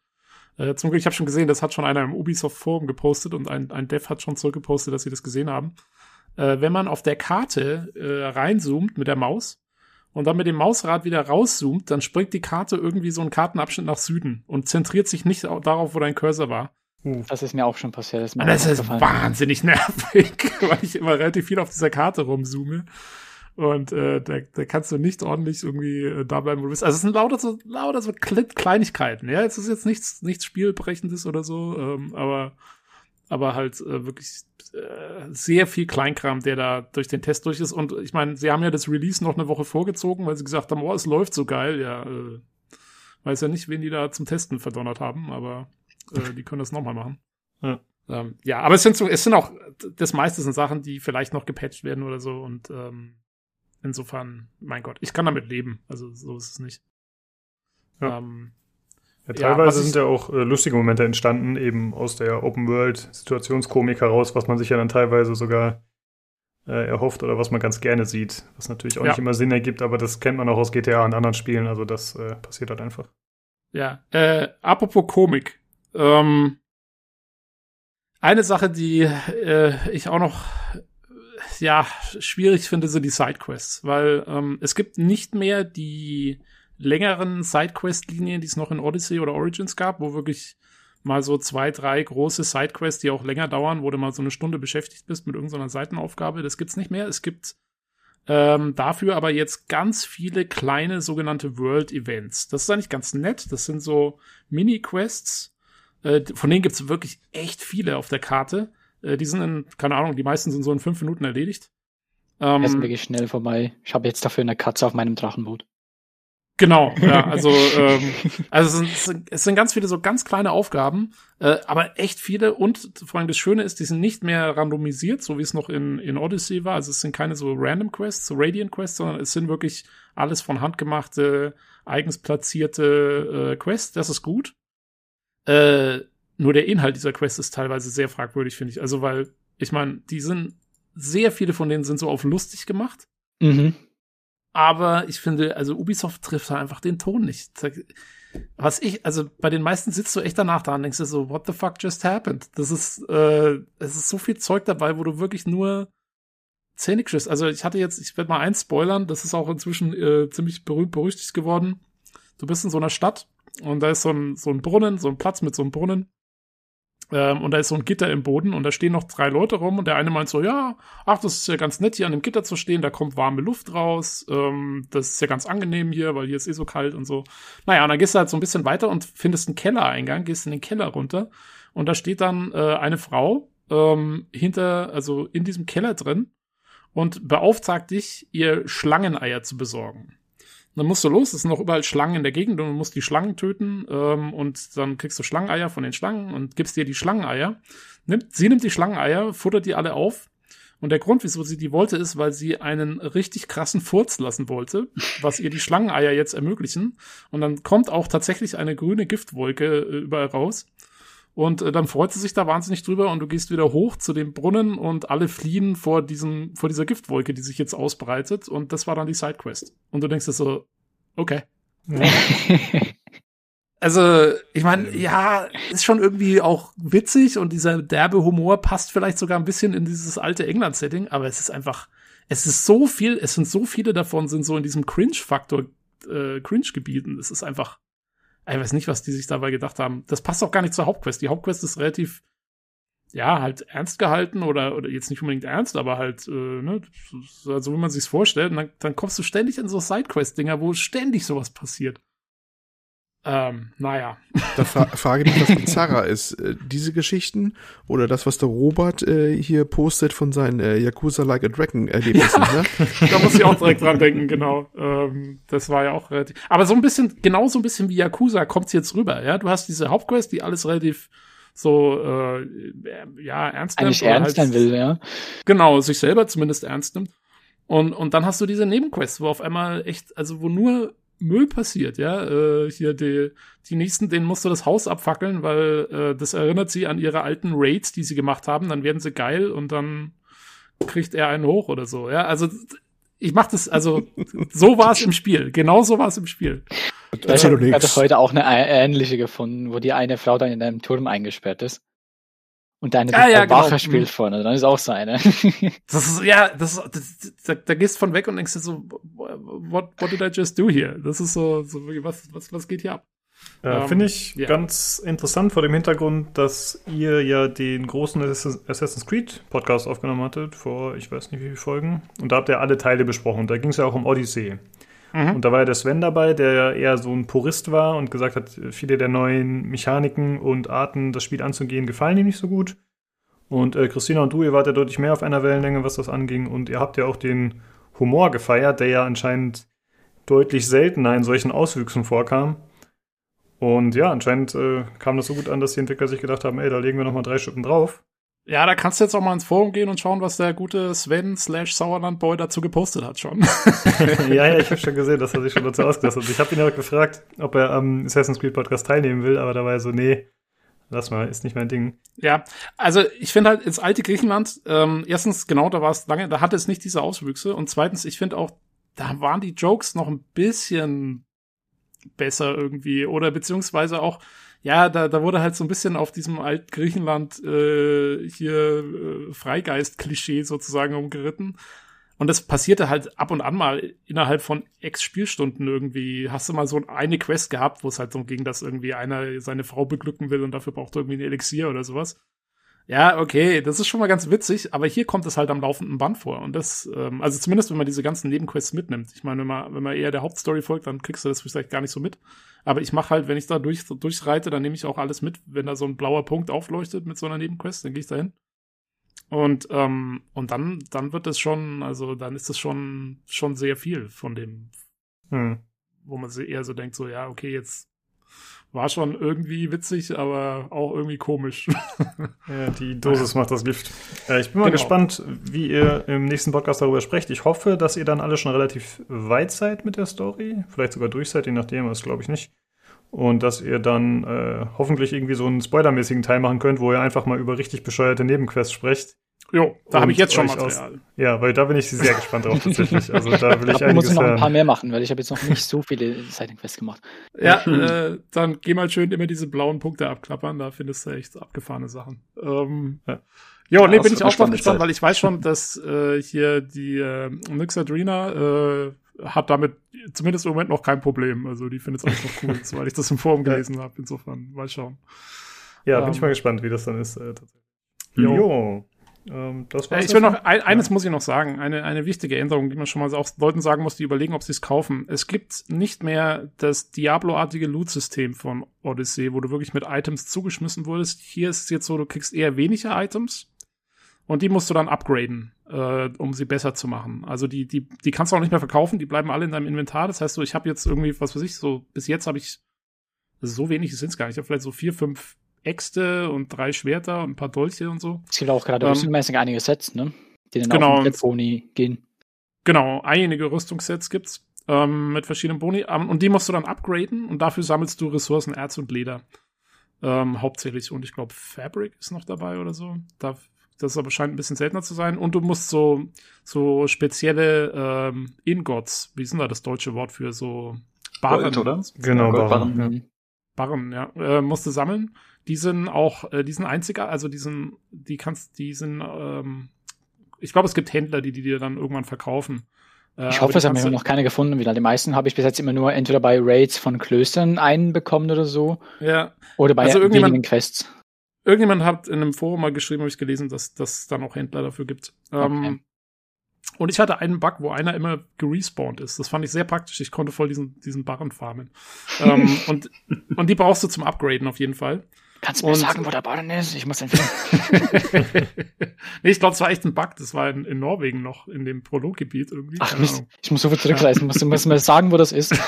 Äh, zum Glück, ich habe schon gesehen, das hat schon einer im Ubisoft Forum gepostet und ein, ein Dev hat schon zurückgepostet, dass sie das gesehen haben. Äh, wenn man auf der Karte äh, reinzoomt mit der Maus und dann mit dem Mausrad wieder rauszoomt, dann springt die Karte irgendwie so einen Kartenabschnitt nach Süden und zentriert sich nicht darauf, wo dein Cursor war. Das ist mir auch schon passiert. Das, ist, das ist wahnsinnig nervig, weil ich immer relativ viel auf dieser Karte rumzoome. Und äh, da, da kannst du nicht ordentlich irgendwie äh, da bleiben, wo du bist. Also es sind lauter so, lauter so Kleinigkeiten, ja. Es ist jetzt nichts, nichts Spielbrechendes oder so, ähm, aber, aber halt äh, wirklich äh, sehr viel Kleinkram, der da durch den Test durch ist. Und ich meine, sie haben ja das Release noch eine Woche vorgezogen, weil sie gesagt haben, oh, es läuft so geil, ja. Äh, weiß ja nicht, wen die da zum Testen verdonnert haben, aber äh, die können das nochmal machen. Ja. Ähm, ja, aber es sind so, es sind auch, das meiste sind Sachen, die vielleicht noch gepatcht werden oder so und ähm, Insofern, mein Gott, ich kann damit leben. Also so ist es nicht. Ja. Ähm, ja, teilweise ja, sind ja auch äh, lustige Momente entstanden, eben aus der Open World Situationskomik heraus, was man sich ja dann teilweise sogar äh, erhofft oder was man ganz gerne sieht. Was natürlich auch ja. nicht immer Sinn ergibt, aber das kennt man auch aus GTA und anderen Spielen. Also das äh, passiert halt einfach. Ja, äh, apropos Komik. Ähm, eine Sache, die äh, ich auch noch ja schwierig finde, sind die Sidequests, weil ähm, es gibt nicht mehr die längeren Sidequest-Linien, die es noch in Odyssey oder Origins gab, wo wirklich mal so zwei, drei große Sidequests, die auch länger dauern, wo du mal so eine Stunde beschäftigt bist mit irgendeiner Seitenaufgabe. Das gibt's nicht mehr. Es gibt ähm, dafür aber jetzt ganz viele kleine sogenannte World Events. Das ist eigentlich ganz nett. Das sind so Mini-Quests. Äh, von denen gibt's wirklich echt viele auf der Karte. Äh, die sind in, keine Ahnung, die meisten sind so in fünf Minuten erledigt. Ähm, das ist wirklich schnell vorbei. Ich habe jetzt dafür eine Katze auf meinem Drachenboot. Genau, ja, also, ähm, also es sind, es sind ganz viele so ganz kleine Aufgaben, äh, aber echt viele und vor allem das Schöne ist, die sind nicht mehr randomisiert, so wie es noch in, in Odyssey war. Also es sind keine so Random Quests, so Radiant Quests, sondern es sind wirklich alles von Hand gemachte, eigens platzierte äh, Quests. Das ist gut. Äh, nur der Inhalt dieser Quest ist teilweise sehr fragwürdig, finde ich. Also, weil, ich meine, die sind, sehr viele von denen sind so auf lustig gemacht. Mhm. Aber ich finde, also Ubisoft trifft da einfach den Ton nicht. Was ich, also bei den meisten sitzt du echt danach da und denkst dir so, what the fuck just happened? Das ist, äh, es ist so viel Zeug dabei, wo du wirklich nur Zähne kriegst. Also ich hatte jetzt, ich werde mal eins spoilern, das ist auch inzwischen äh, ziemlich berühmt berüchtigt geworden. Du bist in so einer Stadt und da ist so ein, so ein Brunnen, so ein Platz mit so einem Brunnen. Ähm, und da ist so ein Gitter im Boden und da stehen noch drei Leute rum und der eine meint so, ja, ach, das ist ja ganz nett hier an dem Gitter zu stehen, da kommt warme Luft raus, ähm, das ist ja ganz angenehm hier, weil hier ist eh so kalt und so. Naja, und dann gehst du halt so ein bisschen weiter und findest einen Kellereingang, gehst in den Keller runter und da steht dann äh, eine Frau ähm, hinter, also in diesem Keller drin und beauftragt dich, ihr Schlangeneier zu besorgen dann musst du los, es sind noch überall Schlangen in der Gegend und du musst die Schlangen töten ähm, und dann kriegst du Schlangeneier von den Schlangen und gibst dir die Schlangeneier. Nimmt, sie nimmt die Schlangeneier, futtert die alle auf und der Grund, wieso sie die wollte, ist, weil sie einen richtig krassen Furz lassen wollte, was ihr die Schlangeneier jetzt ermöglichen. Und dann kommt auch tatsächlich eine grüne Giftwolke äh, überall raus. Und äh, dann freut sie sich da wahnsinnig drüber und du gehst wieder hoch zu dem Brunnen und alle fliehen vor diesem, vor dieser Giftwolke, die sich jetzt ausbreitet. Und das war dann die Sidequest. Und du denkst dir so, okay. also, ich meine, ja, ist schon irgendwie auch witzig und dieser derbe Humor passt vielleicht sogar ein bisschen in dieses alte England-Setting, aber es ist einfach, es ist so viel, es sind so viele davon, sind so in diesem Cringe-Faktor, äh, Cringe-Gebieten. Es ist einfach, ich weiß nicht, was die sich dabei gedacht haben. Das passt auch gar nicht zur Hauptquest. Die Hauptquest ist relativ, ja, halt ernst gehalten oder, oder jetzt nicht unbedingt ernst, aber halt, äh, ne, so also wie man sich's vorstellt. Und dann, dann kommst du ständig in so Sidequest-Dinger, wo ständig sowas passiert. Ähm, naja. Da fra frage ich mich, was bizarrer ist. Äh, diese Geschichten oder das, was der Robert äh, hier postet von seinen äh, Yakuza Like a Dragon Erlebnissen, ja, ne? da muss ich auch direkt dran denken, genau. Ähm, das war ja auch relativ. Aber so ein bisschen, genau so ein bisschen wie Yakuza kommt's jetzt rüber, ja. Du hast diese Hauptquest, die alles relativ so äh, ja ernst nimmt. Eigentlich ernst halt, will, ja. Genau, sich selber zumindest ernst nimmt. Und, und dann hast du diese Nebenquests, wo auf einmal echt, also wo nur Müll passiert, ja. Äh, hier die, die nächsten, denen musst du das Haus abfackeln, weil äh, das erinnert sie an ihre alten Raids, die sie gemacht haben. Dann werden sie geil und dann kriegt er einen hoch oder so, ja. Also ich mach das, also so war es im Spiel. Genau so war es im Spiel. Ich habe heute auch eine ähnliche gefunden, wo die eine Frau dann in einem Turm eingesperrt ist. Und deine ah, ja, Wache genau. spielt vorne, dann ist auch seine. das ist, ja, das, das da, da gehst von weg und denkst dir so, what, what did I just do here? Das ist so, so was, was, was geht hier ab? Äh, um, Finde ich yeah. ganz interessant vor dem Hintergrund, dass ihr ja den großen Assassin's Creed Podcast aufgenommen hattet, vor ich weiß nicht wie viele Folgen. Und da habt ihr alle Teile besprochen. Da ging es ja auch um Odyssey. Mhm. Und da war ja der Sven dabei, der ja eher so ein Purist war und gesagt hat, viele der neuen Mechaniken und Arten, das Spiel anzugehen, gefallen ihm nicht so gut. Und äh, Christina und du, ihr wart ja deutlich mehr auf einer Wellenlänge, was das anging. Und ihr habt ja auch den Humor gefeiert, der ja anscheinend deutlich seltener in solchen Auswüchsen vorkam. Und ja, anscheinend äh, kam das so gut an, dass die Entwickler sich gedacht haben, ey, da legen wir nochmal drei Stunden drauf. Ja, da kannst du jetzt auch mal ins Forum gehen und schauen, was der gute Sven slash Sauerlandboy dazu gepostet hat schon. ja, ja, ich habe schon gesehen, dass er sich schon dazu ausgelassen hat. Ich habe ihn auch gefragt, ob er am Assassin's Creed Podcast teilnehmen will, aber da war er so, nee, lass mal, ist nicht mein Ding. Ja, also ich finde halt ins alte Griechenland, ähm, erstens, genau, da war es lange, da hatte es nicht diese Auswüchse und zweitens, ich finde auch, da waren die Jokes noch ein bisschen besser irgendwie oder beziehungsweise auch, ja, da, da wurde halt so ein bisschen auf diesem alten Griechenland äh, hier äh, Freigeist-Klischee sozusagen umgeritten. Und das passierte halt ab und an mal innerhalb von Ex-Spielstunden irgendwie. Hast du mal so eine Quest gehabt, wo es halt so ging, dass irgendwie einer seine Frau beglücken will und dafür braucht er irgendwie ein Elixier oder sowas. Ja, okay, das ist schon mal ganz witzig, aber hier kommt es halt am laufenden Band vor. Und das, ähm, also zumindest wenn man diese ganzen Nebenquests mitnimmt. Ich meine, wenn man, wenn man eher der Hauptstory folgt, dann kriegst du das vielleicht gar nicht so mit. Aber ich mache halt, wenn ich da durch, durchreite, dann nehme ich auch alles mit. Wenn da so ein blauer Punkt aufleuchtet mit so einer Nebenquest, dann gehe ich da hin. Und, ähm, und dann, dann wird es schon, also dann ist es schon, schon sehr viel von dem, hm. wo man eher so denkt, so, ja, okay, jetzt war schon irgendwie witzig, aber auch irgendwie komisch. ja, die Dosis macht das Gift. Äh, ich bin mal genau. gespannt, wie ihr im nächsten Podcast darüber sprecht. Ich hoffe, dass ihr dann alle schon relativ weit seid mit der Story. Vielleicht sogar durch seid, je nachdem, das glaube ich nicht. Und dass ihr dann äh, hoffentlich irgendwie so einen spoilermäßigen Teil machen könnt, wo ihr einfach mal über richtig bescheuerte Nebenquests sprecht. Jo, da habe ich jetzt schon Material. Aus, ja, weil da bin ich sehr gespannt drauf tatsächlich. Also da will ich, ich einiges muss noch ein paar mehr machen, weil ich habe jetzt noch nicht so viele Sighting-Quests gemacht. Ja, äh, dann geh mal schön immer diese blauen Punkte abklappern, da findest du echt abgefahrene Sachen. Ähm, ja. Jo, nee, bin ich auch gespannt, Zeit. weil ich weiß schon, dass äh, hier die äh, Nixadrina äh, hat damit zumindest im Moment noch kein Problem. Also die findet es alles noch cool, weil ich das im Forum gelesen habe. Insofern, mal schauen. Ja, bin ich ähm, mal gespannt, wie das dann ist. Äh, tatsächlich. Jo. jo. Ähm, das war's ich will noch, ein, eines ja. muss ich noch sagen, eine, eine wichtige Änderung, die man schon mal auch Leuten sagen muss, die überlegen, ob sie es kaufen. Es gibt nicht mehr das Diablo-artige Loot-System von Odyssey, wo du wirklich mit Items zugeschmissen wurdest. Hier ist es jetzt so, du kriegst eher weniger Items und die musst du dann upgraden, äh, um sie besser zu machen. Also die, die, die kannst du auch nicht mehr verkaufen, die bleiben alle in deinem Inventar. Das heißt so, ich habe jetzt irgendwie, was weiß ich, so bis jetzt habe ich so wenig sind es gar nicht. Ich habe vielleicht so vier, fünf Äxte und drei Schwerter und ein paar Dolche und so. Es gibt auch gerade ähm, rüstungsmäßig einige Sets, ne? Die dann genau, auf den Boni gehen. Genau, einige Rüstungssets gibt's ähm, mit verschiedenen Boni. Ähm, und die musst du dann upgraden und dafür sammelst du Ressourcen, Erz und Leder. Ähm, hauptsächlich. Und ich glaube, Fabric ist noch dabei oder so. Da, das aber scheint ein bisschen seltener zu sein. Und du musst so, so spezielle ähm, Ingots, wie ist denn da das deutsche Wort für so Barren? Gold, oder? Genau, Barren. Barren, ja. Barren, ja. Äh, musst du sammeln die sind auch, äh, die sind einziger, also die sind, die kannst, die sind, ähm, ich glaube, es gibt Händler, die die dir dann irgendwann verkaufen. Äh, ich hoffe, es haben noch keine gefunden wieder. Die meisten habe ich bis jetzt immer nur entweder bei Raids von Klöstern einen bekommen oder so. Ja. Oder bei also wenigen Quests. Irgendjemand hat in einem Forum mal geschrieben, habe ich gelesen, dass, dass es dann auch Händler dafür gibt. Okay. Ähm, und ich hatte einen Bug, wo einer immer gerespawnt ist. Das fand ich sehr praktisch. Ich konnte voll diesen, diesen Barren farmen. ähm, und, und die brauchst du zum Upgraden auf jeden Fall. Kannst du mir und, sagen, wo der Baden ist? Ich muss den finden. nee, ich glaube, es war echt ein Bug. Das war in, in Norwegen noch, in dem Prologgebiet irgendwie. Ach Mist, ich muss so viel zurückreisen. Ja. Musst du mir sagen, wo das ist?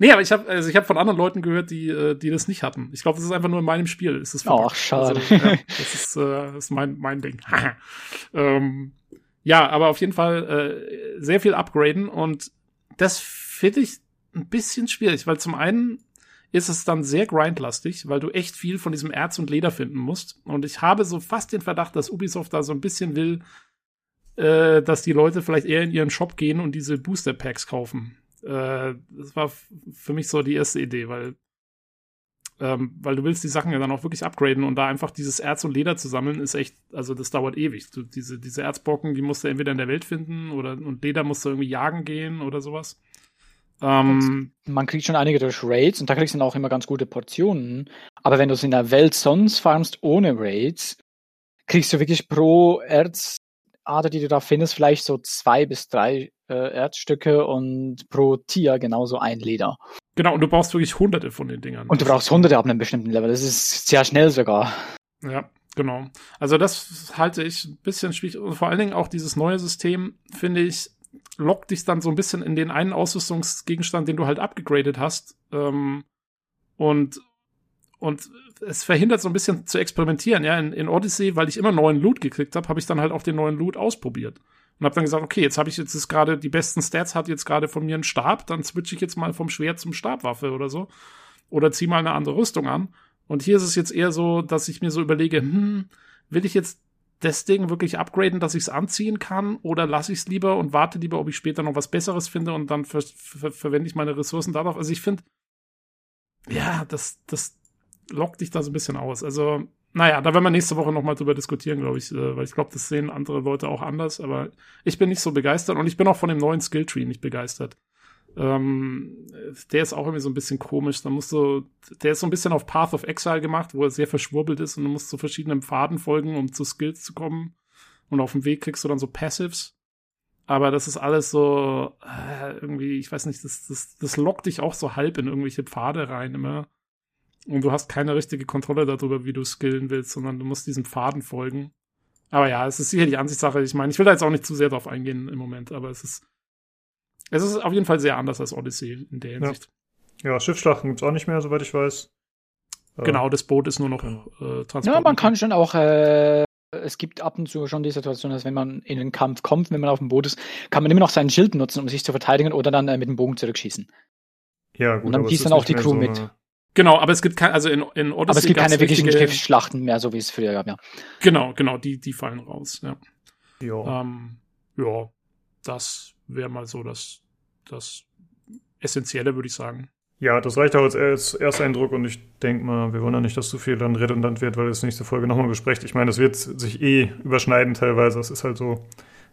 nee, aber ich habe also ich hab von anderen Leuten gehört, die, äh, die das nicht hatten. Ich glaube, das ist einfach nur in meinem Spiel. Ist das Ach, schade. Also, ja, das ist, äh, ist mein, mein Ding. ähm, ja, aber auf jeden Fall äh, sehr viel upgraden und das finde ich ein bisschen schwierig, weil zum einen ist es dann sehr grindlastig, weil du echt viel von diesem Erz und Leder finden musst. Und ich habe so fast den Verdacht, dass Ubisoft da so ein bisschen will, äh, dass die Leute vielleicht eher in ihren Shop gehen und diese Booster Packs kaufen. Äh, das war für mich so die erste Idee, weil ähm, weil du willst die Sachen ja dann auch wirklich upgraden und da einfach dieses Erz und Leder zu sammeln, ist echt, also das dauert ewig. Du, diese, diese Erzbrocken, die musst du entweder in der Welt finden oder und Leder musst du irgendwie jagen gehen oder sowas. Ähm, man kriegt schon einige durch Raids und da kriegst du dann auch immer ganz gute Portionen. Aber wenn du es in der Welt sonst farmst ohne Raids, kriegst du wirklich pro Erzader, die du da findest, vielleicht so zwei bis drei äh, Erzstücke und pro Tier genauso ein Leder. Genau, und du brauchst wirklich hunderte von den Dingern. Und du brauchst hunderte ab einem bestimmten Level. Das ist sehr schnell sogar. Ja, genau. Also das halte ich ein bisschen schwierig. Und vor allen Dingen auch dieses neue System, finde ich, lockt dich dann so ein bisschen in den einen Ausrüstungsgegenstand, den du halt abgegradet hast. Ähm, und, und es verhindert so ein bisschen zu experimentieren. Ja, in, in Odyssey, weil ich immer neuen Loot gekriegt habe, habe ich dann halt auch den neuen Loot ausprobiert. Und habe dann gesagt, okay, jetzt habe ich jetzt gerade die besten Stats, hat jetzt gerade von mir einen Stab, dann switche ich jetzt mal vom Schwert zum Stabwaffe oder so. Oder zieh mal eine andere Rüstung an. Und hier ist es jetzt eher so, dass ich mir so überlege, hm, will ich jetzt das Ding wirklich upgraden, dass ich es anziehen kann, oder lasse ich es lieber und warte lieber, ob ich später noch was Besseres finde und dann ver ver verwende ich meine Ressourcen darauf. Also ich finde, ja, das, das lockt dich da so ein bisschen aus. Also, naja, da werden wir nächste Woche nochmal drüber diskutieren, glaube ich, äh, weil ich glaube, das sehen andere Leute auch anders, aber ich bin nicht so begeistert und ich bin auch von dem neuen Skilltree nicht begeistert. Ähm, der ist auch irgendwie so ein bisschen komisch. Da musst du, der ist so ein bisschen auf Path of Exile gemacht, wo er sehr verschwurbelt ist und du musst zu verschiedenen Pfaden folgen, um zu Skills zu kommen. Und auf dem Weg kriegst du dann so Passives. Aber das ist alles so, äh, irgendwie, ich weiß nicht, das, das, das lockt dich auch so halb in irgendwelche Pfade rein immer. Und du hast keine richtige Kontrolle darüber, wie du skillen willst, sondern du musst diesen Pfaden folgen. Aber ja, es ist sicher die Ansichtssache. Ich meine, ich will da jetzt auch nicht zu sehr drauf eingehen im Moment, aber es ist, es ist auf jeden Fall sehr anders als Odyssey in der Hinsicht. Ja, ja Schiffsschlachten gibt's auch nicht mehr, soweit ich weiß. Genau, das Boot ist nur noch genau. äh, Transport. Ja, man kann schon auch, äh, es gibt ab und zu schon die Situation, dass wenn man in den Kampf kommt, wenn man auf dem Boot ist, kann man immer noch seinen Schild nutzen, um sich zu verteidigen oder dann äh, mit dem Bogen zurückschießen. Ja, gut. Und dann gießt dann auch die Crew so mit. Genau, aber es gibt kein, also in, in Odyssey. Aber es gibt keine wirklichen Schiffsschlachten mehr, so wie es früher gab, ja. Genau, genau, die, die fallen raus, ja. Ja. Ähm, ja, das wäre mal so das, das Essentielle, würde ich sagen. Ja, das reicht auch als, als Ersteindruck und ich denke mal, wir wollen ja nicht, dass zu viel dann redundant wird, weil es nächste Folge nochmal besprecht. Ich meine, das wird sich eh überschneiden teilweise. Das ist halt so.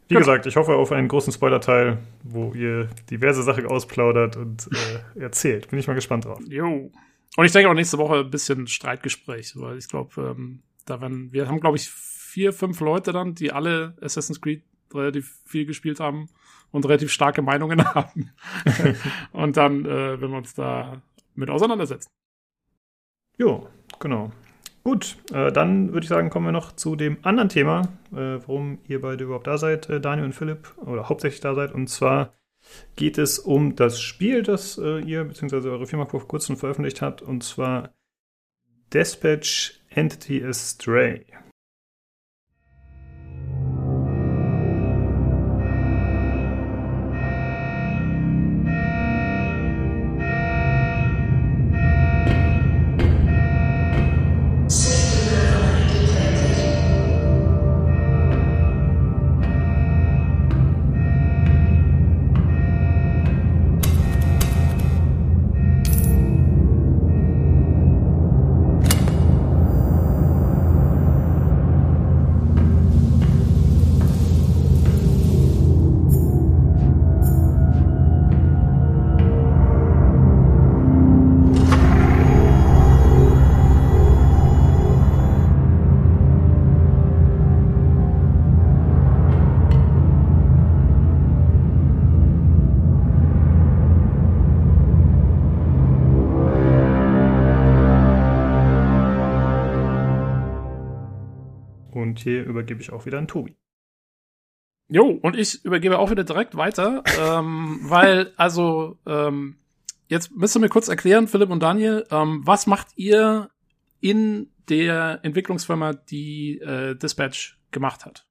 Wie genau. gesagt, ich hoffe auf einen großen Spoiler-Teil, wo ihr diverse Sachen ausplaudert und äh, erzählt. Bin ich mal gespannt drauf. Jo. Und ich denke auch nächste Woche ein bisschen Streitgespräch, weil ich glaube, ähm, da werden, wir haben, glaube ich, vier, fünf Leute dann, die alle Assassin's Creed relativ viel gespielt haben und relativ starke Meinungen haben. und dann, äh, wenn wir uns da mit auseinandersetzen. Jo, genau. Gut, äh, dann würde ich sagen, kommen wir noch zu dem anderen Thema, äh, warum ihr beide überhaupt da seid, äh, Daniel und Philipp, oder hauptsächlich da seid. Und zwar geht es um das Spiel, das äh, ihr bzw. eure Firma vor kurzem veröffentlicht habt, und zwar Dispatch Entity Astray. Hier übergebe ich auch wieder an Tobi. Jo, und ich übergebe auch wieder direkt weiter, ähm, weil, also, ähm, jetzt müsst ihr mir kurz erklären, Philipp und Daniel, ähm, was macht ihr in der Entwicklungsfirma, die äh, Dispatch gemacht hat?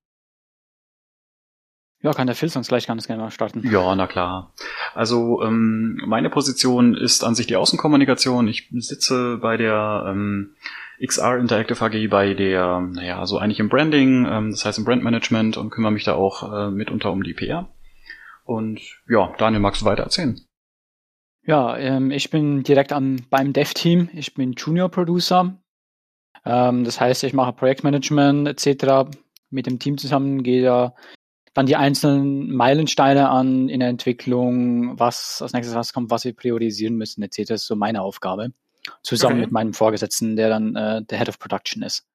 Ja, kann der Phil sonst gleich ganz gerne mal starten. Ja, na klar. Also ähm, meine Position ist an sich die Außenkommunikation. Ich sitze bei der ähm, XR Interactive AG bei der, naja, so eigentlich im Branding, ähm, das heißt im Brandmanagement und kümmere mich da auch äh, mitunter um die PR. Und ja, Daniel, magst du weiter erzählen? Ja, ähm, ich bin direkt am, beim Dev-Team. Ich bin Junior Producer. Ähm, das heißt, ich mache Projektmanagement etc. mit dem Team zusammen, gehe da dann die einzelnen Meilensteine an in der Entwicklung, was als nächstes was kommt, was wir priorisieren müssen etc. Das ist so meine Aufgabe zusammen okay. mit meinem Vorgesetzten, der dann äh, der Head of Production ist.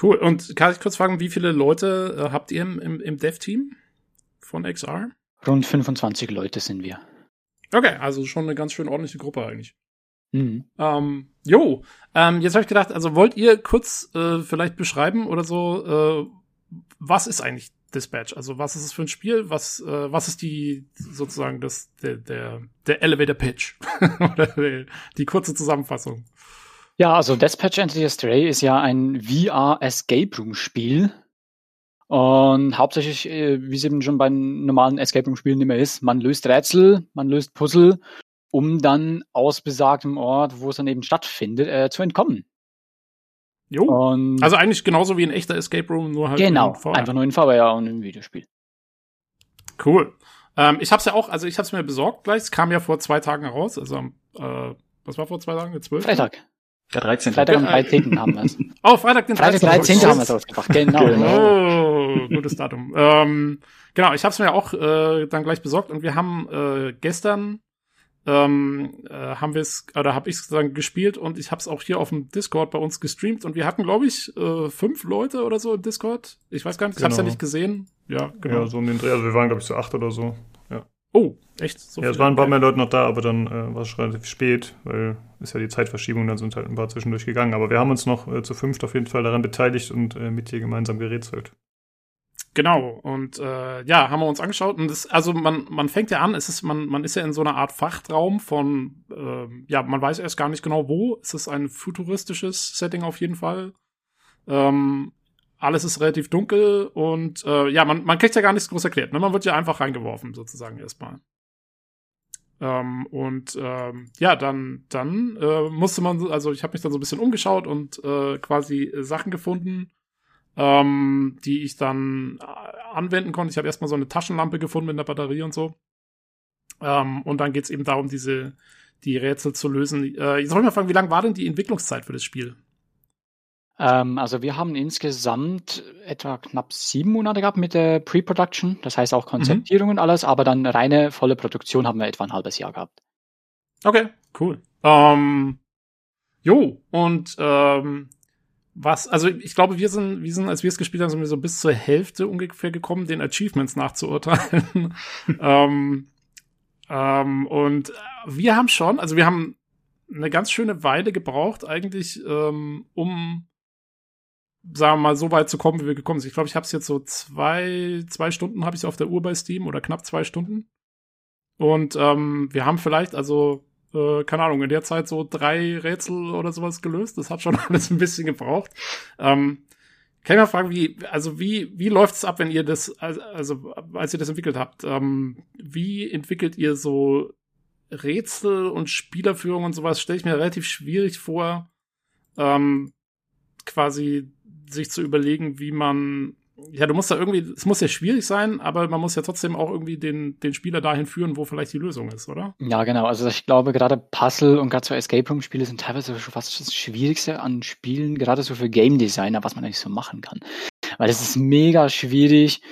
Cool. Und kann ich kurz fragen, wie viele Leute äh, habt ihr im, im, im Dev-Team von XR? Rund 25 Leute sind wir. Okay, also schon eine ganz schön ordentliche Gruppe eigentlich. Mhm. Ähm, jo, ähm, jetzt habe ich gedacht, also wollt ihr kurz äh, vielleicht beschreiben oder so, äh, was ist eigentlich Dispatch? Also was ist es für ein Spiel? Was, äh, was ist die sozusagen das, der, der, der Elevator Pitch? Oder die, kurze Zusammenfassung? Ja, also Dispatch Entity Stray ist ja ein VR Escape Room Spiel. Und hauptsächlich, äh, wie es eben schon bei normalen Escape Room Spielen immer ist, man löst Rätsel, man löst Puzzle um dann aus besagtem Ort, wo es dann eben stattfindet, äh, zu entkommen. Jo. Und also eigentlich genauso wie ein echter Escape Room, nur halt genau, einfach nur in VR und im Videospiel. Cool. Ähm, ich hab's ja auch, also ich hab's mir besorgt gleich. Es kam ja vor zwei Tagen raus. Also äh, was war vor zwei Tagen? Der 12. Freitag. Der 13. Freitag am 13. haben wir es. Oh, Freitag den 13. Freitag 13. haben wir es ausgebracht, genau. genau. Oh, gutes Datum. ähm, genau, ich habe es mir auch äh, dann gleich besorgt und wir haben äh, gestern ähm, äh, haben wir es oder habe ich es dann gespielt und ich habe es auch hier auf dem Discord bei uns gestreamt und wir hatten glaube ich äh, fünf Leute oder so im Discord. Ich weiß gar nicht, ich genau. habe es ja nicht gesehen. Ja, genau. Ja, so um den Dreh. Also wir waren glaube ich so acht oder so. Ja. Oh, echt? So ja, es waren ein paar mehr Leute noch da, aber dann äh, war es relativ spät, weil ist ja die Zeitverschiebung, dann sind halt ein paar zwischendurch gegangen. Aber wir haben uns noch äh, zu fünft auf jeden Fall daran beteiligt und äh, mit dir gemeinsam gerätselt. Genau, und äh, ja, haben wir uns angeschaut. Und das, also man, man fängt ja an, es ist, man, man ist ja in so einer Art Frachtraum von, äh, ja, man weiß erst gar nicht genau wo. Es ist ein futuristisches Setting auf jeden Fall. Ähm, alles ist relativ dunkel und äh, ja, man, man kriegt ja gar nichts groß erklärt. Ne? Man wird ja einfach reingeworfen, sozusagen erstmal. Ähm, und ähm, ja, dann, dann äh, musste man, also ich habe mich dann so ein bisschen umgeschaut und äh, quasi Sachen gefunden, ähm, die ich dann äh, anwenden konnte. Ich habe erstmal so eine Taschenlampe gefunden mit einer Batterie und so. Ähm, und dann geht's eben darum, diese die Rätsel zu lösen. Äh, jetzt soll ich mal fragen, wie lang war denn die Entwicklungszeit für das Spiel? Ähm, also wir haben insgesamt etwa knapp sieben Monate gehabt mit der Pre-Production, das heißt auch Konzeptierung mhm. und alles, aber dann reine volle Produktion haben wir etwa ein halbes Jahr gehabt. Okay, cool. Ähm, jo, und ähm, was, also ich glaube, wir sind, wir sind, als wir es gespielt haben, sind wir so bis zur Hälfte ungefähr gekommen, den Achievements nachzuurteilen. ähm, ähm, und wir haben schon, also wir haben eine ganz schöne Weile gebraucht, eigentlich, ähm, um sagen wir mal, so weit zu kommen, wie wir gekommen sind. Ich glaube, ich habe es jetzt so zwei, zwei Stunden habe ich auf der Uhr bei Steam oder knapp zwei Stunden. Und ähm, wir haben vielleicht, also, äh, keine Ahnung, in der Zeit so drei Rätsel oder sowas gelöst. Das hat schon alles ein bisschen gebraucht. Ähm, kann ich mal fragen, wie, also wie, wie läuft es ab, wenn ihr das, also als ihr das entwickelt habt, ähm, wie entwickelt ihr so Rätsel und Spielerführung und sowas? Stelle ich mir relativ schwierig vor, ähm, quasi sich zu überlegen, wie man ja, du musst da irgendwie, es muss ja schwierig sein, aber man muss ja trotzdem auch irgendwie den, den Spieler dahin führen, wo vielleicht die Lösung ist, oder? Ja, genau. Also ich glaube, gerade Puzzle und gerade so Escape Room Spiele sind teilweise schon fast das Schwierigste an Spielen, gerade so für Game Designer, was man eigentlich so machen kann. Weil es ist mega schwierig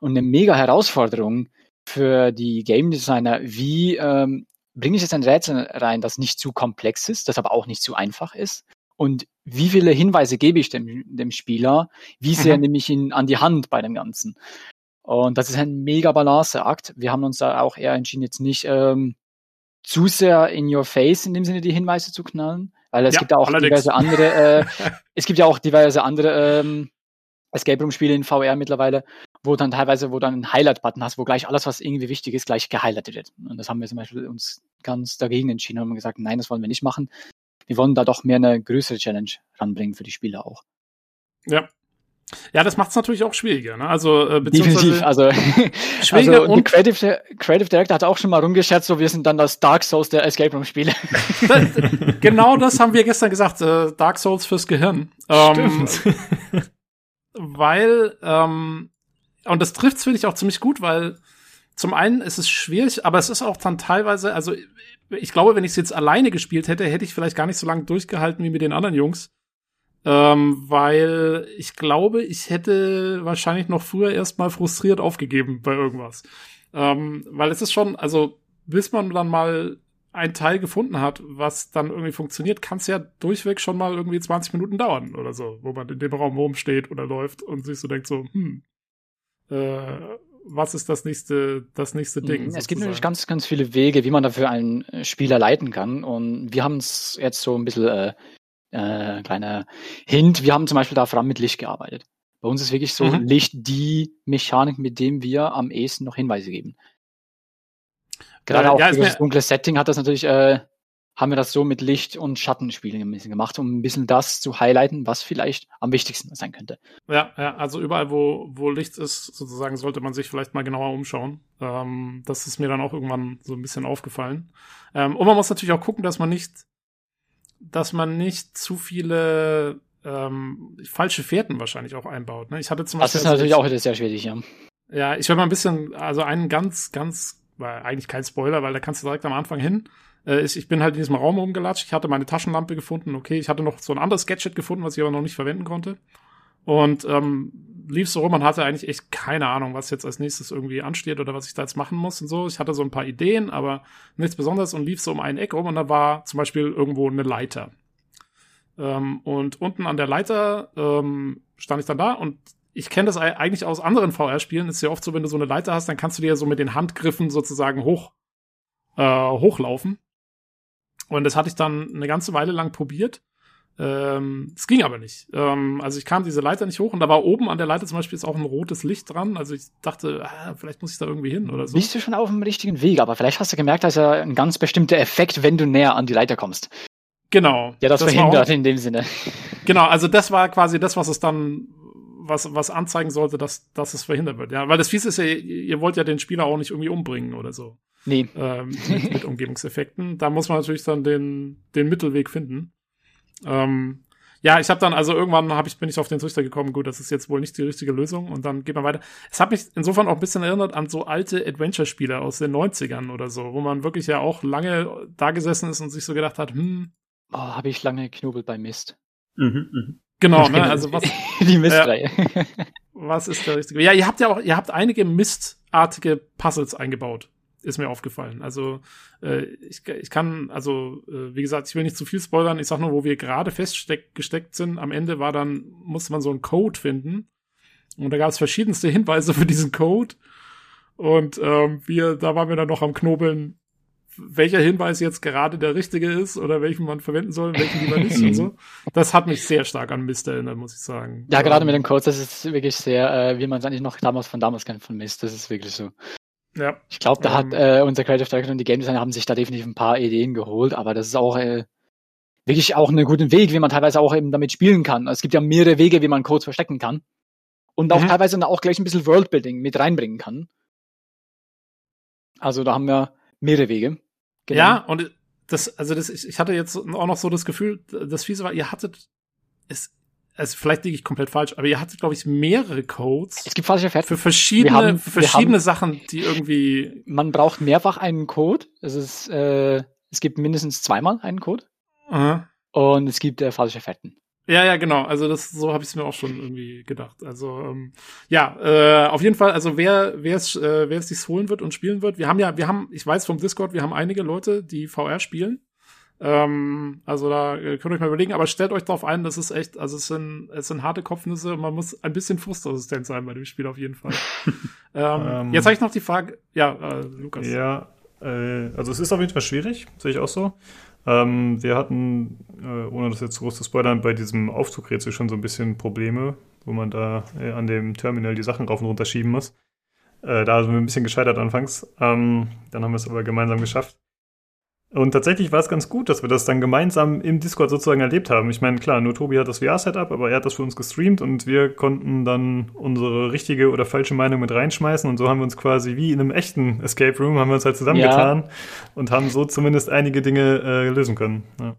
und eine mega Herausforderung für die Game Designer, wie ähm, bringe ich jetzt ein Rätsel rein, das nicht zu komplex ist, das aber auch nicht zu einfach ist und wie viele Hinweise gebe ich dem, dem Spieler, wie sehr mhm. nehme ich ihn an die Hand bei dem Ganzen. Und das ist ein mega Balanceakt. Wir haben uns da auch eher entschieden, jetzt nicht ähm, zu sehr in your face in dem Sinne die Hinweise zu knallen, weil es ja, gibt ja auch allerdings. diverse andere, äh, es gibt ja auch diverse andere ähm, Escape Room Spiele in VR mittlerweile, wo dann teilweise, wo dann ein Highlight-Button hast, wo gleich alles, was irgendwie wichtig ist, gleich gehighlightet wird. Und das haben wir zum Beispiel uns ganz dagegen entschieden und haben gesagt, nein, das wollen wir nicht machen wir wollen da doch mehr eine größere Challenge ranbringen für die Spieler auch. Ja. Ja, das macht es natürlich auch schwieriger, ne? Also äh, Definitiv, also, schwieriger also und Creative, Creative Director hat auch schon mal rumgeschätzt, so wir sind dann das Dark Souls der Escape Room Spiele. genau das haben wir gestern gesagt, äh, Dark Souls fürs Gehirn. Ähm, weil ähm, und das trifft finde ich auch ziemlich gut, weil zum einen ist es schwierig, aber es ist auch dann teilweise, also ich glaube, wenn ich es jetzt alleine gespielt hätte, hätte ich vielleicht gar nicht so lange durchgehalten wie mit den anderen Jungs. Ähm, weil ich glaube, ich hätte wahrscheinlich noch früher erstmal frustriert aufgegeben bei irgendwas. Ähm, weil es ist schon, also bis man dann mal ein Teil gefunden hat, was dann irgendwie funktioniert, kann es ja durchweg schon mal irgendwie 20 Minuten dauern oder so, wo man in dem Raum rumsteht oder läuft und sich so denkt so, hm, äh, was ist das nächste, das nächste Ding? Es sozusagen. gibt natürlich ganz, ganz viele Wege, wie man dafür einen äh, Spieler leiten kann. Und wir haben es jetzt so ein bisschen, äh, äh, kleiner Hint, wir haben zum Beispiel da vor allem mit Licht gearbeitet. Bei uns ist wirklich so mhm. Licht die Mechanik, mit dem wir am ehesten noch Hinweise geben. Gerade äh, auch ja, das dunkle Setting hat das natürlich, äh, haben wir das so mit Licht- und Schattenspielen ein bisschen gemacht, um ein bisschen das zu highlighten, was vielleicht am wichtigsten sein könnte. Ja, ja, also überall, wo, wo Licht ist, sozusagen, sollte man sich vielleicht mal genauer umschauen. Ähm, das ist mir dann auch irgendwann so ein bisschen aufgefallen. Ähm, und man muss natürlich auch gucken, dass man nicht, dass man nicht zu viele ähm, falsche Fährten wahrscheinlich auch einbaut. Ne? Ich hatte zum das Beispiel. Das ist natürlich auch sehr schwierig, ja. Ja, ich will mal ein bisschen, also einen ganz, ganz, eigentlich kein Spoiler, weil da kannst du direkt am Anfang hin äh, ich bin halt in diesem Raum rumgelatscht. Ich hatte meine Taschenlampe gefunden. Okay, ich hatte noch so ein anderes Gadget gefunden, was ich aber noch nicht verwenden konnte. Und ähm, lief so rum und hatte eigentlich echt keine Ahnung, was jetzt als nächstes irgendwie ansteht oder was ich da jetzt machen muss und so. Ich hatte so ein paar Ideen, aber nichts Besonderes und lief so um ein Eck rum und da war zum Beispiel irgendwo eine Leiter. Ähm, und unten an der Leiter ähm, stand ich dann da und ich kenne das eigentlich aus anderen VR-Spielen. Ist ja oft so, wenn du so eine Leiter hast, dann kannst du dir so mit den Handgriffen sozusagen hoch äh, hochlaufen. Und das hatte ich dann eine ganze Weile lang probiert. Ähm, es ging aber nicht. Ähm, also ich kam diese Leiter nicht hoch und da war oben an der Leiter zum Beispiel ist auch ein rotes Licht dran. Also ich dachte, ah, vielleicht muss ich da irgendwie hin oder so. Bist du schon auf dem richtigen Weg, aber vielleicht hast du gemerkt, dass ja ein ganz bestimmter Effekt, wenn du näher an die Leiter kommst. Genau. Ja, das, das verhindert auch, in dem Sinne. Genau, also das war quasi das, was es dann, was, was anzeigen sollte, dass, dass es verhindert wird. Ja, weil das Fies ist ja, ihr wollt ja den Spieler auch nicht irgendwie umbringen oder so. Nee. Ähm, mit, mit Umgebungseffekten. Da muss man natürlich dann den, den Mittelweg finden. Ähm, ja, ich habe dann, also irgendwann hab ich, bin ich auf den Trichter gekommen, gut, das ist jetzt wohl nicht die richtige Lösung und dann geht man weiter. Es hat mich insofern auch ein bisschen erinnert an so alte Adventure-Spiele aus den 90ern oder so, wo man wirklich ja auch lange da gesessen ist und sich so gedacht hat, hm. Oh, habe ich lange geknobelt bei Mist. Mhm, mh. Genau, ne, also was. die Mistreihe. Äh, was ist der richtige? Ja, ihr habt ja auch, ihr habt einige mistartige Puzzles eingebaut ist mir aufgefallen. Also äh, ich, ich kann, also äh, wie gesagt, ich will nicht zu viel spoilern. Ich sag nur, wo wir gerade festgesteckt sind. Am Ende war dann musste man so einen Code finden und da gab es verschiedenste Hinweise für diesen Code und ähm, wir, da waren wir dann noch am Knobeln, welcher Hinweis jetzt gerade der richtige ist oder welchen man verwenden soll, welchen lieber nicht und so. Das hat mich sehr stark an Mist erinnert, muss ich sagen. Ja, gerade mit den Codes, das ist wirklich sehr, äh, wie man es eigentlich noch damals von damals kennt von Mist. Das ist wirklich so. Ja. Ich glaube, da ähm, hat äh, unser Creative Director und die Game Designer haben sich da definitiv ein paar Ideen geholt, aber das ist auch äh, wirklich auch einen guten Weg, wie man teilweise auch eben damit spielen kann. Es gibt ja mehrere Wege, wie man Codes verstecken kann. Und auch mhm. teilweise auch gleich ein bisschen Worldbuilding mit reinbringen kann. Also da haben wir mehrere Wege. Genau. Ja, und das, also das, ich hatte jetzt auch noch so das Gefühl, das Fiese war, ihr hattet, es, also vielleicht liege ich komplett falsch, aber ihr hattet, glaube ich, mehrere Codes. Es gibt falsche Für verschiedene, haben, für verschiedene haben, Sachen, die irgendwie. Man braucht mehrfach einen Code. Es ist, äh, es gibt mindestens zweimal einen Code. Aha. Und es gibt äh, falsche Fetten. Ja, ja, genau. Also das, so habe ich es mir auch schon irgendwie gedacht. Also ähm, ja, äh, auf jeden Fall. Also wer, wer es, äh, wer es sich holen wird und spielen wird, wir haben ja, wir haben, ich weiß vom Discord, wir haben einige Leute, die VR spielen. Ähm, also da äh, könnt ihr euch mal überlegen, aber stellt euch darauf ein, das ist echt, also es sind, es sind harte Kopfnüsse und man muss ein bisschen frustresistent sein bei dem Spiel auf jeden Fall. ähm, ähm, jetzt habe ich noch die Frage, ja, äh, Lukas. Ja, äh, also es ist auf jeden Fall schwierig, sehe ich auch so. Ähm, wir hatten, äh, ohne das jetzt zu groß zu spoilern, bei diesem Aufzugrätsel schon so ein bisschen Probleme, wo man da äh, an dem Terminal die Sachen rauf und runter schieben muss. Äh, da sind wir ein bisschen gescheitert anfangs. Ähm, dann haben wir es aber gemeinsam geschafft. Und tatsächlich war es ganz gut, dass wir das dann gemeinsam im Discord sozusagen erlebt haben. Ich meine, klar, nur Tobi hat das VR-Setup, aber er hat das für uns gestreamt und wir konnten dann unsere richtige oder falsche Meinung mit reinschmeißen und so haben wir uns quasi wie in einem echten Escape Room haben wir uns halt zusammengetan ja. und haben so zumindest einige Dinge äh, lösen können. Ja.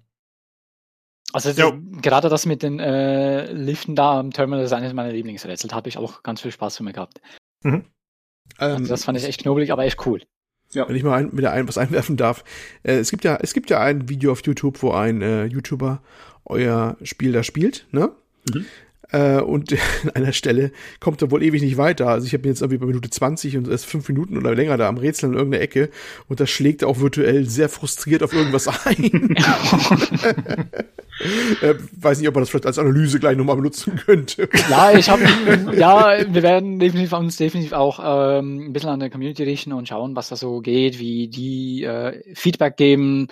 Also ja. gerade das mit den äh, Liften da am Terminal ist eines meiner Lieblingsrätsel. Da habe ich auch ganz viel Spaß damit gehabt. Mhm. Also ähm, das fand ich echt knobelig, aber echt cool. Ja. Wenn ich mal ein, wieder ein, was einwerfen darf. Äh, es gibt ja, es gibt ja ein Video auf YouTube, wo ein äh, YouTuber euer Spiel da spielt, ne? Mhm. Äh, und an einer Stelle kommt er wohl ewig nicht weiter. Also ich habe jetzt irgendwie bei Minute 20 und erst fünf Minuten oder länger da am Rätseln in irgendeiner Ecke und da schlägt er auch virtuell sehr frustriert auf irgendwas ein. äh, weiß nicht, ob man das vielleicht als Analyse gleich nochmal benutzen könnte. Ja, ich habe, ja, wir werden definitiv uns definitiv auch ähm, ein bisschen an der Community richten und schauen, was da so geht, wie die äh, Feedback geben,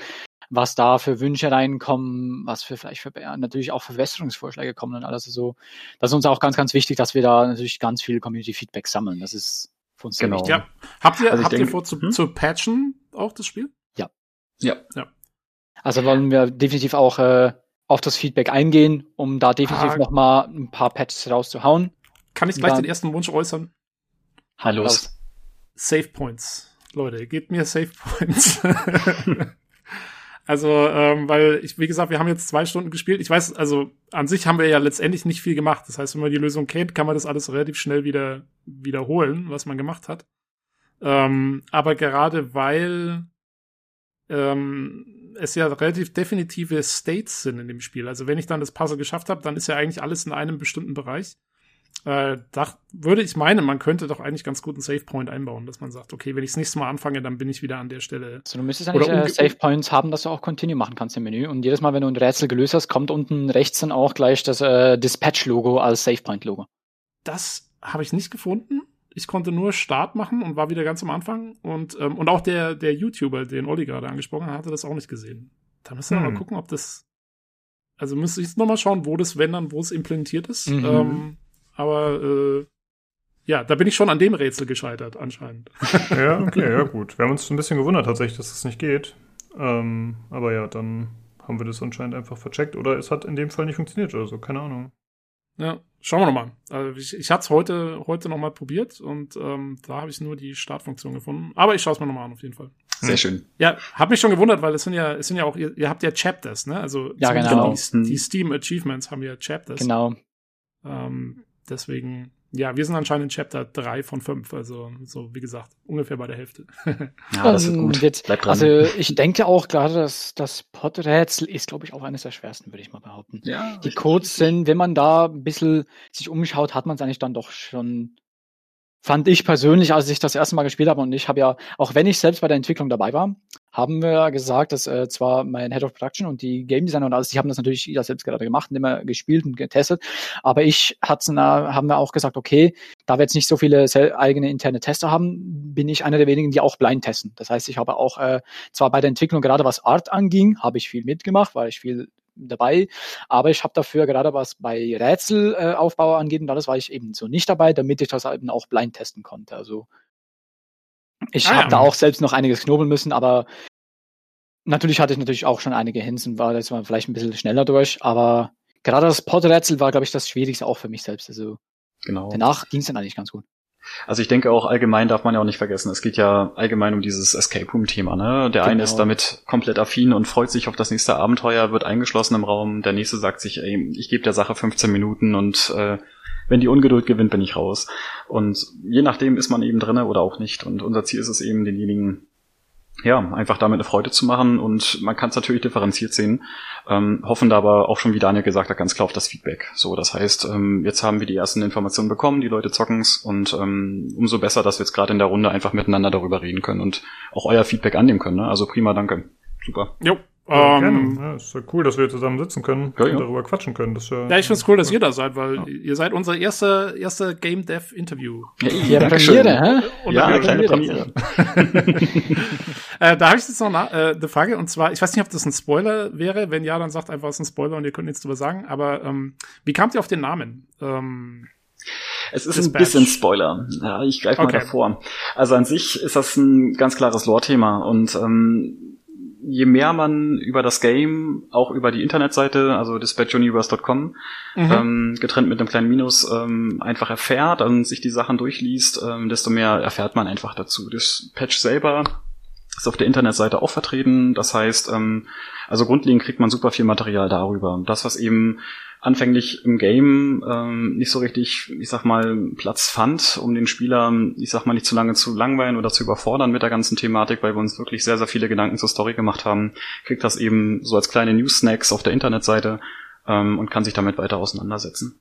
was da für Wünsche reinkommen, was für vielleicht für natürlich auch Verbesserungsvorschläge kommen und alles so. Das ist uns auch ganz, ganz wichtig, dass wir da natürlich ganz viel Community-Feedback sammeln. Das ist für uns genau. wichtig. Ja. Habt ihr, also habt denke, ihr vor zu, hm? zu patchen auch das Spiel? Ja. Ja. Ja. Also wollen wir definitiv auch äh, auf das Feedback eingehen, um da definitiv ah. nochmal ein paar Patches rauszuhauen. Kann ich gleich dann, den ersten Wunsch äußern? Hallo. Save Points. Leute, gebt mir Save Points. also, ähm, weil ich, wie gesagt, wir haben jetzt zwei Stunden gespielt. Ich weiß, also an sich haben wir ja letztendlich nicht viel gemacht. Das heißt, wenn man die Lösung kennt, kann man das alles relativ schnell wieder wiederholen, was man gemacht hat. Ähm, aber gerade weil ähm, es ja relativ definitive States sind in dem Spiel. Also wenn ich dann das Puzzle geschafft habe, dann ist ja eigentlich alles in einem bestimmten Bereich. Äh, da würde ich meinen, man könnte doch eigentlich ganz gut einen Save Point einbauen, dass man sagt, okay, wenn ich das nächste Mal anfange, dann bin ich wieder an der Stelle. So, du müsstest eigentlich äh, Save Points haben, dass du auch Continue machen kannst im Menü. Und jedes Mal, wenn du ein Rätsel gelöst hast, kommt unten rechts dann auch gleich das äh, Dispatch-Logo als Save Point-Logo. Das habe ich nicht gefunden. Ich konnte nur Start machen und war wieder ganz am Anfang. Und, ähm, und auch der, der YouTuber, den Olli gerade angesprochen hat, hatte das auch nicht gesehen. Da müssen wir hm. mal gucken, ob das. Also müsste ich jetzt nochmal schauen, wo das, wenn dann, wo es implementiert ist. Mhm. Ähm, aber äh, ja, da bin ich schon an dem Rätsel gescheitert, anscheinend. ja, okay, ja gut. Wir haben uns ein bisschen gewundert tatsächlich, dass es das nicht geht. Ähm, aber ja, dann haben wir das anscheinend einfach vercheckt oder es hat in dem Fall nicht funktioniert oder so, keine Ahnung. Ja, schauen wir nochmal. Also ich, ich hatte es heute, heute nochmal probiert und ähm, da habe ich nur die Startfunktion gefunden. Aber ich schaue es mir nochmal an, auf jeden Fall. Sehr hm. schön. Ja, habe mich schon gewundert, weil es sind ja, es sind ja auch, ihr, ihr habt ja Chapters, ne? Also ja, genau. die, die Steam Achievements haben ja Chapters. Genau. Ähm, deswegen ja, wir sind anscheinend in Chapter 3 von 5, also so wie gesagt, ungefähr bei der Hälfte. ja, das ist gut. Jetzt, Bleib dran. Also ich denke auch gerade, dass das Podrätsel ist, glaube ich, auch eines der schwersten, würde ich mal behaupten. Ja, Die Codes sind, wenn man da ein bisschen sich umschaut, hat man es eigentlich dann doch schon fand ich persönlich, als ich das erste Mal gespielt habe und ich habe ja, auch wenn ich selbst bei der Entwicklung dabei war, haben wir gesagt, dass äh, zwar mein Head of Production und die Game Designer und alles, die haben das natürlich jeder selbst gerade gemacht und immer gespielt und getestet, aber ich hat's na, haben wir auch gesagt, okay, da wir jetzt nicht so viele eigene interne Tester haben, bin ich einer der wenigen, die auch blind testen. Das heißt, ich habe auch äh, zwar bei der Entwicklung gerade was Art anging, habe ich viel mitgemacht, weil ich viel dabei. Aber ich habe dafür gerade was bei Rätselaufbau äh, angeht und alles war ich eben so nicht dabei, damit ich das eben auch blind testen konnte. Also ich ah, habe ja. da auch selbst noch einiges knobeln müssen, aber natürlich hatte ich natürlich auch schon einige Hints und war jetzt mal vielleicht ein bisschen schneller durch, aber gerade das Porträtsel war, glaube ich, das Schwierigste auch für mich selbst. Also genau. danach ging es dann eigentlich ganz gut. Also ich denke auch allgemein darf man ja auch nicht vergessen, es geht ja allgemein um dieses Escape Room Thema, ne? Der genau. eine ist damit komplett affin und freut sich auf das nächste Abenteuer, wird eingeschlossen im Raum, der nächste sagt sich, ey, ich gebe der Sache 15 Minuten und äh, wenn die Ungeduld gewinnt, bin ich raus. Und je nachdem ist man eben drinne oder auch nicht. Und unser Ziel ist es eben, denjenigen ja, einfach damit eine Freude zu machen und man kann es natürlich differenziert sehen, ähm, hoffen da aber auch schon, wie Daniel gesagt hat, ganz klar auf das Feedback. So, das heißt, ähm, jetzt haben wir die ersten Informationen bekommen, die Leute zocken's und ähm, umso besser, dass wir jetzt gerade in der Runde einfach miteinander darüber reden können und auch euer Feedback annehmen können. Ne? Also prima, danke. Super. Jo, ja, ähm, ja, ist ja cool, dass wir zusammen sitzen können ja, und darüber quatschen können. Das ja, ja, ich find's cool, dass ihr da seid, weil ihr seid unser erster erster Game Dev Interview. Ja, ja Premiere, hä? Und ja, kleine Premiere. äh, da habe ich jetzt noch eine, äh, Frage und zwar, ich weiß nicht, ob das ein Spoiler wäre. Wenn ja, dann sagt einfach, es ist ein Spoiler und ihr könnt nichts drüber sagen. Aber ähm, wie kamt ihr auf den Namen? Ähm, es ist ein bisschen Spoiler. Ja, ich greife mal okay. davor. Also an sich ist das ein ganz klares Lore-Thema und ähm, je mehr man über das Game, auch über die Internetseite, also dispatchuniverse.com, mhm. ähm, getrennt mit einem kleinen Minus, ähm, einfach erfährt und sich die Sachen durchliest, ähm, desto mehr erfährt man einfach dazu. Das Patch selber ist auf der Internetseite auch vertreten. Das heißt, ähm, also grundlegend kriegt man super viel Material darüber. Das, was eben anfänglich im Game ähm, nicht so richtig, ich sag mal, Platz fand, um den Spieler, ich sag mal, nicht zu lange zu langweilen oder zu überfordern mit der ganzen Thematik, weil wir uns wirklich sehr, sehr viele Gedanken zur Story gemacht haben, kriegt das eben so als kleine News-Snacks auf der Internetseite ähm, und kann sich damit weiter auseinandersetzen.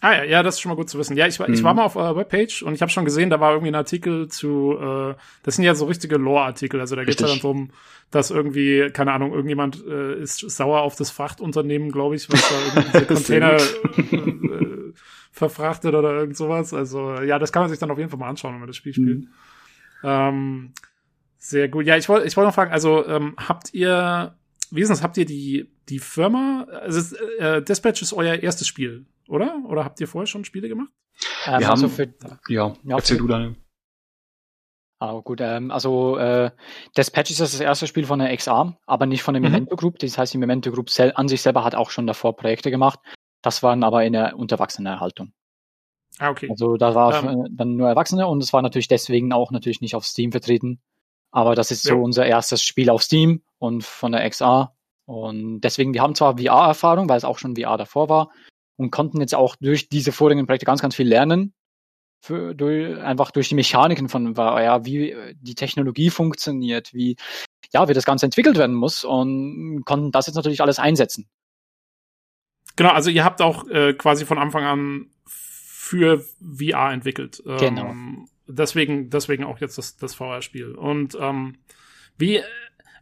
Ah ja, ja, das ist schon mal gut zu wissen. Ja, ich, war, ich war mhm. mal auf eurer Webpage und ich habe schon gesehen, da war irgendwie ein Artikel zu, äh, das sind ja so richtige Lore-Artikel, also da geht es ja dann darum, dass irgendwie, keine Ahnung, irgendjemand äh, ist sauer auf das Frachtunternehmen, glaube ich, was da irgendwie Container äh, verfrachtet oder irgend sowas. Also ja, das kann man sich dann auf jeden Fall mal anschauen, wenn man das Spiel spielt. Mhm. Ähm, sehr gut. Ja, ich wollte ich wollte noch fragen, also ähm, habt ihr, wie ist das, habt ihr die, die Firma, also äh, Dispatch ist euer erstes Spiel, oder? Oder habt ihr vorher schon Spiele gemacht? Ähm, wir also haben, für, ja, ja, erzähl du Daniel. Ah, gut, ähm, also äh, Dispatch ist das erste Spiel von der XA, aber nicht von der mhm. Memento Group. Das heißt, die Memento Group an sich selber hat auch schon davor Projekte gemacht. Das waren aber in der Unterwachsenenerhaltung. Ah, okay. Also da war ähm. dann nur Erwachsene und es war natürlich deswegen auch natürlich nicht auf Steam vertreten. Aber das ist ja. so unser erstes Spiel auf Steam und von der XA. Und deswegen, wir haben zwar VR-Erfahrung, weil es auch schon VR davor war und konnten jetzt auch durch diese vorigen Projekte ganz, ganz viel lernen für, durch, einfach durch die Mechaniken von ja, wie äh, die Technologie funktioniert, wie, ja, wie das Ganze entwickelt werden muss und konnten das jetzt natürlich alles einsetzen. Genau, also ihr habt auch äh, quasi von Anfang an für VR entwickelt. Ähm, genau. Deswegen, deswegen auch jetzt das, das VR-Spiel. Und ähm, wie,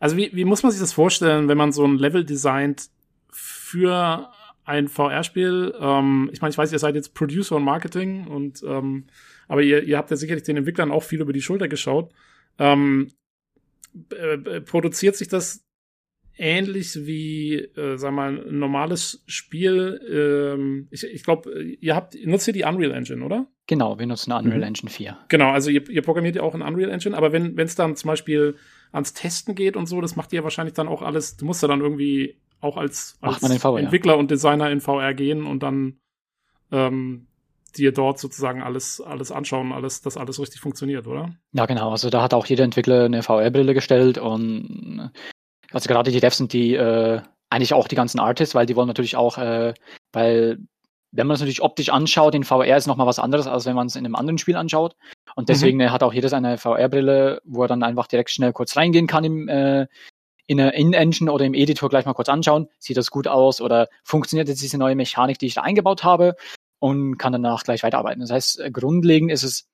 also wie, wie muss man sich das vorstellen, wenn man so ein Level designt für ein VR-Spiel. Ähm, ich meine, ich weiß, ihr seid jetzt Producer und Marketing und ähm, aber ihr, ihr habt ja sicherlich den Entwicklern auch viel über die Schulter geschaut. Ähm, äh, produziert sich das ähnlich wie, äh, sag mal, ein normales Spiel? Ähm, ich ich glaube, ihr habt nutzt ihr die Unreal Engine, oder? Genau, wir nutzen Unreal mhm. Engine 4. Genau, also ihr, ihr programmiert ja auch in Unreal Engine, aber wenn es dann zum Beispiel ans Testen geht und so, das macht ihr wahrscheinlich dann auch alles, du musst ja dann irgendwie auch als, als Entwickler und Designer in VR gehen und dann ähm, dir dort sozusagen alles, alles anschauen, alles, dass alles richtig funktioniert, oder? Ja, genau. Also da hat auch jeder Entwickler eine VR-Brille gestellt und also gerade die Devs sind die äh, eigentlich auch die ganzen Artists, weil die wollen natürlich auch, äh, weil wenn man es natürlich optisch anschaut, in VR ist nochmal was anderes, als wenn man es in einem anderen Spiel anschaut. Und mhm. deswegen mhm. hat auch jeder seine VR-Brille, wo er dann einfach direkt schnell kurz reingehen kann im, äh, in der In-Engine oder im Editor gleich mal kurz anschauen, sieht das gut aus oder funktioniert jetzt diese neue Mechanik, die ich da eingebaut habe und kann danach gleich weiterarbeiten. Das heißt, äh, grundlegend ist es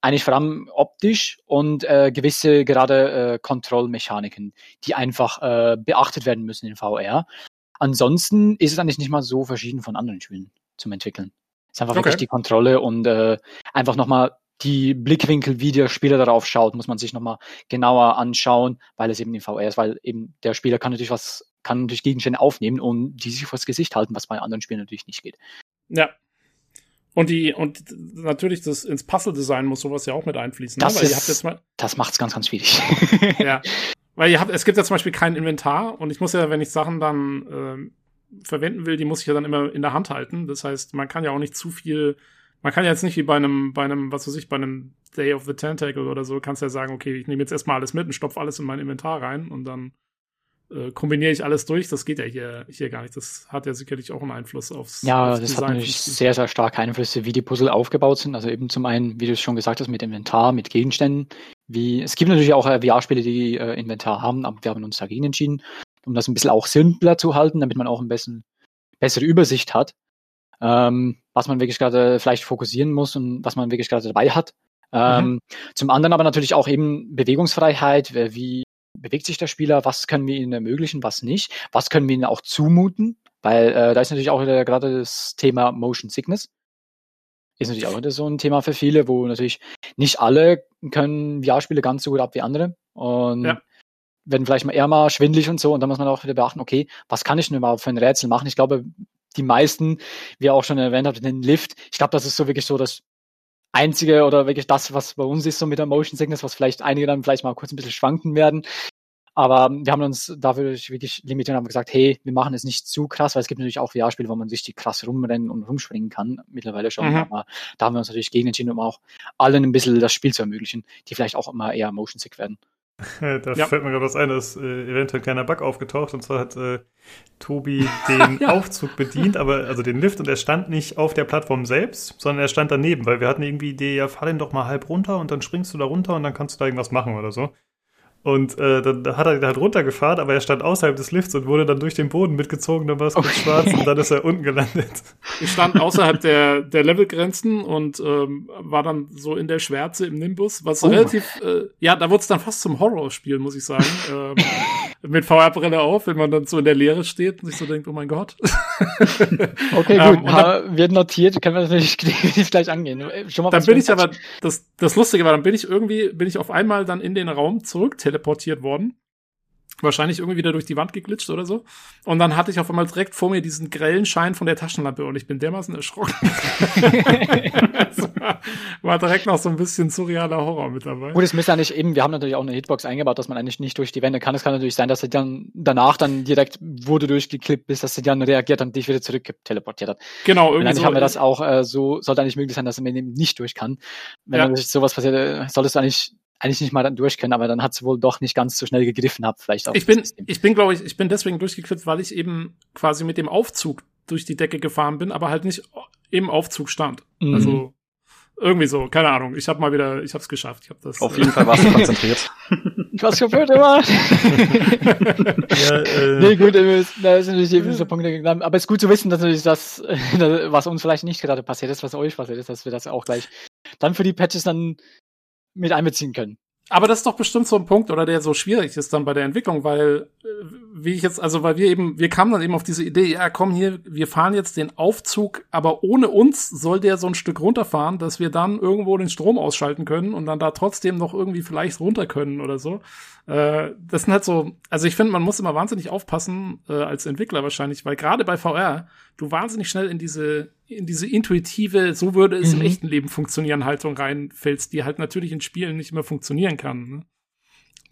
eigentlich vor allem optisch und äh, gewisse gerade äh, Kontrollmechaniken, die einfach äh, beachtet werden müssen in VR. Ansonsten ist es eigentlich nicht mal so verschieden von anderen Spielen zum Entwickeln. Es ist einfach okay. wirklich die Kontrolle und äh, einfach nochmal die Blickwinkel, wie der Spieler darauf schaut, muss man sich nochmal genauer anschauen, weil es eben in VR ist, weil eben der Spieler kann natürlich was, kann natürlich Gegenstände aufnehmen und die sich vors Gesicht halten, was bei anderen Spielen natürlich nicht geht. Ja. Und die, und natürlich das ins Puzzle-Design muss sowas ja auch mit einfließen. Ne? Das, ne? ist, das macht's ganz, ganz schwierig. ja. Weil ihr habt, es gibt ja zum Beispiel kein Inventar und ich muss ja, wenn ich Sachen dann äh, verwenden will, die muss ich ja dann immer in der Hand halten. Das heißt, man kann ja auch nicht zu viel man kann ja jetzt nicht wie bei einem, bei einem, was weiß ich, bei einem Day of the Tentacle oder so, kannst ja sagen, okay, ich nehme jetzt erstmal alles mit und stopfe alles in mein Inventar rein und dann äh, kombiniere ich alles durch. Das geht ja hier, hier gar nicht. Das hat ja sicherlich auch einen Einfluss aufs Ja, aufs das Design hat natürlich sehr, sehr stark Einflüsse, wie die Puzzle aufgebaut sind. Also eben zum einen, wie du es schon gesagt hast, mit Inventar, mit Gegenständen. Wie, es gibt natürlich auch äh, VR-Spiele, die äh, Inventar haben, aber wir haben uns dagegen entschieden, um das ein bisschen auch simpler zu halten, damit man auch ein bisschen bessere Übersicht hat ähm, was man wirklich gerade vielleicht fokussieren muss und was man wirklich gerade dabei hat. Ähm, mhm. Zum anderen aber natürlich auch eben Bewegungsfreiheit, wie bewegt sich der Spieler, was können wir ihnen ermöglichen, was nicht, was können wir ihnen auch zumuten, weil äh, da ist natürlich auch wieder gerade das Thema Motion Sickness. Ist natürlich auch wieder so ein Thema für viele, wo natürlich nicht alle können VR-Spiele ganz so gut ab wie andere. Und ja. werden vielleicht mal eher mal schwindlig und so. Und dann muss man auch wieder beachten, okay, was kann ich denn überhaupt für ein Rätsel machen? Ich glaube, die meisten, wie auch schon erwähnt habt, den Lift. Ich glaube, das ist so wirklich so das einzige oder wirklich das, was bei uns ist, so mit der Motion Sickness, was vielleicht einige dann vielleicht mal kurz ein bisschen schwanken werden. Aber wir haben uns dafür wirklich limitiert und haben gesagt, hey, wir machen es nicht zu krass, weil es gibt natürlich auch VR-Spiele, wo man richtig krass rumrennen und rumspringen kann, mittlerweile schon. Mhm. Aber da haben wir uns natürlich gegen entschieden, um auch allen ein bisschen das Spiel zu ermöglichen, die vielleicht auch immer eher motion sick werden. da ja. fällt mir gerade was ein, da ist äh, eventuell ein kleiner Bug aufgetaucht und zwar hat äh, Tobi den ja. Aufzug bedient, aber also den Lift und er stand nicht auf der Plattform selbst, sondern er stand daneben, weil wir hatten irgendwie die Idee, ja, fahr den doch mal halb runter und dann springst du da runter und dann kannst du da irgendwas machen oder so. Und äh, dann hat er halt runtergefahren, aber er stand außerhalb des Lifts und wurde dann durch den Boden mitgezogen, dann war es kurz schwarz und dann ist er unten gelandet. Ich stand außerhalb der, der Levelgrenzen und ähm, war dann so in der Schwärze im Nimbus, was oh. relativ, äh, ja, da wurde es dann fast zum Horrorspiel, muss ich sagen. ähm, mit VR-Brille auf, wenn man dann so in der Leere steht und sich so denkt, oh mein Gott. okay, gut, ähm, dann, wird notiert, können wir natürlich gleich angehen. Schon mal dann bin ich aber, das, das Lustige war, dann bin ich irgendwie, bin ich auf einmal dann in den Raum zurück teleportiert worden. wahrscheinlich irgendwie wieder durch die Wand geglitscht oder so. Und dann hatte ich auf einmal direkt vor mir diesen grellen Schein von der Taschenlampe und ich bin dermaßen erschrocken. war, war direkt noch so ein bisschen surrealer Horror mit dabei. Gut, es müsste ja nicht eben, wir haben natürlich auch eine Hitbox eingebaut, dass man eigentlich nicht durch die Wände kann. Es kann natürlich sein, dass sie dann danach dann direkt wurde durchgeklippt, bis dass sie dann reagiert und dich wieder zurück teleportiert hat. Genau, irgendwie. Und eigentlich so haben wir das auch äh, so, sollte eigentlich möglich sein, dass man eben nicht durch kann. Wenn ja. sowas passiert, äh, solltest du eigentlich eigentlich nicht mal dann durch können, aber dann hat es wohl doch nicht ganz so schnell gegriffen hab, vielleicht auch. Ich bin, ich bin, glaube ich, ich bin deswegen durchgeklippt, weil ich eben quasi mit dem Aufzug durch die Decke gefahren bin, aber halt nicht im Aufzug stand. Mhm. Also irgendwie so, keine Ahnung. Ich habe mal wieder, ich habe es geschafft. Ich hab das. Auf jeden Fall warst du konzentriert. Was für blöd immer. ja, äh. Nee, gut, da ist natürlich eben so Punkte gegangen. Aber es ist gut zu wissen, dass natürlich das, was uns vielleicht nicht gerade passiert ist, was euch passiert ist, dass wir das auch gleich dann für die Patches dann mit einbeziehen können. Aber das ist doch bestimmt so ein Punkt, oder der so schwierig ist dann bei der Entwicklung, weil, äh, wie ich jetzt, also weil wir eben, wir kamen dann eben auf diese Idee, ja komm hier, wir fahren jetzt den Aufzug, aber ohne uns soll der so ein Stück runterfahren, dass wir dann irgendwo den Strom ausschalten können und dann da trotzdem noch irgendwie vielleicht runter können oder so. Äh, das sind halt so, also ich finde, man muss immer wahnsinnig aufpassen, äh, als Entwickler wahrscheinlich, weil gerade bei VR du wahnsinnig schnell in diese, in diese intuitive, so würde es mhm. im echten Leben funktionieren, Haltung reinfällst, die halt natürlich in Spielen nicht mehr funktionieren kann. Ne?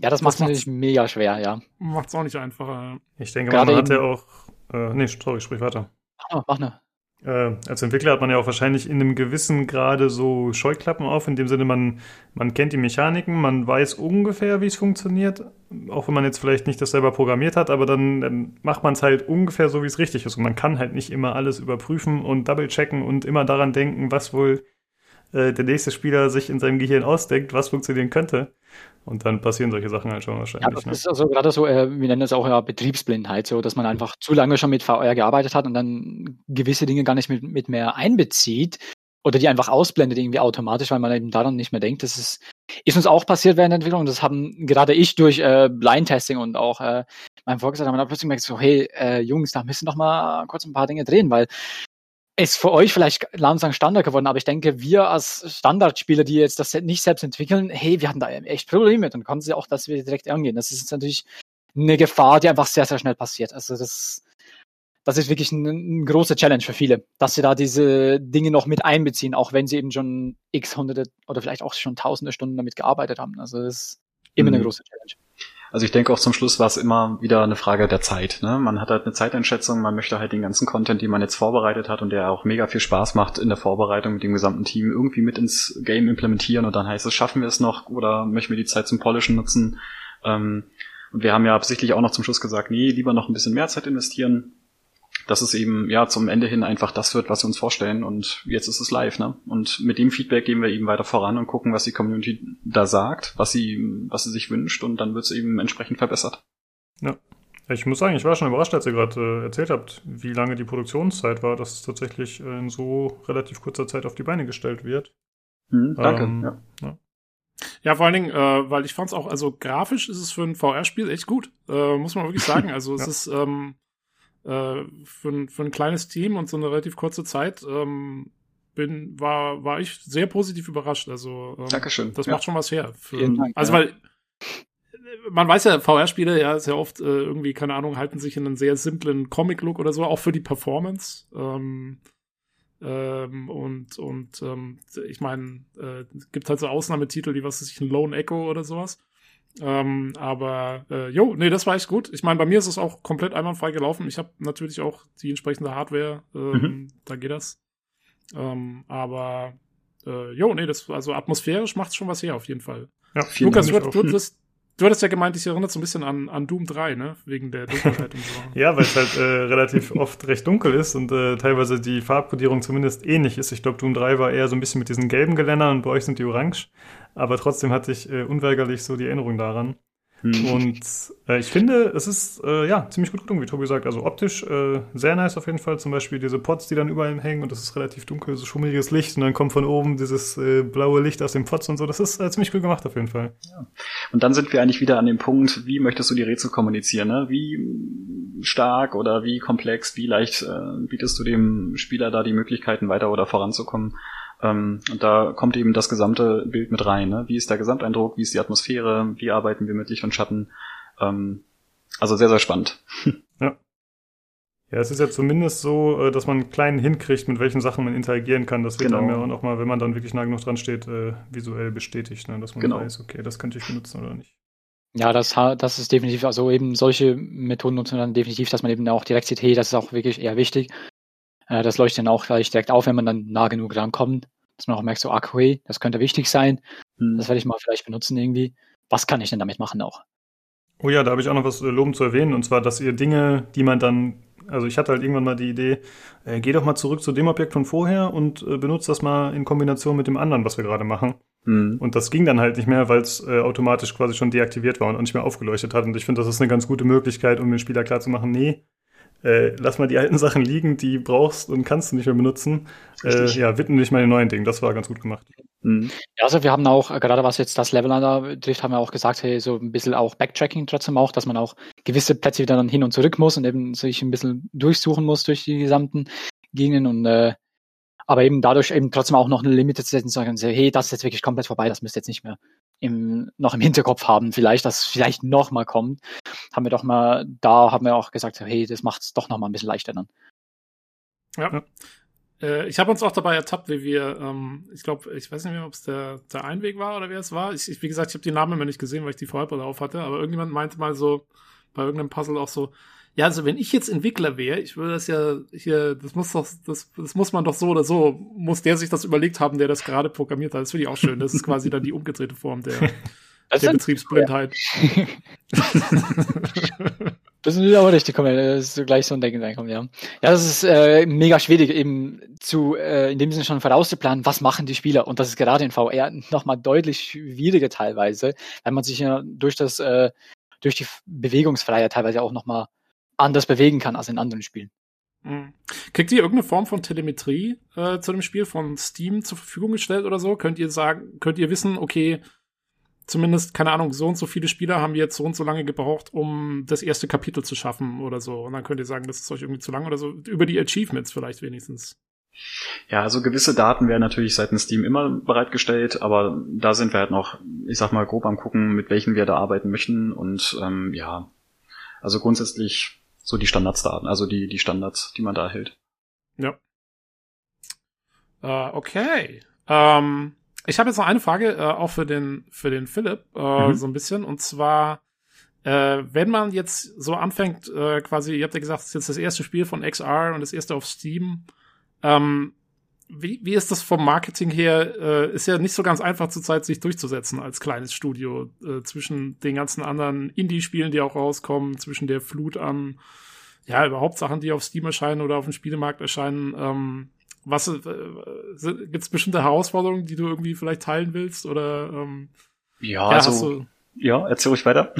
Ja, das, das macht natürlich mega schwer, ja. Macht's auch nicht einfacher. Ich denke, Gerade man hat ja auch, äh, nee, sorry, sprich weiter. Mach, mach ne. Äh, als Entwickler hat man ja auch wahrscheinlich in einem gewissen Grade so Scheuklappen auf, in dem Sinne, man, man kennt die Mechaniken, man weiß ungefähr, wie es funktioniert, auch wenn man jetzt vielleicht nicht das selber programmiert hat, aber dann, dann macht man es halt ungefähr so, wie es richtig ist. Und man kann halt nicht immer alles überprüfen und double-checken und immer daran denken, was wohl äh, der nächste Spieler sich in seinem Gehirn ausdenkt, was funktionieren könnte. Und dann passieren solche Sachen halt schon wahrscheinlich. Ja, das ne? ist also gerade so, äh, wir nennen das auch ja Betriebsblindheit, so dass man einfach zu lange schon mit VR gearbeitet hat und dann gewisse Dinge gar nicht mit, mit mehr einbezieht oder die einfach ausblendet irgendwie automatisch, weil man eben daran nicht mehr denkt. Das ist, ist uns auch passiert während der Entwicklung. Das haben gerade ich durch äh, Blind-Testing und auch äh, mein Vorgesetzter haben dann plötzlich gemerkt, so, hey, äh, Jungs, da müssen doch mal kurz ein paar Dinge drehen, weil ist für euch vielleicht langsam Standard geworden, aber ich denke, wir als Standardspieler, die jetzt das nicht selbst entwickeln, hey, wir hatten da echt Probleme mit und konnten sie auch, dass wir direkt angehen. Das ist natürlich eine Gefahr, die einfach sehr, sehr schnell passiert. Also das, das ist wirklich ein, ein großer Challenge für viele, dass sie da diese Dinge noch mit einbeziehen, auch wenn sie eben schon x hunderte oder vielleicht auch schon tausende Stunden damit gearbeitet haben. Also das ist immer mhm. eine große Challenge. Also ich denke auch zum Schluss war es immer wieder eine Frage der Zeit. Ne? Man hat halt eine Zeiteinschätzung, man möchte halt den ganzen Content, den man jetzt vorbereitet hat und der auch mega viel Spaß macht in der Vorbereitung mit dem gesamten Team, irgendwie mit ins Game implementieren und dann heißt es, schaffen wir es noch oder möchten wir die Zeit zum Polischen nutzen? Ähm, und wir haben ja absichtlich auch noch zum Schluss gesagt, nee, lieber noch ein bisschen mehr Zeit investieren, dass es eben ja zum Ende hin einfach das wird, was wir uns vorstellen und jetzt ist es live, ne? Und mit dem Feedback gehen wir eben weiter voran und gucken, was die Community da sagt, was sie, was sie sich wünscht und dann wird es eben entsprechend verbessert. Ja. Ich muss sagen, ich war schon überrascht, als ihr gerade äh, erzählt habt, wie lange die Produktionszeit war, dass es tatsächlich äh, in so relativ kurzer Zeit auf die Beine gestellt wird. Hm, danke. Ähm, ja. ja. Ja, vor allen Dingen, äh, weil ich fand es auch, also grafisch ist es für ein VR-Spiel echt gut, äh, muss man wirklich sagen. Also es ja. ist, ähm, äh, für, ein, für ein kleines Team und so eine relativ kurze Zeit ähm, bin, war, war ich sehr positiv überrascht. Also ähm, Dankeschön. das ja. macht schon was her. Für, Dank, also ja. weil man weiß ja, VR-Spiele ja sehr oft äh, irgendwie, keine Ahnung, halten sich in einen sehr simplen Comic-Look oder so, auch für die Performance. Ähm, ähm, und und ähm, ich meine, äh, gibt halt so Ausnahmetitel, wie was ist ich, ein Lone Echo oder sowas. Ähm, aber äh, jo, nee, das war echt gut. Ich meine, bei mir ist es auch komplett einwandfrei gelaufen. Ich habe natürlich auch die entsprechende Hardware, ähm, mhm. da geht das. Ähm, aber äh, jo, nee, das also atmosphärisch macht schon was her auf jeden Fall. Ja, Lukas, du, du, du, Du hattest ja gemeint, ich erinnere so ein bisschen an, an Doom 3, ne? Wegen der Dunkelheit und so. ja, weil es halt äh, relativ oft recht dunkel ist und äh, teilweise die Farbkodierung zumindest ähnlich ist. Ich glaube, Doom 3 war eher so ein bisschen mit diesen gelben Geländern und bei euch sind die orange. Aber trotzdem hatte ich äh, unweigerlich so die Erinnerung daran. Hm. Und äh, ich finde, es ist äh, ja ziemlich gut gelungen, wie Tobi sagt. Also optisch äh, sehr nice auf jeden Fall. Zum Beispiel diese Pots, die dann überall hängen und das ist relativ dunkel, so schummriges Licht und dann kommt von oben dieses äh, blaue Licht aus den Pots und so. Das ist äh, ziemlich gut gemacht auf jeden Fall. Ja. Und dann sind wir eigentlich wieder an dem Punkt, wie möchtest du die Rätsel kommunizieren? Ne? Wie stark oder wie komplex, wie leicht äh, bietest du dem Spieler da die Möglichkeiten weiter oder voranzukommen? Ähm, und da kommt eben das gesamte Bild mit rein. Ne? Wie ist der Gesamteindruck? Wie ist die Atmosphäre? Wie arbeiten wir mit Licht und Schatten? Ähm, Also sehr, sehr spannend. Ja. Ja, es ist ja zumindest so, äh, dass man einen kleinen hinkriegt, mit welchen Sachen man interagieren kann. Das wird genau. dann ja auch mal, wenn man dann wirklich nah genug dran steht, äh, visuell bestätigt, ne? dass man genau. weiß, okay, das könnte ich benutzen oder nicht. Ja, das, das ist definitiv, also eben solche Methoden nutzen dann definitiv, dass man eben auch direkt sieht, hey, das ist auch wirklich eher wichtig. Äh, das leuchtet dann auch gleich direkt auf, wenn man dann nah genug rankommt, dass man auch merkt, so, ah, okay, das könnte wichtig sein. Hm. Das werde ich mal vielleicht benutzen irgendwie. Was kann ich denn damit machen auch? Oh ja, da habe ich auch noch was äh, lobend zu erwähnen, und zwar, dass ihr Dinge, die man dann, also ich hatte halt irgendwann mal die Idee, äh, geh doch mal zurück zu dem Objekt von vorher und äh, benutzt das mal in Kombination mit dem anderen, was wir gerade machen. Mhm. Und das ging dann halt nicht mehr, weil es äh, automatisch quasi schon deaktiviert war und auch nicht mehr aufgeleuchtet hat. Und ich finde, das ist eine ganz gute Möglichkeit, um den Spieler klarzumachen, nee, äh, lass mal die alten Sachen liegen, die brauchst und kannst du nicht mehr benutzen. Äh, ja, widmen dich mal den neuen Dingen. Das war ganz gut gemacht. Mhm. Ja, also wir haben auch, äh, gerade was jetzt das Level betrifft, haben wir auch gesagt, hey, so ein bisschen auch Backtracking trotzdem auch, dass man auch gewisse Plätze wieder dann hin und zurück muss und eben sich ein bisschen durchsuchen muss durch die gesamten Gegenden und äh, aber eben dadurch eben trotzdem auch noch eine Limite zu setzen, zu sagen, hey, das ist jetzt wirklich komplett vorbei, das müsst ihr jetzt nicht mehr im, noch im Hinterkopf haben, vielleicht, dass vielleicht noch mal kommt, haben wir doch mal, da haben wir auch gesagt, hey, das macht es doch noch mal ein bisschen leichter dann. Ja. ja. Äh, ich habe uns auch dabei ertappt, wie wir, ähm, ich glaube, ich weiß nicht mehr, ob es der, der Einweg war oder wer es war. Ich, ich, wie gesagt, ich habe die Namen immer nicht gesehen, weil ich die Vorhaltbrille auf hatte, aber irgendjemand meinte mal so bei irgendeinem Puzzle auch so, ja, also wenn ich jetzt Entwickler wäre, ich würde das ja hier, das muss doch, das, das muss man doch so oder so, muss der sich das überlegt haben, der das gerade programmiert hat. Das finde ich auch schön. Das ist quasi dann die umgedrehte Form der, der Betriebsblindheit. das ist aber richtig, komm, das ist gleich so ein Denken reinkommen, ja. Ja, das ist äh, mega schwierig, eben zu, äh, in dem Sinne schon vorauszuplanen, was machen die Spieler. Und das ist gerade in VR nochmal deutlich schwieriger teilweise, weil man sich ja durch das, äh, durch die Bewegungsfreiheit teilweise auch nochmal anders bewegen kann als in anderen Spielen. Mhm. Kriegt ihr irgendeine Form von Telemetrie äh, zu dem Spiel von Steam zur Verfügung gestellt oder so? Könnt ihr sagen, könnt ihr wissen, okay, zumindest, keine Ahnung, so und so viele Spieler haben jetzt so und so lange gebraucht, um das erste Kapitel zu schaffen oder so. Und dann könnt ihr sagen, das ist euch irgendwie zu lang oder so. Über die Achievements vielleicht wenigstens. Ja, also gewisse Daten werden natürlich seitens Steam immer bereitgestellt, aber da sind wir halt noch, ich sag mal, grob am gucken, mit welchen wir da arbeiten möchten. Und ähm, ja, also grundsätzlich so die Standardsdaten, also die, die Standards, die man da hält. Ja. Äh, okay. Ähm, ich habe jetzt noch eine Frage, äh, auch für den, für den Philipp, äh, mhm. so ein bisschen, und zwar, äh, wenn man jetzt so anfängt, äh, quasi, ihr habt ja gesagt, es ist jetzt das erste Spiel von XR und das erste auf Steam, ähm, wie, wie ist das vom Marketing her? Äh, ist ja nicht so ganz einfach zurzeit, sich durchzusetzen als kleines Studio äh, zwischen den ganzen anderen Indie-Spielen, die auch rauskommen, zwischen der Flut an, ja, überhaupt Sachen, die auf Steam erscheinen oder auf dem Spielemarkt erscheinen. Ähm, was äh, gibt es bestimmte Herausforderungen, die du irgendwie vielleicht teilen willst? Oder ähm, ja, ja also, ja, erzähl ruhig weiter.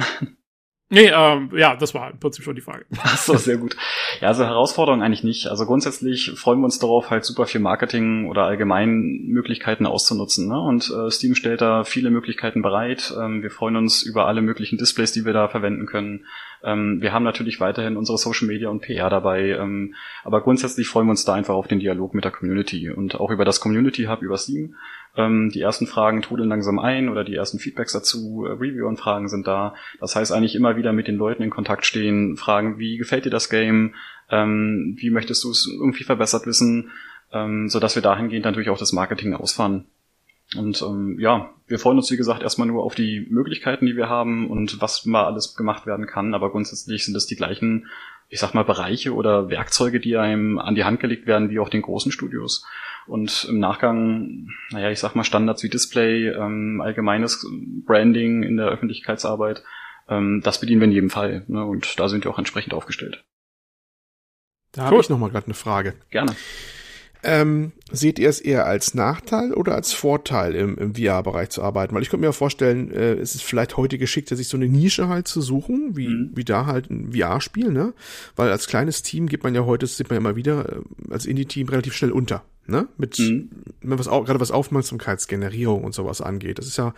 Nee, ähm, ja, das war im Prinzip schon die Frage. Ach so, sehr gut. Ja, also Herausforderung eigentlich nicht. Also grundsätzlich freuen wir uns darauf, halt super viel Marketing oder allgemein Möglichkeiten auszunutzen. Ne? Und äh, Steam stellt da viele Möglichkeiten bereit. Ähm, wir freuen uns über alle möglichen Displays, die wir da verwenden können. Ähm, wir haben natürlich weiterhin unsere Social Media und PR dabei. Ähm, aber grundsätzlich freuen wir uns da einfach auf den Dialog mit der Community und auch über das Community Hub über Steam ähm, die ersten Fragen trudeln langsam ein oder die ersten Feedbacks dazu, äh, Review-Anfragen sind da. Das heißt eigentlich immer wieder mit den Leuten in Kontakt stehen, fragen, wie gefällt dir das Game, ähm, wie möchtest du es irgendwie verbessert wissen, ähm, so dass wir dahingehend natürlich auch das Marketing ausfahren. Und ähm, ja, wir freuen uns, wie gesagt, erstmal nur auf die Möglichkeiten, die wir haben und was mal alles gemacht werden kann. Aber grundsätzlich sind es die gleichen, ich sag mal, Bereiche oder Werkzeuge, die einem an die Hand gelegt werden, wie auch den großen Studios. Und im Nachgang, naja, ich sag mal Standards wie Display, ähm, allgemeines Branding in der Öffentlichkeitsarbeit, ähm, das bedienen wir in jedem Fall. Ne? Und da sind wir auch entsprechend aufgestellt. Da cool. habe ich noch mal gerade eine Frage. Gerne. Ähm, seht ihr es eher als Nachteil oder als Vorteil im, im VR-Bereich zu arbeiten? Weil ich könnte mir vorstellen, äh, es ist vielleicht heute geschickter, sich so eine Nische halt zu suchen, wie, mhm. wie da halt ein VR-Spiel, ne? Weil als kleines Team geht man ja heute, das sieht man ja immer wieder, äh, als Indie-Team relativ schnell unter, ne? Mit, mhm. was auch, gerade was Aufmerksamkeitsgenerierung und sowas angeht. Das ist ja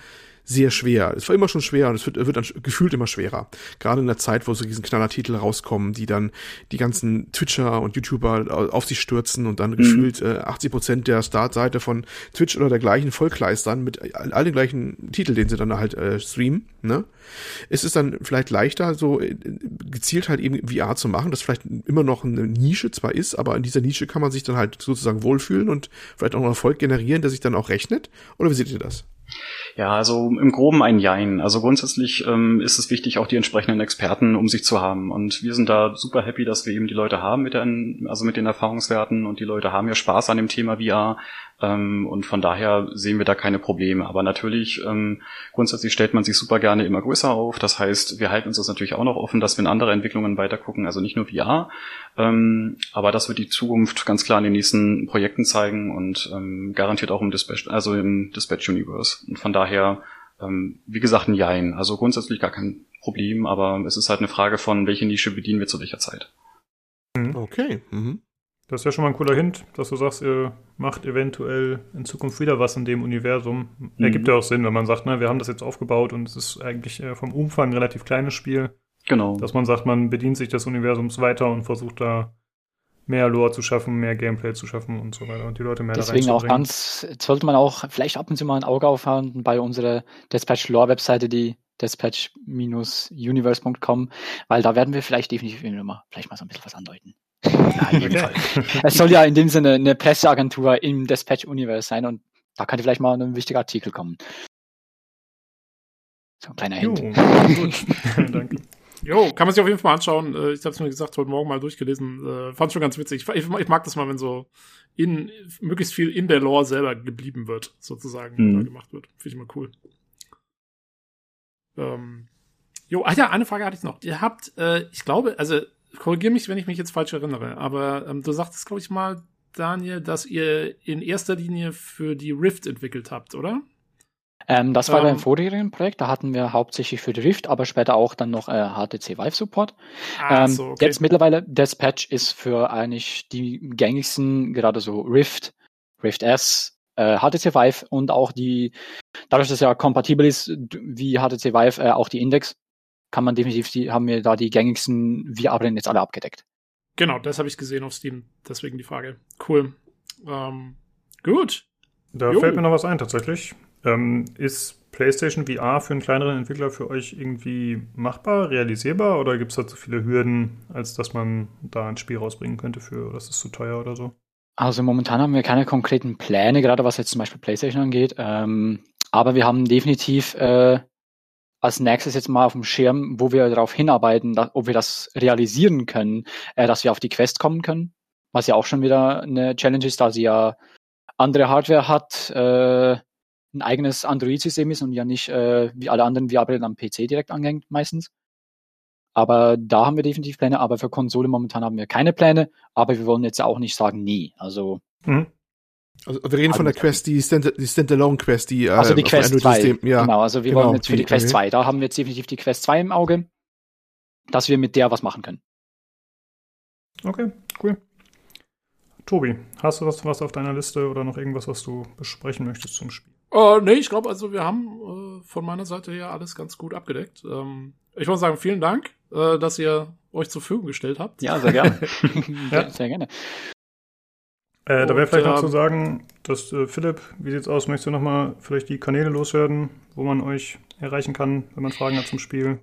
sehr schwer. Es war immer schon schwer und es wird, wird dann gefühlt immer schwerer. Gerade in der Zeit, wo so diesen Knallertitel rauskommen, die dann die ganzen Twitcher und YouTuber auf sich stürzen und dann mhm. gefühlt äh, 80 Prozent der Startseite von Twitch oder dergleichen vollkleistern mit all, all den gleichen Titel, den sie dann halt äh, streamen. Ne? Es ist dann vielleicht leichter, so äh, gezielt halt eben VR zu machen, das vielleicht immer noch eine Nische zwar ist, aber in dieser Nische kann man sich dann halt sozusagen wohlfühlen und vielleicht auch einen Erfolg generieren, der sich dann auch rechnet. Oder wie seht ihr das? Ja, also im Groben ein Jein. Also grundsätzlich ähm, ist es wichtig, auch die entsprechenden Experten um sich zu haben. Und wir sind da super happy, dass wir eben die Leute haben mit den, also mit den Erfahrungswerten und die Leute haben ja Spaß an dem Thema VR. Ähm, und von daher sehen wir da keine Probleme. Aber natürlich, ähm, grundsätzlich stellt man sich super gerne immer größer auf. Das heißt, wir halten uns das natürlich auch noch offen, dass wir in andere Entwicklungen weitergucken, also nicht nur VR. Ähm, aber das wird die Zukunft ganz klar in den nächsten Projekten zeigen und ähm, garantiert auch im Dispatch, also im Dispatch Universe. Und von daher, ähm, wie gesagt, ein Jein. Also grundsätzlich gar kein Problem, aber es ist halt eine Frage von, welche Nische bedienen wir zu welcher Zeit. Okay. Mhm. Das ist ja schon mal ein cooler Hint, dass du sagst, ihr macht eventuell in Zukunft wieder was in dem Universum. Mhm. Ergibt ja auch Sinn, wenn man sagt, ne, wir haben das jetzt aufgebaut und es ist eigentlich äh, vom Umfang ein relativ kleines Spiel. Genau. Dass man sagt, man bedient sich des Universums weiter und versucht da mehr Lore zu schaffen, mehr Gameplay zu schaffen und so weiter und die Leute mehr Deswegen auch ganz, sollte man auch vielleicht ab und zu mal ein Auge aufhaben bei unserer Dispatch Lore Webseite, die dispatch-universe.com, weil da werden wir vielleicht definitiv immer vielleicht mal so ein bisschen was andeuten. Ja, jedenfalls. es soll ja in dem Sinne eine Presseagentur im Dispatch Universe sein und da könnte vielleicht mal ein wichtiger Artikel kommen. So ein kleiner Hint. Jo, Danke. Jo, kann man sich auf jeden Fall mal anschauen. Äh, ich habe es mir gesagt, heute Morgen mal durchgelesen. Äh, fand schon ganz witzig. Ich, ich, mag das mal, wenn so in möglichst viel in der Lore selber geblieben wird, sozusagen, mhm. gemacht wird. Finde ich mal cool. Ähm, jo, ah ja, eine Frage hatte ich noch. Ihr habt, äh, ich glaube, also korrigiere mich, wenn ich mich jetzt falsch erinnere, aber ähm, du sagtest, glaube ich mal, Daniel, dass ihr in erster Linie für die Rift entwickelt habt, oder? Ähm, das war ähm, beim vorherigen Projekt, da hatten wir hauptsächlich für die Rift, aber später auch dann noch äh, HTC Vive Support. Ähm, so, okay. Jetzt mittlerweile, Dispatch ist für eigentlich die gängigsten, gerade so Rift, Rift S, äh, HTC Vive und auch die, dadurch, dass es ja kompatibel ist, wie HTC Vive, äh, auch die Index, kann man definitiv, die, haben wir da die gängigsten VR-Brillen jetzt alle abgedeckt. Genau, das habe ich gesehen auf Steam. Deswegen die Frage. Cool. Ähm, gut. Da jo. fällt mir noch was ein tatsächlich. Ähm, ist PlayStation VR für einen kleineren Entwickler für euch irgendwie machbar, realisierbar oder gibt es da zu viele Hürden, als dass man da ein Spiel rausbringen könnte für, oder ist es zu teuer oder so? Also momentan haben wir keine konkreten Pläne, gerade was jetzt zum Beispiel PlayStation angeht. Ähm, aber wir haben definitiv äh, als nächstes jetzt mal auf dem Schirm, wo wir darauf hinarbeiten, dass, ob wir das realisieren können, äh, dass wir auf die Quest kommen können, was ja auch schon wieder eine Challenge ist, da sie ja andere Hardware hat, äh, ein eigenes Android-System ist und ja nicht äh, wie alle anderen VR-Brillen am PC direkt angehängt meistens. Aber da haben wir definitiv Pläne, aber für Konsole momentan haben wir keine Pläne, aber wir wollen jetzt auch nicht sagen nie. Also mhm. Also wir reden von der Quest, die, Stand die Standalone-Quest, die äh, Also die Quest 2, ja. genau. Also wir genau, wollen jetzt für die, die Quest 2, da haben wir jetzt definitiv die Quest 2 im Auge, dass wir mit der was machen können. Okay, cool. Tobi, hast du was, was auf deiner Liste oder noch irgendwas, was du besprechen möchtest zum Spiel? Uh, nee, ich glaube, also wir haben uh, von meiner Seite her alles ganz gut abgedeckt. Ähm, ich muss sagen, vielen Dank, uh, dass ihr euch zur Verfügung gestellt habt. Ja, sehr gerne. ja. Sehr gerne. Äh, da wäre vielleicht noch zu sagen, dass äh, Philipp, wie sieht's aus? Möchtest du nochmal vielleicht die Kanäle loswerden, wo man euch erreichen kann, wenn man Fragen hat zum Spiel?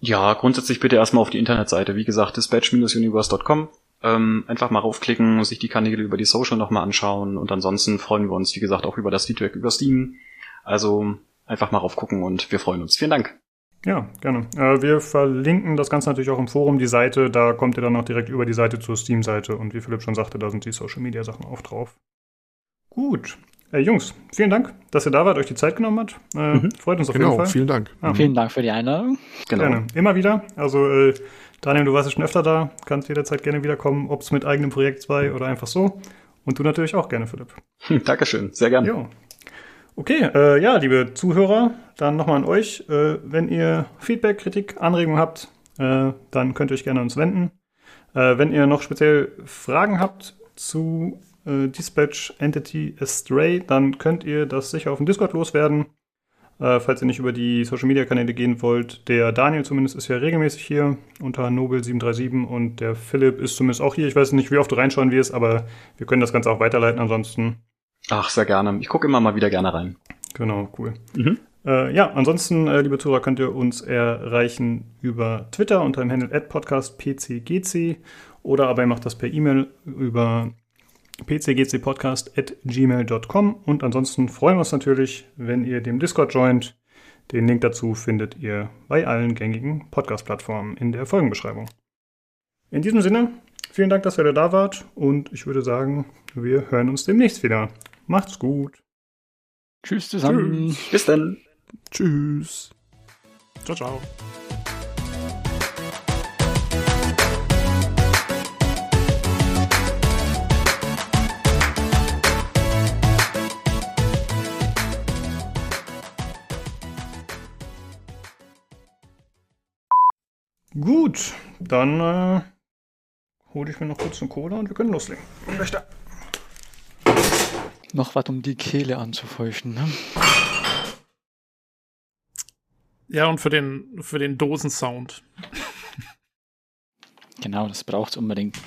Ja, grundsätzlich bitte erstmal auf die Internetseite. Wie gesagt, dispatch-universe.com. Ähm, einfach mal raufklicken, sich die Kanäle über die Social nochmal anschauen und ansonsten freuen wir uns, wie gesagt, auch über das Feedback über Steam. Also einfach mal raufgucken und wir freuen uns. Vielen Dank. Ja, gerne. Äh, wir verlinken das Ganze natürlich auch im Forum, die Seite. Da kommt ihr dann noch direkt über die Seite zur Steam-Seite. Und wie Philipp schon sagte, da sind die Social-Media-Sachen auch drauf. Gut. Äh, Jungs, vielen Dank, dass ihr da wart, euch die Zeit genommen habt. Äh, mhm. Freut uns auf genau, jeden Fall. Vielen Dank. Ja. Vielen Dank für die Einladung. Genau. Gerne. Immer wieder. Also, äh, Daniel, du warst ja schon öfter da. Kannst jederzeit gerne wiederkommen, ob es mit eigenem Projekt 2 oder einfach so. Und du natürlich auch gerne, Philipp. Dankeschön, sehr gerne. Jo. Okay, äh, ja, liebe Zuhörer, dann nochmal an euch. Äh, wenn ihr Feedback, Kritik, Anregungen habt, äh, dann könnt ihr euch gerne uns wenden. Äh, wenn ihr noch speziell Fragen habt zu äh, Dispatch Entity Astray, dann könnt ihr das sicher auf dem Discord loswerden. Äh, falls ihr nicht über die Social Media Kanäle gehen wollt, der Daniel zumindest ist ja regelmäßig hier unter Nobel737 und der Philipp ist zumindest auch hier. Ich weiß nicht, wie oft du reinschauen wirst, aber wir können das Ganze auch weiterleiten ansonsten. Ach, sehr gerne. Ich gucke immer mal wieder gerne rein. Genau, cool. Mhm. Äh, ja, ansonsten, äh, liebe Zuhörer, könnt ihr uns erreichen über Twitter unter dem Handle podcastpcgc oder aber ihr macht das per E-Mail über pcgcpodcast.gmail.com und ansonsten freuen wir uns natürlich, wenn ihr dem Discord joint. Den Link dazu findet ihr bei allen gängigen Podcast-Plattformen in der Folgenbeschreibung. In diesem Sinne, vielen Dank, dass ihr da wart und ich würde sagen, wir hören uns demnächst wieder. Macht's gut. Tschüss zusammen. Tschüss. Bis dann. Tschüss. Ciao, ciao. Gut, dann äh, hole ich mir noch kurz eine Cola und wir können loslegen. Wächter. Noch was, um die Kehle anzufeuchten, ne? Ja, und für den, für den Dosensound. Genau, das braucht's unbedingt.